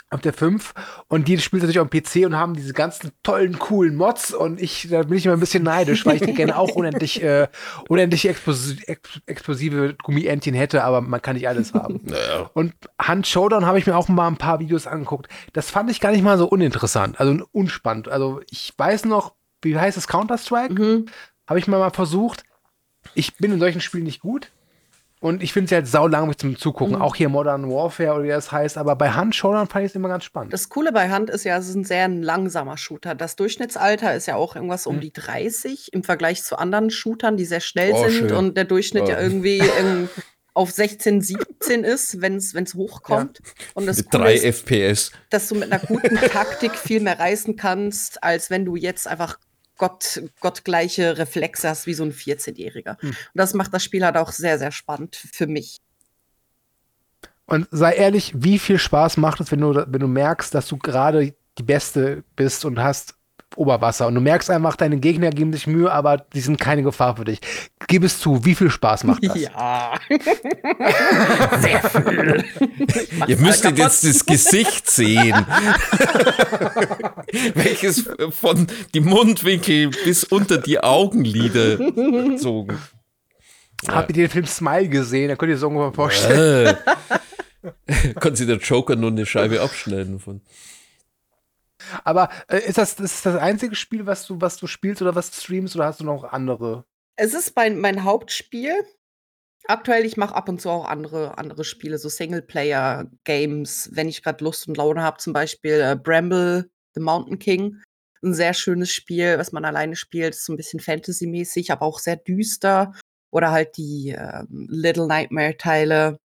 [SPEAKER 2] auf der 5 und die spielt natürlich auf dem PC und haben diese ganzen tollen, coolen Mods und ich, da bin ich immer ein bisschen neidisch, weil ich gerne auch unendlich, äh, unendlich explos ex explosive Gummientchen hätte, aber man kann nicht alles haben.
[SPEAKER 1] Naja.
[SPEAKER 2] Und Hand Showdown habe ich mir auch mal ein paar Videos angeguckt. Das fand ich gar nicht mal so uninteressant, also unspannend. Also ich weiß noch, wie heißt es Counter-Strike?
[SPEAKER 4] Mhm.
[SPEAKER 2] Habe ich mal, mal versucht. Ich bin in solchen Spielen nicht gut. Und ich finde es halt saulangweilig zum Zugucken.
[SPEAKER 4] Mhm.
[SPEAKER 2] Auch hier Modern Warfare oder wie das heißt. Aber bei Hand Showdown fand ich es immer ganz spannend.
[SPEAKER 4] Das Coole bei Hand ist ja, es ist ein sehr langsamer Shooter. Das Durchschnittsalter ist ja auch irgendwas um die 30 im Vergleich zu anderen Shootern, die sehr schnell
[SPEAKER 1] Oh,
[SPEAKER 4] sind
[SPEAKER 1] schön.
[SPEAKER 4] und der Durchschnitt ja
[SPEAKER 1] Oh.
[SPEAKER 4] irgendwie ähm, auf 16, 17 ist, wenn es hochkommt. Und das
[SPEAKER 1] Mit
[SPEAKER 4] Coole
[SPEAKER 1] drei
[SPEAKER 4] ist,
[SPEAKER 1] FPS.
[SPEAKER 4] dass du mit einer guten Taktik viel mehr reißen kannst, als wenn du jetzt einfach Gott, gottgleiche Reflexe hast wie so ein 14-Jähriger. Und das macht das Spiel halt auch sehr, sehr spannend für mich.
[SPEAKER 2] Und sei ehrlich, wie viel Spaß macht es, wenn du, wenn du merkst, dass du gerade die Beste bist und hast Oberwasser und du merkst einfach, deine Gegner geben sich Mühe, aber die sind keine Gefahr für dich. Gib es zu, wie viel Spaß macht das?
[SPEAKER 4] Ja. sehr viel.
[SPEAKER 1] Ihr müsstet jetzt das Gesicht sehen. Welches von die Mundwinkel bis unter die Augenlider gezogen.
[SPEAKER 2] Habt ihr den Film Smile gesehen? Da könnt ihr es ungefähr vorstellen.
[SPEAKER 1] Äh. Kann sich der Joker nur eine Scheibe abschneiden von.
[SPEAKER 2] Aber äh, ist das, das ist das einzige Spiel, was du, was du spielst oder was du streamst oder hast du noch andere?
[SPEAKER 4] Es ist mein, mein Hauptspiel. Aktuell, ich mache ab und zu auch andere, andere Spiele, so Singleplayer-Games, wenn ich gerade Lust und Laune habe. Zum Beispiel äh, Bramble, The Mountain King. Ein sehr schönes Spiel, was man alleine spielt. Ist so ein bisschen Fantasy-mäßig, aber auch sehr düster. Oder halt die ähm, Little Nightmare-Teile.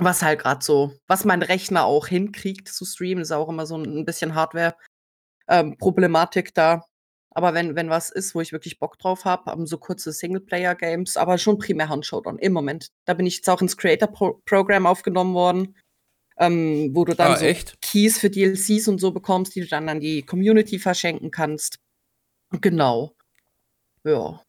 [SPEAKER 4] Was halt gerade so, was mein Rechner auch hinkriegt zu streamen, ist auch immer so ein bisschen Hardware-Problematik da. Aber wenn, wenn was ist, wo ich wirklich Bock drauf habe, haben so kurze Singleplayer-Games, aber schon primär Handshowdown im Moment. Da bin ich jetzt auch ins Creator-Program aufgenommen worden, ähm, wo du dann
[SPEAKER 1] Ah,
[SPEAKER 4] so
[SPEAKER 1] echt?
[SPEAKER 4] Keys für DLCs und so bekommst, die du dann an die Community verschenken kannst. Genau. Ja.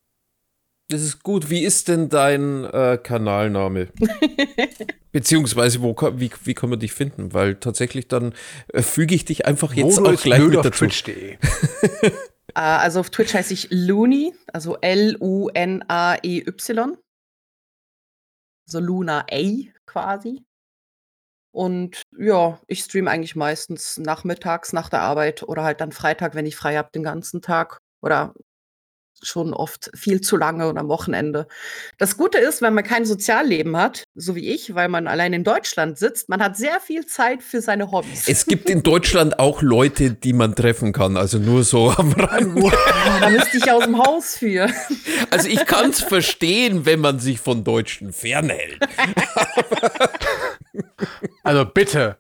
[SPEAKER 1] Das ist gut. Wie ist denn dein äh, Kanalname? Beziehungsweise, wo, wie, wie kann man dich finden? Weil tatsächlich dann äh, füge ich dich einfach jetzt
[SPEAKER 2] Modo
[SPEAKER 1] auch gleich mit
[SPEAKER 2] auf
[SPEAKER 1] dazu.
[SPEAKER 2] twitch.de.
[SPEAKER 4] Äh, also auf Twitch heiße ich Looney, also L-U-N-A-E-Y. Also Luna A quasi. Und ja, ich streame eigentlich meistens nachmittags nach der Arbeit oder halt dann Freitag, wenn ich frei habe, den ganzen Tag. Oder schon oft viel zu lange und am Wochenende. Das Gute ist, wenn man kein Sozialleben hat, so wie ich, weil man allein in Deutschland sitzt, man hat sehr viel Zeit für seine Hobbys.
[SPEAKER 1] Es gibt in Deutschland auch Leute, die man treffen kann, also nur so am Rand.
[SPEAKER 4] Ja, da müsste ich aus dem Haus für.
[SPEAKER 1] Also ich kann es verstehen, wenn man sich von Deutschen fernhält.
[SPEAKER 2] Also bitte.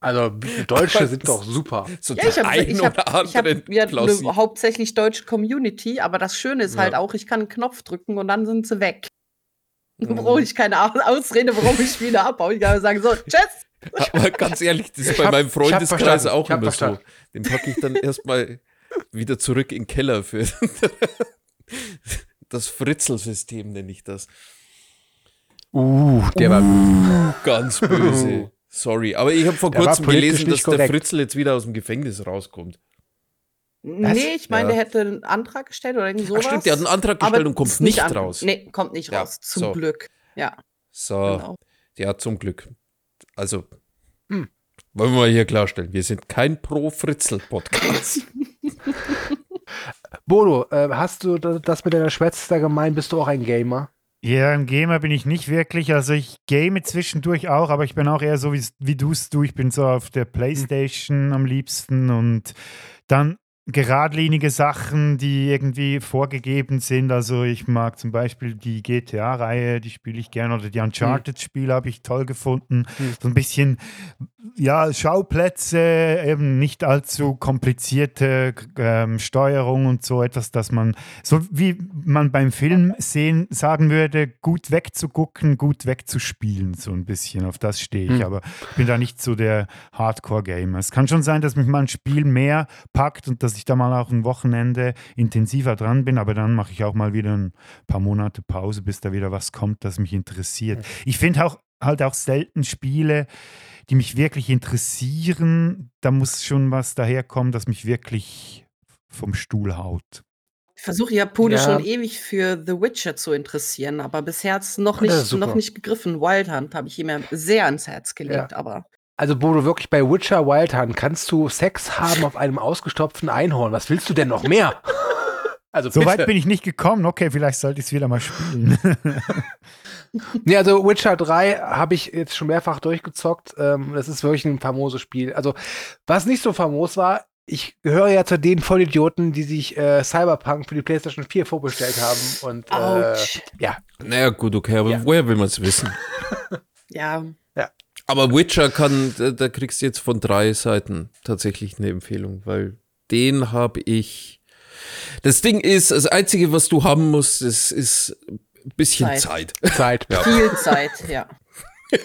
[SPEAKER 2] Also Deutsche sind doch super.
[SPEAKER 1] So
[SPEAKER 4] Ja, ich
[SPEAKER 1] der
[SPEAKER 4] habe ich hab,
[SPEAKER 1] oder
[SPEAKER 4] ich hab
[SPEAKER 1] andere
[SPEAKER 4] ja, eine hauptsächlich deutsche Community, aber das Schöne ist halt
[SPEAKER 1] Ja.
[SPEAKER 4] auch, ich kann einen Knopf drücken und dann sind sie weg.
[SPEAKER 1] Mhm.
[SPEAKER 4] brauche ich keine Au- Ausrede, warum ich wieder abbaue. Ich kann sagen, so, tschüss.
[SPEAKER 1] Aber ganz ehrlich, das ist bei
[SPEAKER 2] hab-
[SPEAKER 1] meinem Freundeskreis auch immer so. Den packe ich dann erstmal wieder zurück in den Keller für das Fritzelsystem, nenne ich das.
[SPEAKER 2] Uh, der war.
[SPEAKER 1] Ganz böse. Sorry, aber ich habe vor
[SPEAKER 2] Der
[SPEAKER 1] kurzem gelesen, dass
[SPEAKER 2] nicht
[SPEAKER 1] der
[SPEAKER 2] korrekt.
[SPEAKER 1] Fritzl jetzt wieder aus dem Gefängnis rauskommt.
[SPEAKER 4] Nee, ich meine,
[SPEAKER 1] Ja.
[SPEAKER 4] der hätte einen Antrag gestellt oder irgend
[SPEAKER 1] Ach
[SPEAKER 4] sowas.
[SPEAKER 1] stimmt, der hat einen Antrag
[SPEAKER 4] aber
[SPEAKER 1] gestellt und kommt nicht
[SPEAKER 4] an-
[SPEAKER 1] raus.
[SPEAKER 4] Nee, kommt nicht
[SPEAKER 1] Ja,
[SPEAKER 4] raus. Zum
[SPEAKER 1] so.
[SPEAKER 4] Glück. Ja,
[SPEAKER 1] So,
[SPEAKER 4] genau.
[SPEAKER 1] ja, zum Glück. Also,
[SPEAKER 2] Hm.
[SPEAKER 1] wollen wir mal hier klarstellen, wir sind kein Pro-Fritzel-Podcast.
[SPEAKER 2] Bodo, äh, hast du da- das mit deiner Schwester gemeint? Bist du auch ein Gamer?
[SPEAKER 3] Ja, ein Gamer bin ich nicht wirklich. Also ich game zwischendurch auch, aber ich bin auch eher so wie, wie du es du. Ich bin so auf der Playstation am liebsten und dann geradlinige Sachen, die irgendwie vorgegeben sind. Also ich mag zum Beispiel die GTA-Reihe, die spiele ich gerne, oder die Uncharted-Spiele habe ich toll gefunden. So ein bisschen, ja, Schauplätze, eben nicht allzu komplizierte ähm, Steuerung und so etwas, dass man, so wie man beim Film sehen, sagen würde, gut wegzugucken, gut wegzuspielen, so ein bisschen. Auf das stehe ich.
[SPEAKER 2] Hm.
[SPEAKER 3] Aber ich bin da nicht so der Hardcore-Gamer. Es kann schon sein, dass mich mal ein Spiel mehr packt und dass ich da mal auch ein Wochenende intensiver dran bin, aber dann mache ich auch mal wieder ein paar Monate Pause, bis da wieder was kommt, das mich interessiert. Ich finde auch halt auch selten Spiele, die mich wirklich interessieren. Da muss schon was daherkommen, das mich wirklich vom Stuhl haut.
[SPEAKER 4] Ich versuche ja Pole
[SPEAKER 2] Ja.
[SPEAKER 4] schon ewig für The Witcher zu interessieren, aber bisher hat es noch nicht,
[SPEAKER 2] super.
[SPEAKER 4] noch nicht gegriffen. Wild Hunt habe ich ihm sehr ans Herz gelegt, aber
[SPEAKER 2] Also Bodo, wirklich bei Witcher Wild Hunt kannst du Sex haben auf einem ausgestopften Einhorn. Was willst du denn noch mehr? Also
[SPEAKER 3] So
[SPEAKER 2] bitte.
[SPEAKER 3] weit bin ich nicht gekommen. Okay, vielleicht sollte ich es wieder mal spielen.
[SPEAKER 2] Nee, also Witcher 3 habe ich jetzt schon mehrfach durchgezockt. Ähm, das ist wirklich ein famoses Spiel. Also, was nicht so famos war, ich gehöre ja zu den Vollidioten, die sich äh, Cyberpunk für die PlayStation 4 vorbestellt haben. Und äh, ja,
[SPEAKER 1] naja, gut, okay, aber
[SPEAKER 2] Ja.
[SPEAKER 1] woher will man es wissen?
[SPEAKER 4] ja,
[SPEAKER 1] Aber Witcher kann, da, da kriegst du jetzt von drei Seiten tatsächlich eine Empfehlung, weil den habe ich. Das Ding ist, das Einzige, was du haben musst, ist, ist ein bisschen Zeit.
[SPEAKER 4] Zeit.
[SPEAKER 2] Zeit.
[SPEAKER 4] viel Zeit, ja.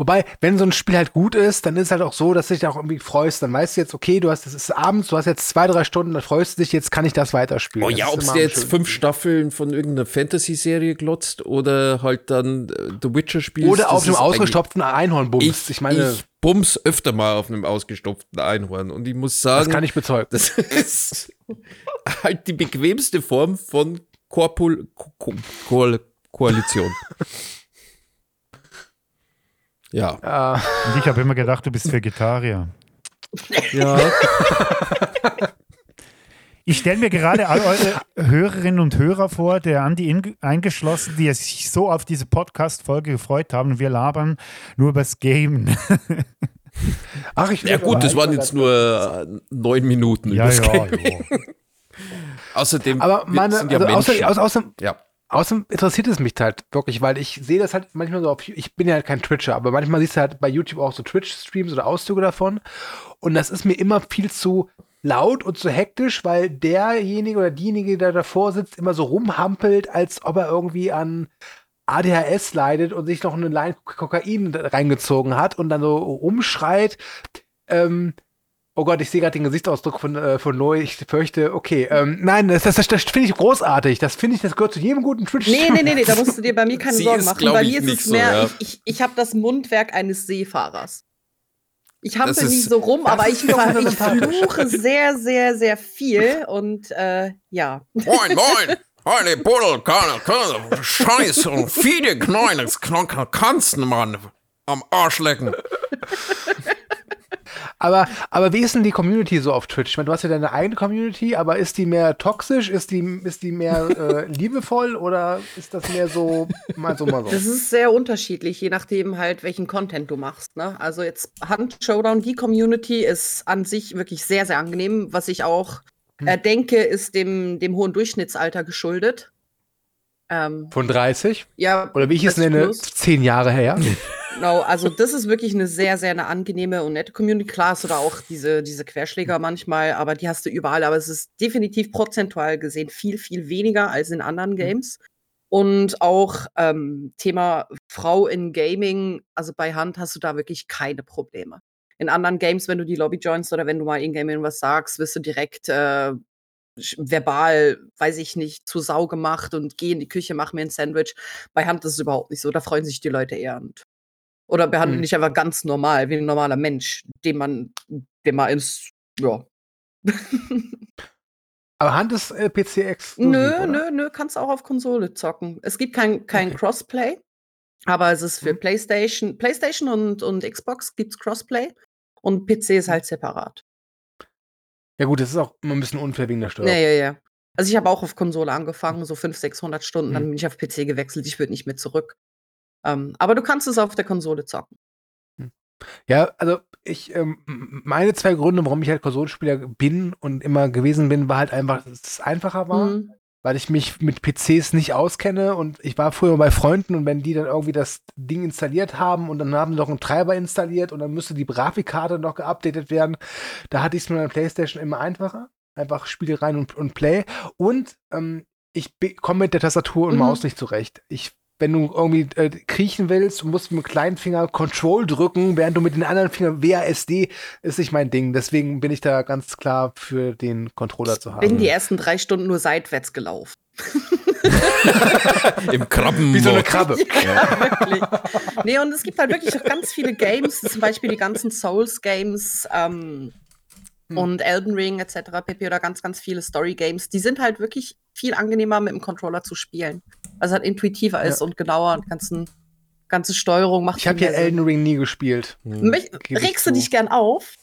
[SPEAKER 2] Wobei, wenn so ein Spiel halt gut ist, dann ist es halt auch so, dass du dich auch irgendwie freust. Dann weißt du jetzt, okay, du hast, es ist abends, du hast jetzt zwei, drei Stunden, dann freust du dich, jetzt kann ich das weiterspielen.
[SPEAKER 1] Oh
[SPEAKER 2] Das
[SPEAKER 1] ja, ob
[SPEAKER 2] am
[SPEAKER 1] jetzt fünf Staffeln von irgendeiner Fantasy-Serie glotzt oder halt dann äh, The Witcher spielst.
[SPEAKER 2] Oder auf
[SPEAKER 1] das
[SPEAKER 2] einem ausgestopften Einhorn bummst.
[SPEAKER 1] Ich,
[SPEAKER 2] Ich, meine,
[SPEAKER 1] ich bums öfter mal auf einem ausgestopften Einhorn und ich muss
[SPEAKER 2] das
[SPEAKER 1] sagen,
[SPEAKER 2] kann ich bezeugen.
[SPEAKER 1] das ist halt die bequemste Form von Korpul Ko Ko Ko Koalition. ja.
[SPEAKER 2] Äh,
[SPEAKER 3] Und ich habe immer gedacht, du bist Vegetarier.
[SPEAKER 1] Ja.
[SPEAKER 3] Ich stelle mir gerade all eure Hörerinnen und Hörer vor, der Andi in- eingeschlossen, die sich so auf diese Podcast-Folge gefreut haben. Und wir labern nur übers Game.
[SPEAKER 2] ach, ich
[SPEAKER 1] Ja gut, das waren jetzt nur äh, neun Minuten.
[SPEAKER 3] ja,
[SPEAKER 1] übers
[SPEAKER 3] ja, ja.
[SPEAKER 1] Außerdem
[SPEAKER 2] Aber meine,
[SPEAKER 1] sind ja
[SPEAKER 2] also außer,
[SPEAKER 1] Menschen.
[SPEAKER 2] außer, außer,
[SPEAKER 1] ja.
[SPEAKER 2] Außerdem interessiert es mich halt wirklich, weil ich sehe das halt manchmal so auf, ich bin ja halt kein Twitcher, aber manchmal siehst du halt bei YouTube auch so Twitch-Streams oder Auszüge davon. Und das ist mir immer viel zu laut und zu hektisch, weil derjenige oder diejenige, der davor sitzt, immer so rumhampelt, als ob er irgendwie an ADHS leidet und sich noch eine Line Kokain reingezogen hat und dann so rumschreit, ähm, Oh Gott, ich sehe gerade den Gesichtsausdruck von, äh, von Noe. Ich fürchte, okay. Ähm, nein, das, das, das, das finde ich großartig. Das finde ich, das gehört zu jedem guten twitch
[SPEAKER 4] Nee, nee, nee, nee, da musst du dir bei mir keine
[SPEAKER 1] Sie
[SPEAKER 4] Sorgen
[SPEAKER 1] ist,
[SPEAKER 4] machen. Bei mir ist es
[SPEAKER 1] so,
[SPEAKER 4] mehr,
[SPEAKER 1] ja.
[SPEAKER 4] ich, ich, ich habe das Mundwerk eines Seefahrers. Ich hampel nie so rum, aber ich, ich fluche sehr, sehr, sehr viel und äh, ja.
[SPEAKER 1] Moin, moin! Eine Buddel, keine, keine, Scheiß und viele Knochen kannst Mann. Am Arsch lecken.
[SPEAKER 2] Aber, aber wie ist denn die Community so auf Twitch? Ich meine, du hast ja deine eigene Community, aber ist die mehr toxisch? Ist die, ist die mehr äh, liebevoll oder ist das mehr so mal so mal so?
[SPEAKER 4] Das ist sehr unterschiedlich, je nachdem halt, welchen Content du machst. Ne? Also jetzt Hand Showdown, die Community ist an sich wirklich sehr, sehr angenehm, was ich auch äh, denke, ist dem, dem hohen Durchschnittsalter geschuldet. Ähm,
[SPEAKER 2] Von 30?
[SPEAKER 4] ja,
[SPEAKER 2] Oder wie ich es
[SPEAKER 4] 30
[SPEAKER 2] nenne,
[SPEAKER 4] plus.
[SPEAKER 2] zehn Jahre her.
[SPEAKER 4] Genau, also das ist wirklich eine sehr, sehr eine angenehme und nette Community. Klar hast du da auch diese, diese Querschläger manchmal, aber die hast du überall. Aber es ist definitiv prozentual gesehen viel, viel weniger als in anderen Games. Und auch ähm, Thema Frau in Gaming, also bei Hand hast du da wirklich keine Probleme. In anderen Games, wenn du die Lobby joinst oder wenn du mal in Game irgendwas sagst, wirst du direkt äh, verbal, weiß ich nicht, zu Sau gemacht und geh in die Küche, mach mir ein Sandwich. Bei Hand ist es überhaupt nicht so. Da freuen sich die Leute eher. Und oder behandeln
[SPEAKER 2] Mhm.
[SPEAKER 4] dich einfach ganz normal, wie ein normaler Mensch, den man, den man ins, ja.
[SPEAKER 2] Aber Hand ist äh, PC exklusiv,
[SPEAKER 4] nö,
[SPEAKER 2] oder?
[SPEAKER 4] nö, nö, kannst auch auf Konsole zocken. Es gibt kein, kein Crossplay, aber es ist für
[SPEAKER 2] Mhm.
[SPEAKER 4] PlayStation, PlayStation und, und Xbox gibt's Crossplay und PC ist halt separat.
[SPEAKER 2] Ja gut, das ist auch immer ein bisschen unfair wegen der Steuer.
[SPEAKER 4] Ja, ja, ja. Also ich habe auch auf Konsole angefangen, so 500, 600 Stunden, dann
[SPEAKER 2] Mhm.
[SPEAKER 4] bin ich auf PC gewechselt, ich würde nicht mehr zurück. Ähm, aber du kannst es auf der Konsole zocken.
[SPEAKER 2] Ja, also ich, ähm, meine zwei Gründe, warum ich halt Konsolenspieler bin und immer gewesen bin, war halt einfach, dass es einfacher war,
[SPEAKER 4] Mhm.
[SPEAKER 2] weil ich mich mit PCs nicht auskenne und ich war früher bei Freunden und wenn die dann irgendwie das Ding installiert haben und dann haben sie noch einen Treiber installiert und dann müsste die Grafikkarte noch geupdatet werden, da hatte ich es mit meiner Playstation immer einfacher. Einfach Spiele rein und, und Play. Und ähm, ich komme mit der Tastatur und
[SPEAKER 4] Mhm.
[SPEAKER 2] Maus nicht zurecht. Ich wenn du irgendwie äh, kriechen willst, du musst mit dem kleinen Finger Control drücken, während du mit den anderen Fingern WASD ist nicht mein Ding. Deswegen bin ich da ganz klar für den Controller zu haben.
[SPEAKER 4] Bin die ersten drei Stunden nur seitwärts gelaufen.
[SPEAKER 1] Im Krabben.
[SPEAKER 2] Wie so eine Krabbe.
[SPEAKER 4] Ja, wirklich. Nee, und es gibt halt wirklich auch ganz viele Games, zum Beispiel die ganzen Souls-Games ähm,
[SPEAKER 2] Hm.
[SPEAKER 4] und Elden Ring etc. pp. oder ganz, ganz viele Story-Games. Die sind halt wirklich viel angenehmer mit dem Controller zu spielen. Weil es halt intuitiver ist und genauer und ganzen, ganze Steuerung macht
[SPEAKER 2] Ich habe ja. Elden Ring nie gespielt.
[SPEAKER 4] Mich,
[SPEAKER 2] ich
[SPEAKER 4] regst du dich gern auf?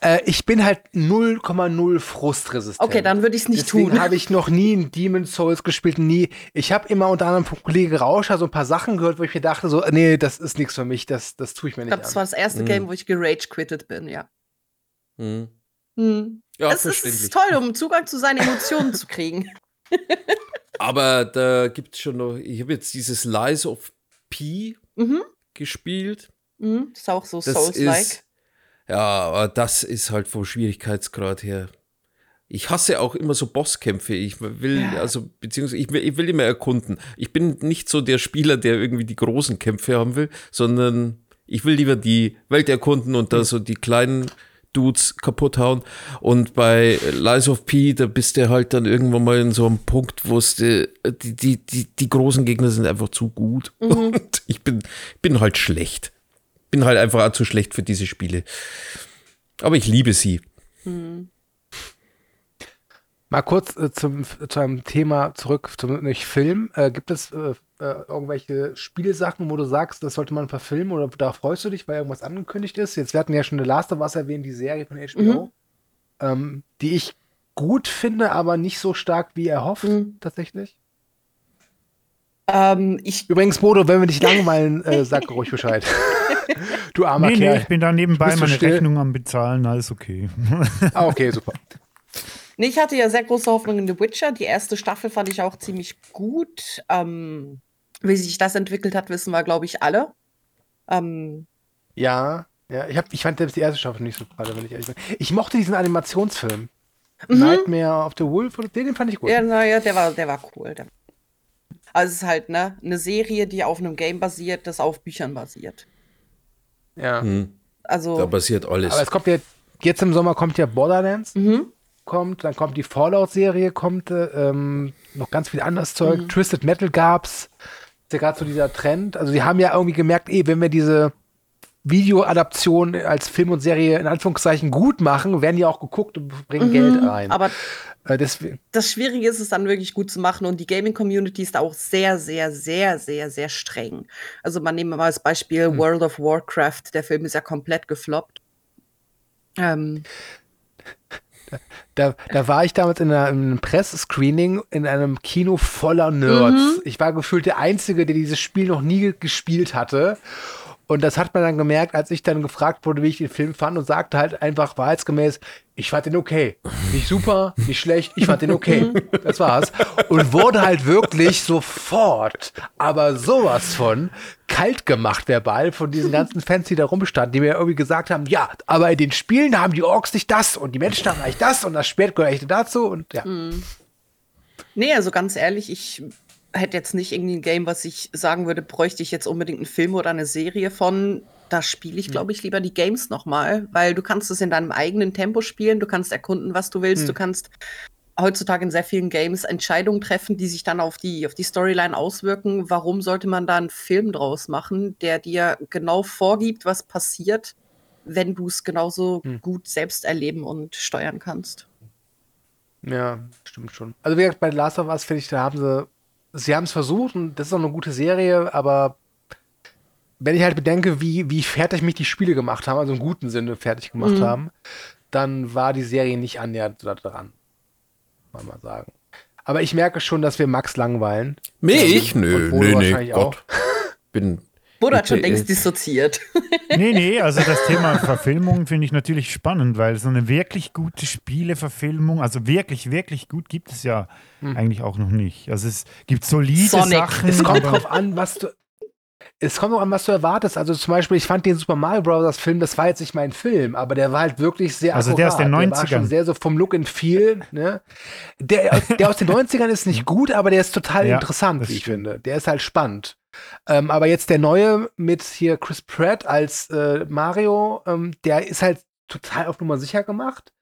[SPEAKER 2] Äh, ich bin halt 0,0 frustresistent.
[SPEAKER 4] Okay, dann würde ich es nicht
[SPEAKER 2] Deswegen
[SPEAKER 4] tun.
[SPEAKER 2] habe ich noch nie in Demon's Souls gespielt, nie. Ich habe immer unter anderem von Kollege Rauscher so ein paar Sachen gehört, wo ich mir dachte, so, nee, das ist nichts für mich, das, das tue ich mir
[SPEAKER 4] Ich
[SPEAKER 2] nicht
[SPEAKER 4] glaube, das war das erste
[SPEAKER 1] Mhm.
[SPEAKER 4] Game, wo ich gerage-quittet bin, ja.
[SPEAKER 1] Hm.
[SPEAKER 4] Hm.
[SPEAKER 1] Ja,
[SPEAKER 4] es ist toll, um Zugang zu seinen Emotionen zu kriegen.
[SPEAKER 1] Aber da gibt es schon noch, ich habe jetzt dieses Lies of P
[SPEAKER 4] Mhm.
[SPEAKER 1] gespielt.
[SPEAKER 4] Mhm. Das ist auch so Souls-like.
[SPEAKER 1] ja, aber das ist halt vom Schwierigkeitsgrad her. Ich hasse auch immer so Bosskämpfe. Ich will, also, beziehungsweise, ich will, ich will immer erkunden. Ich bin nicht so der Spieler, der irgendwie die großen Kämpfe haben will, sondern ich will lieber die Welt erkunden und da so die kleinen Dudes kaputt hauen. Und bei Lies of P, da bist du halt dann irgendwann mal in so einem Punkt, wo es die, die, die, die, großen Gegner sind einfach zu gut. Und ich bin, bin halt schlecht. Bin halt einfach auch zu schlecht für diese Spiele. Aber ich liebe sie.
[SPEAKER 2] Mal kurz äh, zum, zu einem Thema zurück, zum nicht Film. Äh, gibt es äh, äh, irgendwelche Spielsachen, wo du sagst, das sollte man verfilmen oder da freust du dich, weil irgendwas angekündigt ist? Jetzt wir hatten ja schon The Last of Us erwähnt, die Serie von HBO, ähm, die ich gut finde, aber nicht so stark wie erhofft,
[SPEAKER 4] Mhm.
[SPEAKER 2] tatsächlich.
[SPEAKER 4] Ähm, ich,
[SPEAKER 2] Übrigens, Bodo, wenn wir dich langweilen, äh, sag ruhig Bescheid. du armer
[SPEAKER 3] Nee, nee,
[SPEAKER 2] Kerl.
[SPEAKER 3] ich bin da nebenbei meine
[SPEAKER 2] still?
[SPEAKER 3] Rechnung am Bezahlen, alles okay.
[SPEAKER 2] Ah, okay, super.
[SPEAKER 4] Nee, ich hatte ja sehr große Hoffnung in The Witcher. Die erste Staffel fand ich auch ziemlich gut. Ähm, wie sich das entwickelt hat, wissen wir, glaube ich, alle. Ähm,
[SPEAKER 2] Ja, ja, ich, hab, ich fand selbst die erste Staffel nicht so toll, wenn ich ehrlich bin. Ich mochte diesen Animationsfilm.
[SPEAKER 4] Mhm.
[SPEAKER 2] Nightmare of the Wolf, oder- den, den fand ich gut.
[SPEAKER 4] ja, naja, der war, der war cool. Der, also es ist halt ne, eine Serie, die auf einem Game basiert, das auf Büchern basiert.
[SPEAKER 2] Ja.
[SPEAKER 1] Hm.
[SPEAKER 4] Also,
[SPEAKER 1] Da passiert alles.
[SPEAKER 2] Aber es kommt ja, jetzt im Sommer kommt ja Borderlands,
[SPEAKER 4] mhm.
[SPEAKER 2] Kommt, dann kommt die Fallout-Serie, kommt äh, ähm, noch ganz viel anderes Zeug.
[SPEAKER 4] Mhm.
[SPEAKER 2] Twisted Metal gab's. Ist ja gerade so dieser Trend. Also die haben ja irgendwie gemerkt, eh, wenn wir diese Videoadaption als Film und Serie in Anführungszeichen gut machen, werden die auch geguckt und bringen Geld rein.
[SPEAKER 4] Mhm. Aber
[SPEAKER 2] äh,
[SPEAKER 4] das Schwierige ist es dann wirklich gut zu machen und die Gaming-Community ist da auch sehr, sehr, sehr, sehr, sehr streng. Also man nehmen wir mal als Beispiel
[SPEAKER 2] Hm.
[SPEAKER 4] World of Warcraft, der Film ist ja komplett gefloppt. Ähm,
[SPEAKER 2] da, da war ich damals in, einer, in einem Pressescreening in einem Kino voller Nerds.
[SPEAKER 4] Mhm.
[SPEAKER 2] Ich war gefühlt der Einzige, der dieses Spiel noch nie gespielt hatte. Und das hat man dann gemerkt, als ich dann gefragt wurde, wie ich den Film fand und sagte halt einfach wahrheitsgemäß, ich fand den okay. Nicht super, nicht schlecht, ich fand den okay. Das war's. Und wurde halt wirklich sofort, aber sowas von kalt gemacht verbal von diesen ganzen Fans, die da rumstanden, die mir irgendwie gesagt haben, ja, aber in den Spielen haben die Orks nicht das und die Menschen haben eigentlich das und das Schwert gehört echt dazu und ja.
[SPEAKER 4] nee, also ganz ehrlich, ich hätte jetzt nicht irgendwie ein Game, was ich sagen würde, bräuchte ich jetzt unbedingt einen Film oder eine Serie von. Da spiele ich, glaube ich, lieber die Games nochmal, weil du kannst es in deinem eigenen Tempo spielen, du kannst erkunden, was du willst, du kannst heutzutage in sehr vielen Games Entscheidungen treffen, die sich dann auf die, auf die Storyline auswirken. Warum sollte man da einen Film draus machen, der dir genau vorgibt, was passiert, wenn du es genauso gut selbst erleben und steuern kannst?
[SPEAKER 2] Ja, stimmt schon. Also wie gesagt, bei Last of Us finde ich, da haben sie, sie haben es versucht und das ist auch eine gute Serie, aber wenn ich halt bedenke, wie, wie fertig mich die Spiele gemacht haben, also im guten Sinne fertig gemacht
[SPEAKER 4] Mhm.
[SPEAKER 2] haben, dann war die Serie nicht annähernd da dran. Mal mal sagen. Aber ich merke schon, dass wir Max langweilen.
[SPEAKER 1] Mich?
[SPEAKER 2] Und
[SPEAKER 1] Nö, nö, nö,
[SPEAKER 2] wahrscheinlich auch.
[SPEAKER 1] Gott. Bin
[SPEAKER 4] Bodo hat schon längst
[SPEAKER 1] äh,
[SPEAKER 4] dissoziiert.
[SPEAKER 3] Nee, nee, also das Thema Verfilmung finde ich natürlich spannend, weil so eine wirklich gute Spieleverfilmung, also wirklich, wirklich gut gibt es ja eigentlich auch noch nicht. Also es gibt solide
[SPEAKER 4] Sonic.
[SPEAKER 3] Sachen.
[SPEAKER 2] Es kommt drauf an, was du. Es kommt auch an, was du erwartest. Also zum Beispiel, ich fand den Super Mario Bros. Film, das war jetzt nicht mein Film, aber der war halt wirklich sehr
[SPEAKER 3] Also der aus den
[SPEAKER 2] akkurat. Der war
[SPEAKER 3] 90ern.
[SPEAKER 2] schon sehr so vom Look and Feel. Ne? Der, der aus den 90ern ist nicht gut, aber der ist total
[SPEAKER 3] Ja,
[SPEAKER 2] interessant,
[SPEAKER 3] das
[SPEAKER 2] wie ich finde. Der ist halt spannend. Ähm, aber jetzt der neue mit hier Chris Pratt als äh, Mario, ähm, der ist halt total auf Nummer sicher gemacht.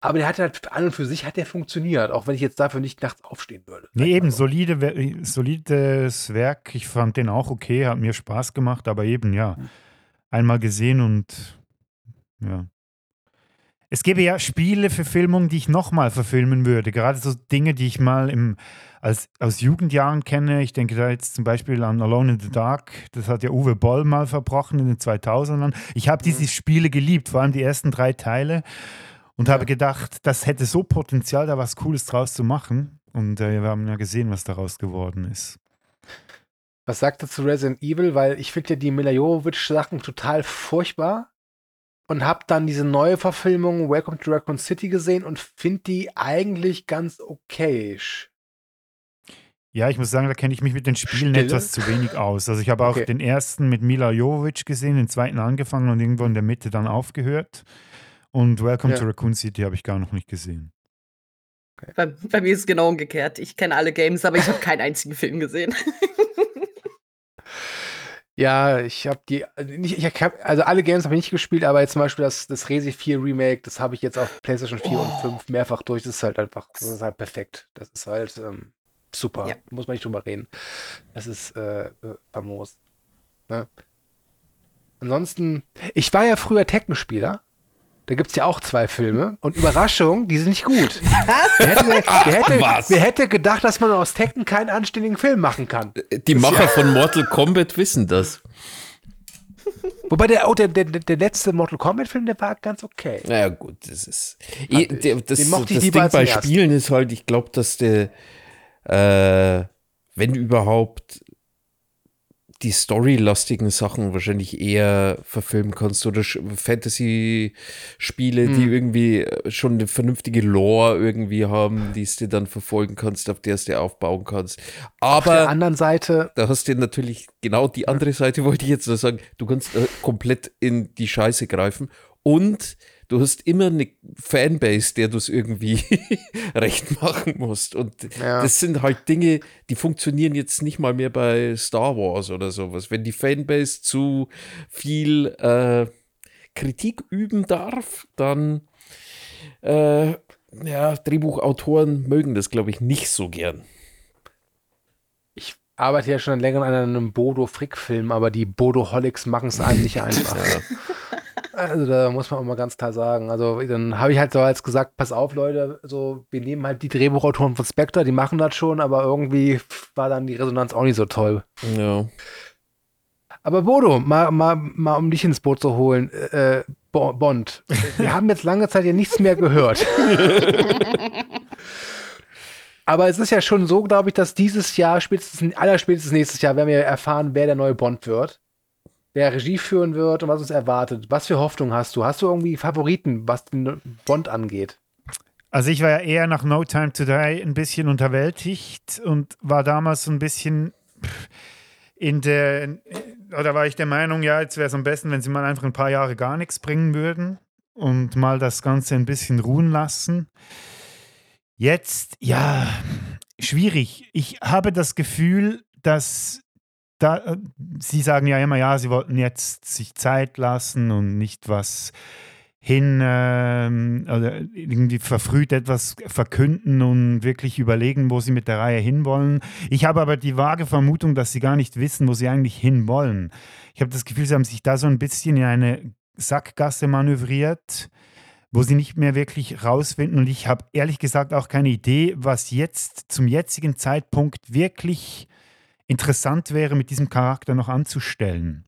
[SPEAKER 2] Aber der hat halt an und für sich hat der funktioniert, auch wenn ich jetzt dafür nicht nachts aufstehen würde.
[SPEAKER 3] Nee, eben, solide, Wer- solides Werk. Ich fand den auch okay, hat mir Spaß gemacht, aber eben, ja, einmal gesehen und ja. Es gäbe ja Spieleverfilmungen, die ich nochmal verfilmen würde. Gerade so Dinge, die ich mal im, als, aus Jugendjahren kenne. Ich denke da jetzt zum Beispiel an Alone in the Dark. Das hat ja Uwe Boll mal verbrochen in den 2000ern. Ich habe diese Spiele geliebt, vor allem die ersten drei Teile. Und habe gedacht, das hätte so Potenzial, da was Cooles draus zu machen. Und äh, wir haben ja gesehen, was daraus geworden ist.
[SPEAKER 2] Was sagt er zu Resident Evil? Weil ich finde ja die Mila Jovovich-Sachen total furchtbar und habe dann diese neue Verfilmung Welcome to Raccoon City gesehen und finde die eigentlich ganz okayisch.
[SPEAKER 3] Ja, ich muss sagen, da kenne ich mich mit den Spielen
[SPEAKER 2] Stille?
[SPEAKER 3] etwas zu wenig aus. Also ich habe auch
[SPEAKER 2] Okay.
[SPEAKER 3] den ersten mit Mila Jovovich gesehen, den zweiten angefangen und irgendwo in der Mitte dann aufgehört. Und Welcome
[SPEAKER 2] Ja.
[SPEAKER 3] to Raccoon City habe ich gar noch nicht gesehen.
[SPEAKER 4] Bei, bei mir ist es genau umgekehrt. Ich kenne alle Games, aber ich habe keinen einzigen Film gesehen.
[SPEAKER 2] Ja, ich habe die, also nicht, ich hab, also alle Games habe ich nicht gespielt, aber jetzt zum Beispiel das, das Resi 4 Remake, das habe ich jetzt auf PlayStation 4 und 5 mehrfach durch. Das ist halt einfach, das ist halt perfekt. Das ist halt ähm, super.
[SPEAKER 4] Ja.
[SPEAKER 2] Muss man nicht drüber reden. Das ist äh, äh, famos. Ne? Ansonsten, ich war ja früher Techno-Spieler. Da gibt es ja auch zwei Filme. Und Überraschung, die sind nicht gut. Wer hätte, wer, hätte,
[SPEAKER 1] was?
[SPEAKER 2] wer hätte gedacht, dass man aus Tekken keinen anständigen Film machen kann?
[SPEAKER 1] Die Macher von Mortal Kombat wissen das.
[SPEAKER 2] Wobei der, oh, der, der, der letzte Mortal Kombat-Film, der war ganz okay.
[SPEAKER 1] Naja, gut, das ist. Eh, der, das
[SPEAKER 2] den mochte ich
[SPEAKER 1] das Ding bei
[SPEAKER 2] ersten.
[SPEAKER 1] Spielen ist halt, ich glaube, dass der, äh, wenn überhaupt, die storylastigen Sachen wahrscheinlich eher verfilmen kannst oder Fantasy-Spiele, die
[SPEAKER 2] Hm.
[SPEAKER 1] irgendwie äh, schon eine vernünftige Lore irgendwie haben, die du dann verfolgen kannst, auf der du aufbauen kannst.
[SPEAKER 2] Auf der
[SPEAKER 1] Aber
[SPEAKER 2] anderen Seite,
[SPEAKER 1] da hast du natürlich genau die andere Seite, wollte ich jetzt nur sagen. Du kannst äh, komplett in die Scheiße greifen und du hast immer eine Fanbase, der du es irgendwie recht machen musst. Und
[SPEAKER 2] Ja.
[SPEAKER 1] das sind halt Dinge, die funktionieren jetzt nicht mal mehr bei Star Wars oder sowas. Wenn die Fanbase zu viel äh, Kritik üben darf, dann äh, ja, Drehbuchautoren mögen das, glaube ich, nicht so gern.
[SPEAKER 2] arbeite ja schon länger an einem Bodo-Frick-Film, aber die Bodo-Holics machen es einem nicht einfach. Also da muss man auch mal ganz klar sagen. Also dann habe ich halt so als gesagt, pass auf Leute, so wir nehmen halt die Drehbuchautoren von Spectre, die machen das schon, aber irgendwie war dann die Resonanz auch nicht so toll.
[SPEAKER 1] Ja.
[SPEAKER 2] Aber Bodo, mal, mal, mal um dich ins Boot zu holen, äh, Bo- Bond. Wir haben jetzt lange Zeit ja nichts mehr gehört. Aber es ist ja schon so, glaube ich, dass dieses Jahr, spätestens, allerspätestens nächstes Jahr, werden wir erfahren, wer der neue Bond wird. Wer Regie führen wird und was uns erwartet. Was für Hoffnung hast du? Hast du irgendwie Favoriten, was den Bond angeht?
[SPEAKER 3] Also ich war ja eher nach No Time to Die ein bisschen unterwältigt und war damals so ein bisschen in der, oder war ich der Meinung, ja, jetzt wäre es am besten, wenn sie mal einfach ein paar Jahre gar nichts bringen würden und mal das Ganze ein bisschen ruhen lassen. Jetzt, ja, schwierig. Ich habe das Gefühl, dass da, äh, Sie sagen ja immer, ja, Sie wollten jetzt sich Zeit lassen und nicht was hin ähm, oder irgendwie verfrüht etwas verkünden und wirklich überlegen, wo sie mit der Reihe hinwollen. Ich habe aber die vage Vermutung, dass sie gar nicht wissen, wo sie eigentlich hinwollen. Ich habe das Gefühl, sie haben sich da so ein bisschen in eine Sackgasse manövriert, wo sie nicht mehr wirklich rausfinden. Und ich habe ehrlich gesagt auch keine Idee, was jetzt zum jetzigen Zeitpunkt wirklich interessant wäre, mit diesem Charakter noch anzustellen.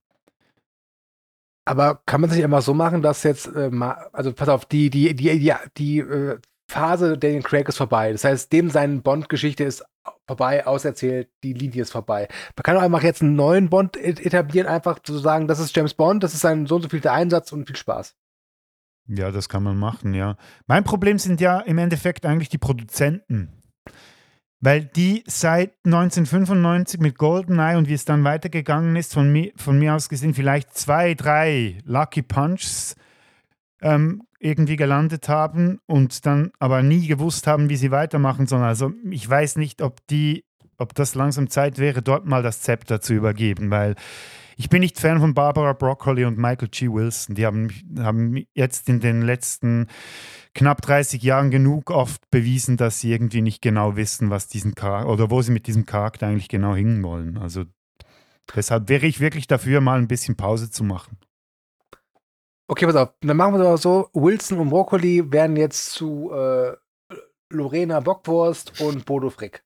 [SPEAKER 2] Aber kann man sich immer so machen, dass jetzt, äh, mal, also pass auf, die, die, die, die, die äh, Phase Daniel Craig ist vorbei. Das heißt, dem seine Bond-Geschichte ist vorbei, auserzählt, die Linie ist vorbei. Man kann auch einfach jetzt einen neuen Bond et- etablieren, einfach zu sagen, das ist James Bond, das ist sein so und so viel der Einsatz und viel Spaß.
[SPEAKER 3] Ja, das kann man machen, ja. Mein Problem sind ja im Endeffekt eigentlich die Produzenten. Weil die seit 1995 mit GoldenEye und wie es dann weitergegangen ist, von mir, von mir aus gesehen vielleicht zwei, drei Lucky Punches ähm, irgendwie gelandet haben und dann aber nie gewusst haben, wie sie weitermachen sollen. Also ich weiß nicht, ob die, ob das langsam Zeit wäre, dort mal das Zepter zu übergeben, weil ich bin nicht Fan von Barbara Broccoli und Michael G. Wilson. Die haben, haben jetzt in den letzten knapp 30 Jahren genug oft bewiesen, dass sie irgendwie nicht genau wissen, was diesen Charakter oder wo sie mit diesem Charakter eigentlich genau hinwollen. Also deshalb wäre ich wirklich dafür, mal ein bisschen Pause zu machen.
[SPEAKER 2] Okay, pass auf, dann machen wir es aber so, Wilson und Broccoli werden jetzt zu äh, Lorena Bockwurst und Bodo Frick.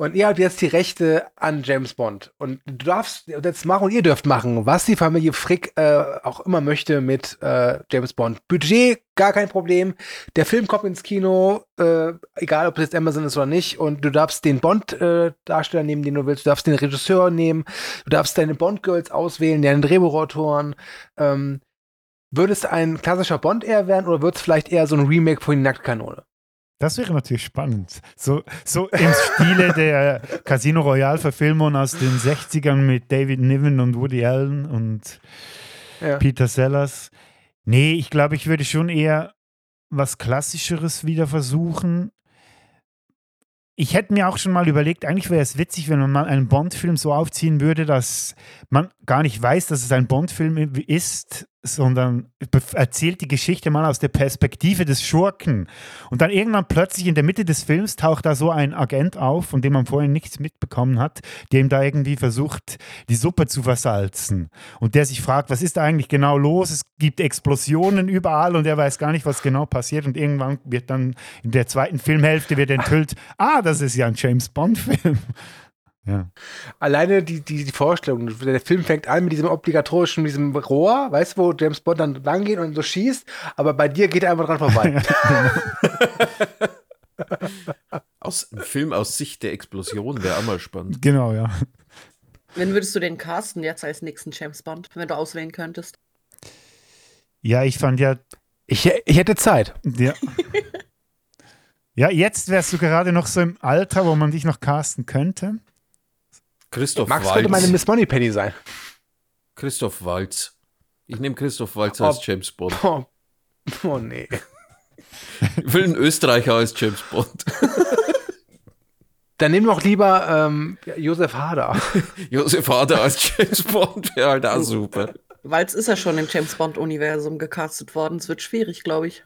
[SPEAKER 2] Und ihr habt jetzt die Rechte an James Bond. Und du darfst jetzt machen und ihr dürft machen, was die Familie Frick äh, auch immer möchte mit äh, James Bond. Budget, gar kein Problem. Der Film kommt ins Kino, äh, egal ob es jetzt Amazon ist oder nicht. Und du darfst den Bond-Darsteller nehmen, den du willst. Du darfst den Regisseur nehmen. Du darfst deine Bond-Girls auswählen, deine Drehbuchautoren. Ähm, würde es ein klassischer Bond eher werden oder wird es vielleicht eher so ein Remake von die Nacktkanone?
[SPEAKER 3] Das wäre natürlich spannend. So, so im Stile der Casino Royale-Verfilmung aus den 60ern mit David Niven und Woody Allen und
[SPEAKER 2] Ja.
[SPEAKER 3] Peter Sellers. Nee, ich glaube, ich würde schon eher was Klassischeres wieder versuchen. Ich hätte mir auch schon mal überlegt, eigentlich wäre es witzig, wenn man mal einen Bond-Film so aufziehen würde, dass man gar nicht weiß, dass es ein Bond-Film ist, sondern erzählt die Geschichte mal aus der Perspektive des Schurken. Und dann irgendwann plötzlich in der Mitte des Films taucht da so ein Agent auf, von dem man vorher nichts mitbekommen hat, der ihm da irgendwie versucht, die Suppe zu versalzen. Und der sich fragt, was ist da eigentlich genau los? Es gibt Explosionen überall und er weiß gar nicht, was genau passiert. Und irgendwann wird dann in der zweiten Filmhälfte wird enthüllt, ah, das ist ja ein James Bond-Film. Ja.
[SPEAKER 2] Alleine die, die, die Vorstellung, der Film fängt an mit diesem obligatorischen, diesem Rohr, weißt du, wo James Bond dann lang geht und so schießt, aber bei dir geht er einfach dran vorbei.
[SPEAKER 1] Aus, ein Film aus Sicht der Explosion wäre auch mal spannend.
[SPEAKER 3] Genau, ja.
[SPEAKER 4] Wen würdest du den casten jetzt als nächsten James Bond, wenn du auswählen könntest?
[SPEAKER 3] Ja, ich fand ja,
[SPEAKER 2] Ich, ich hätte Zeit.
[SPEAKER 3] ja. Ja, jetzt wärst du gerade noch so im Alter, wo man dich noch casten könnte.
[SPEAKER 1] Christoph
[SPEAKER 2] Max könnte meine
[SPEAKER 1] Waltz.
[SPEAKER 2] Miss Moneypenny sein.
[SPEAKER 1] Christoph Waltz. Ich nehme Christoph Waltz
[SPEAKER 2] Oh.
[SPEAKER 1] als James Bond.
[SPEAKER 2] Oh, oh nee.
[SPEAKER 1] Ich will einen Österreicher als James Bond.
[SPEAKER 2] Dann nimm doch lieber ähm, Josef Hader.
[SPEAKER 1] Josef Hader als James Bond wäre halt auch super.
[SPEAKER 4] Es ist ja schon im James Bond-Universum gecastet worden. Es wird schwierig, glaube ich.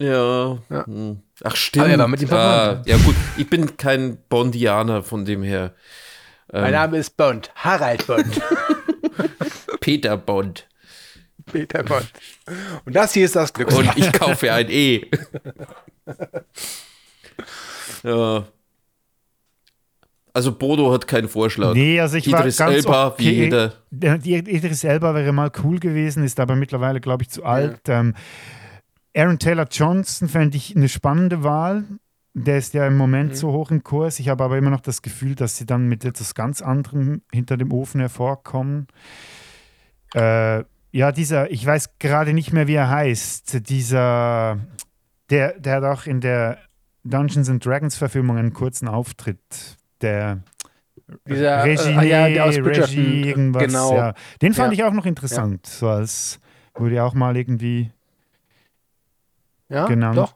[SPEAKER 1] Ja.
[SPEAKER 2] Ja.
[SPEAKER 1] hm. Ach, stimmt.
[SPEAKER 2] Mit ihm
[SPEAKER 1] ah, ja, gut. Ich bin kein Bondianer von dem her.
[SPEAKER 2] Mein Name ist Bond. Harald Bond.
[SPEAKER 1] Peter Bond.
[SPEAKER 2] Peter Bond. Und das hier ist das Glück.
[SPEAKER 1] Und ich kaufe ein E. ja. Also Bodo hat keinen Vorschlag.
[SPEAKER 3] Nee, also ich war
[SPEAKER 1] Idris
[SPEAKER 3] ganz
[SPEAKER 1] Elba, wie
[SPEAKER 3] okay.
[SPEAKER 1] jeder.
[SPEAKER 3] Der- die Idris Elba wäre mal cool gewesen, ist aber mittlerweile, glaube ich, zu alt. Ähm, Aaron Taylor Johnson fände ich eine spannende Wahl. Der ist ja im Moment so hoch im Kurs. Ich habe aber immer noch das Gefühl, dass sie dann mit etwas ganz anderem hinter dem Ofen hervorkommen. Äh, ja, dieser, ich weiß gerade nicht mehr, wie er heißt. Dieser, der, der hat auch in der Dungeons and Dragons Verfilmung einen kurzen Auftritt. Der
[SPEAKER 2] Dieser,
[SPEAKER 3] Regie,
[SPEAKER 2] äh, ja, der aus
[SPEAKER 3] Regie, irgendwas.
[SPEAKER 2] genau.
[SPEAKER 3] Ja. Den fand
[SPEAKER 2] Ja.
[SPEAKER 3] ich auch noch interessant. So als wurde ja auch mal irgendwie
[SPEAKER 2] Ja,
[SPEAKER 3] genannt.
[SPEAKER 2] doch.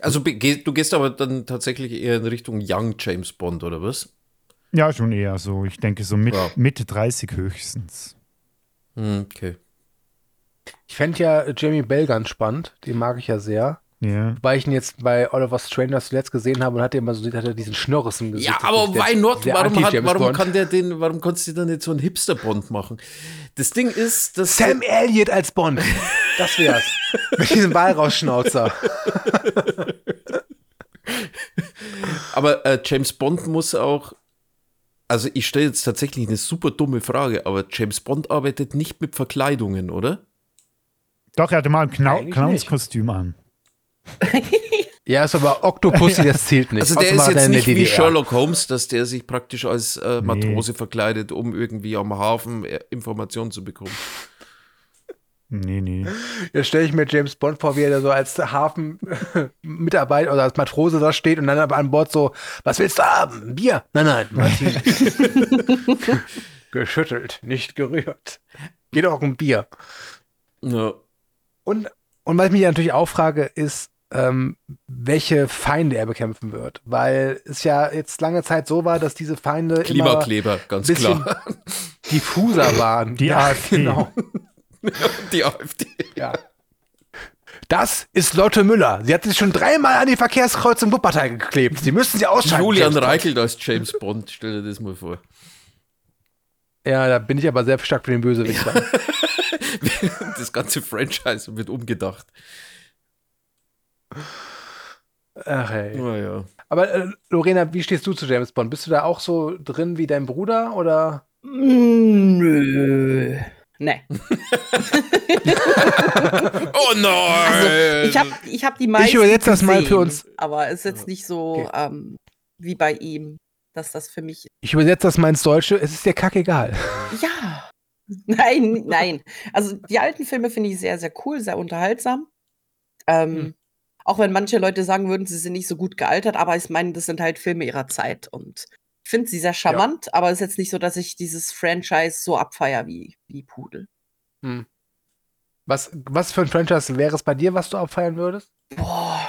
[SPEAKER 1] Also du gehst aber dann tatsächlich eher in Richtung Young James Bond, oder was?
[SPEAKER 3] Ja, schon eher so. Ich denke so mit,
[SPEAKER 1] Ja.
[SPEAKER 3] Mitte 30 höchstens.
[SPEAKER 1] Hm, okay.
[SPEAKER 2] Ich fände ja Jamie Bell ganz spannend. Den mag ich ja sehr.
[SPEAKER 3] Ja.
[SPEAKER 2] Weil ich ihn jetzt bei Oliver Stranger zuletzt gesehen habe und hatte immer so hat er diesen Schnörres im Gesicht.
[SPEAKER 1] Ja, aber why not?
[SPEAKER 2] der
[SPEAKER 1] Warum, hat, warum kann der den, warum konntest du dann nicht so einen Hipster-Bond machen? Das Ding ist, dass.
[SPEAKER 2] Sam Elliott als Bond. Das wär's. Mit diesem Walrausschnauzer.
[SPEAKER 1] Aber äh, James Bond muss auch. Also, ich stelle jetzt tatsächlich eine super dumme Frage, aber James Bond arbeitet nicht mit Verkleidungen, oder?
[SPEAKER 3] Doch, er hatte mal ein
[SPEAKER 2] Eigentlich
[SPEAKER 3] Clownskostüm an.
[SPEAKER 2] Ja, ist aber Octopussy, das zählt nicht.
[SPEAKER 1] Also, der ist jetzt nicht wie. Sherlock Holmes, dass der sich praktisch als äh, Matrose verkleidet, um irgendwie am Hafen äh, Informationen zu bekommen.
[SPEAKER 3] Nee, nee.
[SPEAKER 2] Jetzt stelle ich mir James Bond vor, wie er da so als Hafenmitarbeiter oder als Matrose da steht und dann aber an Bord so, was willst du haben? Ein Bier? Nein, nein, Martin. Geschüttelt, nicht gerührt. Geht auch um Bier.
[SPEAKER 1] Ja.
[SPEAKER 2] Und, und was ich mich natürlich auch frage, ist, ähm, welche Feinde er bekämpfen wird. Weil es ja jetzt lange Zeit so war, dass diese Feinde immer
[SPEAKER 1] Klimakleber, ganz
[SPEAKER 2] bisschen
[SPEAKER 1] klar.
[SPEAKER 2] diffuser waren.
[SPEAKER 3] Die AfD.
[SPEAKER 2] Genau.
[SPEAKER 1] Die AfD.
[SPEAKER 2] Ja. Das ist Lotte Müller. Sie hat sich schon dreimal an die Verkehrskreuzung Wuppertal geklebt. Sie müssen sie ausschalten.
[SPEAKER 1] Julian
[SPEAKER 2] James Bond.
[SPEAKER 1] Reichelt als James Bond, stell dir das mal vor.
[SPEAKER 2] Ja, da bin ich aber sehr stark für den Bösewicht. dann.
[SPEAKER 1] Das ganze Franchise wird umgedacht.
[SPEAKER 2] Ach, ey.
[SPEAKER 1] Naja.
[SPEAKER 2] Aber äh, Lorena, wie stehst du zu James Bond? Bist du da auch so drin wie dein Bruder oder?
[SPEAKER 4] Nö. Nee.
[SPEAKER 1] Oh nein!
[SPEAKER 4] Ich habe ich hab die meisten.
[SPEAKER 2] Ich übersetze das mal für uns.
[SPEAKER 4] Aber es ist jetzt nicht so
[SPEAKER 2] Okay.
[SPEAKER 4] ähm, wie bei ihm, dass das für mich.
[SPEAKER 2] Ich übersetze das mal ins Deutsche. Es ist dir kackegal.
[SPEAKER 4] Ja. Nein, nein. Also die alten Filme finde ich sehr, sehr cool, sehr unterhaltsam. Ähm,
[SPEAKER 2] Hm.
[SPEAKER 4] Auch wenn manche Leute sagen würden, sie sind nicht so gut gealtert, aber ich meine, das sind halt Filme ihrer Zeit. Und finde sie sehr charmant, aber es ist jetzt nicht so, dass ich dieses Franchise so abfeier wie, wie Pudel.
[SPEAKER 2] Was, was für ein Franchise wäre es bei dir, was du abfeiern würdest?
[SPEAKER 4] Boah,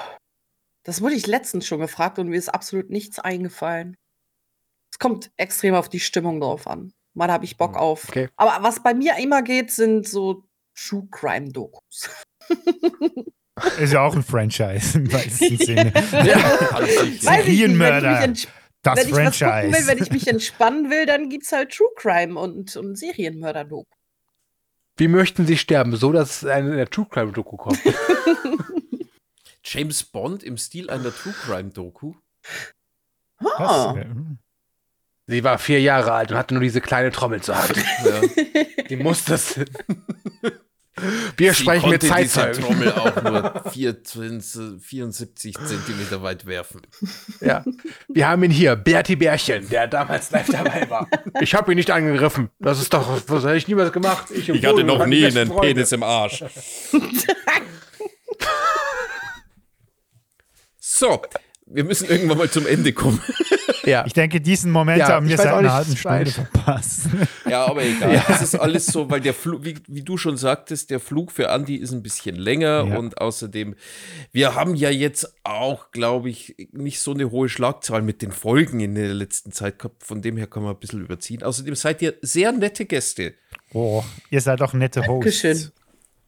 [SPEAKER 4] das wurde ich letztens schon gefragt und mir ist absolut nichts eingefallen. Es kommt extrem auf die Stimmung drauf an. Mal habe ich Bock auf.
[SPEAKER 2] Okay.
[SPEAKER 4] Aber was bei mir immer geht, sind so True Crime Dokus.
[SPEAKER 3] Ist ja auch ein Franchise im weitesten Sinne. Serienmörder. Das
[SPEAKER 4] wenn ich was gucken will,
[SPEAKER 3] Franchise.
[SPEAKER 4] wenn ich mich entspannen will, dann gibt's halt True Crime und, und Serienmörder-Doku.
[SPEAKER 2] Wie möchten sie sterben? So, dass eine der True Crime Doku kommt.
[SPEAKER 1] James Bond im Stil einer True Crime Doku.
[SPEAKER 3] Das
[SPEAKER 4] Ah.
[SPEAKER 2] sie war vier Jahre alt und hatte nur diese kleine Trommel zur Hand.
[SPEAKER 1] Ja.
[SPEAKER 2] Die muss das. Wir sprechen mit Zeitzeugen.
[SPEAKER 1] Trommel auch nur 24, 74 Zentimeter weit werfen.
[SPEAKER 2] Ja. Wir haben ihn hier, Berti Bärchen, der damals live dabei war. Ich habe ihn nicht angegriffen. Das ist doch, was habe ich niemals gemacht. im
[SPEAKER 1] Ich hatte noch nie einen
[SPEAKER 2] Freunde.
[SPEAKER 1] Penis im Arsch. So, wir müssen irgendwann mal zum Ende kommen.
[SPEAKER 2] Ja.
[SPEAKER 3] Ich denke, diesen Moment
[SPEAKER 2] Ja,
[SPEAKER 3] haben wir seit
[SPEAKER 2] auch
[SPEAKER 3] einer
[SPEAKER 2] nicht,
[SPEAKER 3] halben Stunde verpasst.
[SPEAKER 1] Ja, aber egal. Es ist alles so, weil der Flug, wie, wie du schon sagtest, der Flug für Andi ist ein bisschen länger
[SPEAKER 3] Ja.
[SPEAKER 1] und außerdem, wir haben ja jetzt auch, glaube ich, nicht so eine hohe Schlagzahl mit den Folgen in der letzten Zeit gehabt. Von dem her kann man ein bisschen überziehen. Außerdem seid ihr sehr nette Gäste.
[SPEAKER 3] Oh, ihr seid auch nette Hosts.
[SPEAKER 4] Dankeschön.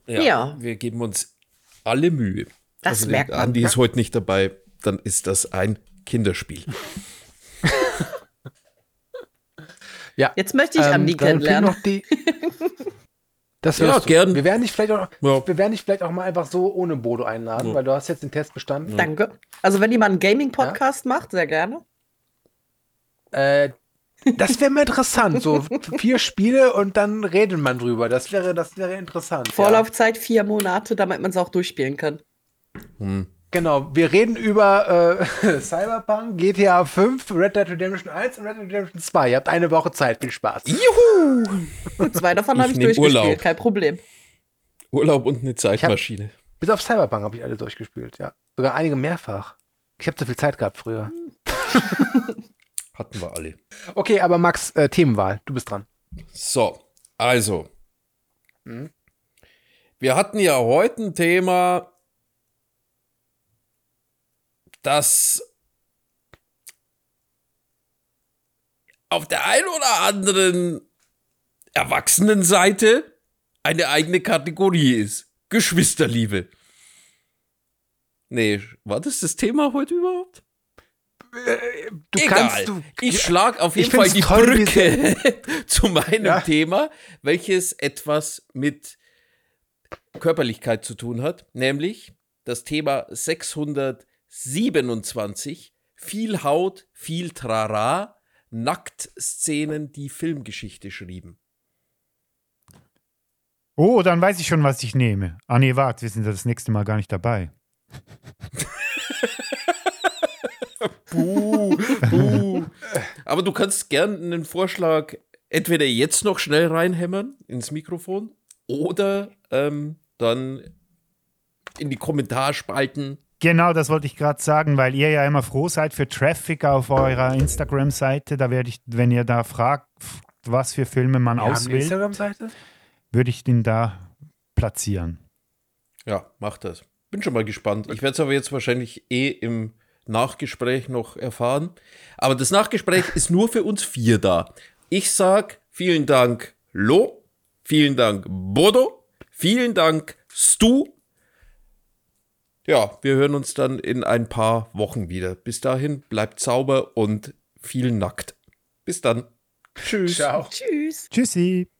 [SPEAKER 4] Ja.
[SPEAKER 1] Wir geben uns alle Mühe.
[SPEAKER 4] Das
[SPEAKER 1] Also,
[SPEAKER 4] merkt man.
[SPEAKER 1] Andi ist heute nicht dabei, dann ist das ein Kinderspiel.
[SPEAKER 2] Ja.
[SPEAKER 4] Jetzt möchte ich
[SPEAKER 2] Ähm,
[SPEAKER 4] Andi kennenlernen.
[SPEAKER 2] noch die- Das
[SPEAKER 1] Ja,
[SPEAKER 2] du.
[SPEAKER 1] gern.
[SPEAKER 2] Wir werden dich vielleicht auch,
[SPEAKER 1] Ja.
[SPEAKER 2] wir werden dich vielleicht auch mal einfach so ohne Bodo einladen, weil du hast jetzt den Test bestanden.
[SPEAKER 4] Danke. Also wenn jemand einen Gaming-Podcast macht, sehr gerne.
[SPEAKER 2] Äh, das wäre mal interessant. So vier Spiele und dann redet man drüber. Das wäre, das wäre interessant. Ja.
[SPEAKER 4] Vorlaufzeit vier Monate, damit man es auch durchspielen kann.
[SPEAKER 2] Genau, wir reden über äh, Cyberpunk, GTA 5, Red Dead Redemption 1 und Red Dead Redemption 2. Ihr habt eine Woche Zeit. Viel Spaß.
[SPEAKER 4] Gut, zwei davon
[SPEAKER 1] Ich
[SPEAKER 4] habe ich
[SPEAKER 1] nehm
[SPEAKER 4] durchgespielt,
[SPEAKER 1] Urlaub.
[SPEAKER 4] kein Problem.
[SPEAKER 1] Urlaub und eine Zeitmaschine.
[SPEAKER 2] Bis auf Cyberpunk habe ich alle durchgespielt, ja. Sogar einige mehrfach. Ich habe zu viel Zeit gehabt früher.
[SPEAKER 1] Hatten wir alle.
[SPEAKER 2] Okay, aber Max, äh, Themenwahl, du bist dran.
[SPEAKER 1] So, also. Wir hatten ja heute ein Thema, das auf der einen oder anderen Erwachsenenseite eine eigene Kategorie ist. Geschwisterliebe. Nee, war das das Thema heute überhaupt?
[SPEAKER 2] Du
[SPEAKER 1] Egal.
[SPEAKER 2] kannst, du,
[SPEAKER 1] ich schlag auf jeden Fall die
[SPEAKER 2] toll,
[SPEAKER 1] Brücke zu meinem
[SPEAKER 2] Ja.
[SPEAKER 1] Thema, welches etwas mit Körperlichkeit zu tun hat, nämlich das Thema 627, viel Haut, viel Trara, Nacktszenen, die Filmgeschichte schrieben.
[SPEAKER 3] Oh, dann weiß ich schon, was ich nehme. Ah, nee, warte, wir sind das nächste Mal gar nicht dabei.
[SPEAKER 1] Buh, buh. Aber du kannst gern einen Vorschlag entweder jetzt noch schnell reinhämmern ins Mikrofon oder ähm, dann in die Kommentarspalten.
[SPEAKER 3] Genau, das wollte ich gerade sagen, weil ihr ja immer froh seid für Traffic auf eurer Instagram-Seite. Da werde ich, wenn ihr da fragt, was für Filme man
[SPEAKER 2] wir
[SPEAKER 3] auswählt,
[SPEAKER 2] Instagram-Seite?
[SPEAKER 3] würde ich den da platzieren.
[SPEAKER 1] Ja, mach das. Bin schon mal gespannt. Ich werde es aber jetzt wahrscheinlich eh im Nachgespräch noch erfahren. Aber das Nachgespräch ist nur für uns vier da. Ich sag vielen Dank, Lo. Vielen Dank, Bodo. Vielen Dank, Stu. Ja, wir hören uns dann in ein paar Wochen wieder. Bis dahin, bleibt sauber und viel nackt. Bis dann. Tschüss.
[SPEAKER 2] Ciao.
[SPEAKER 4] Tschüss.
[SPEAKER 3] Tschüssi.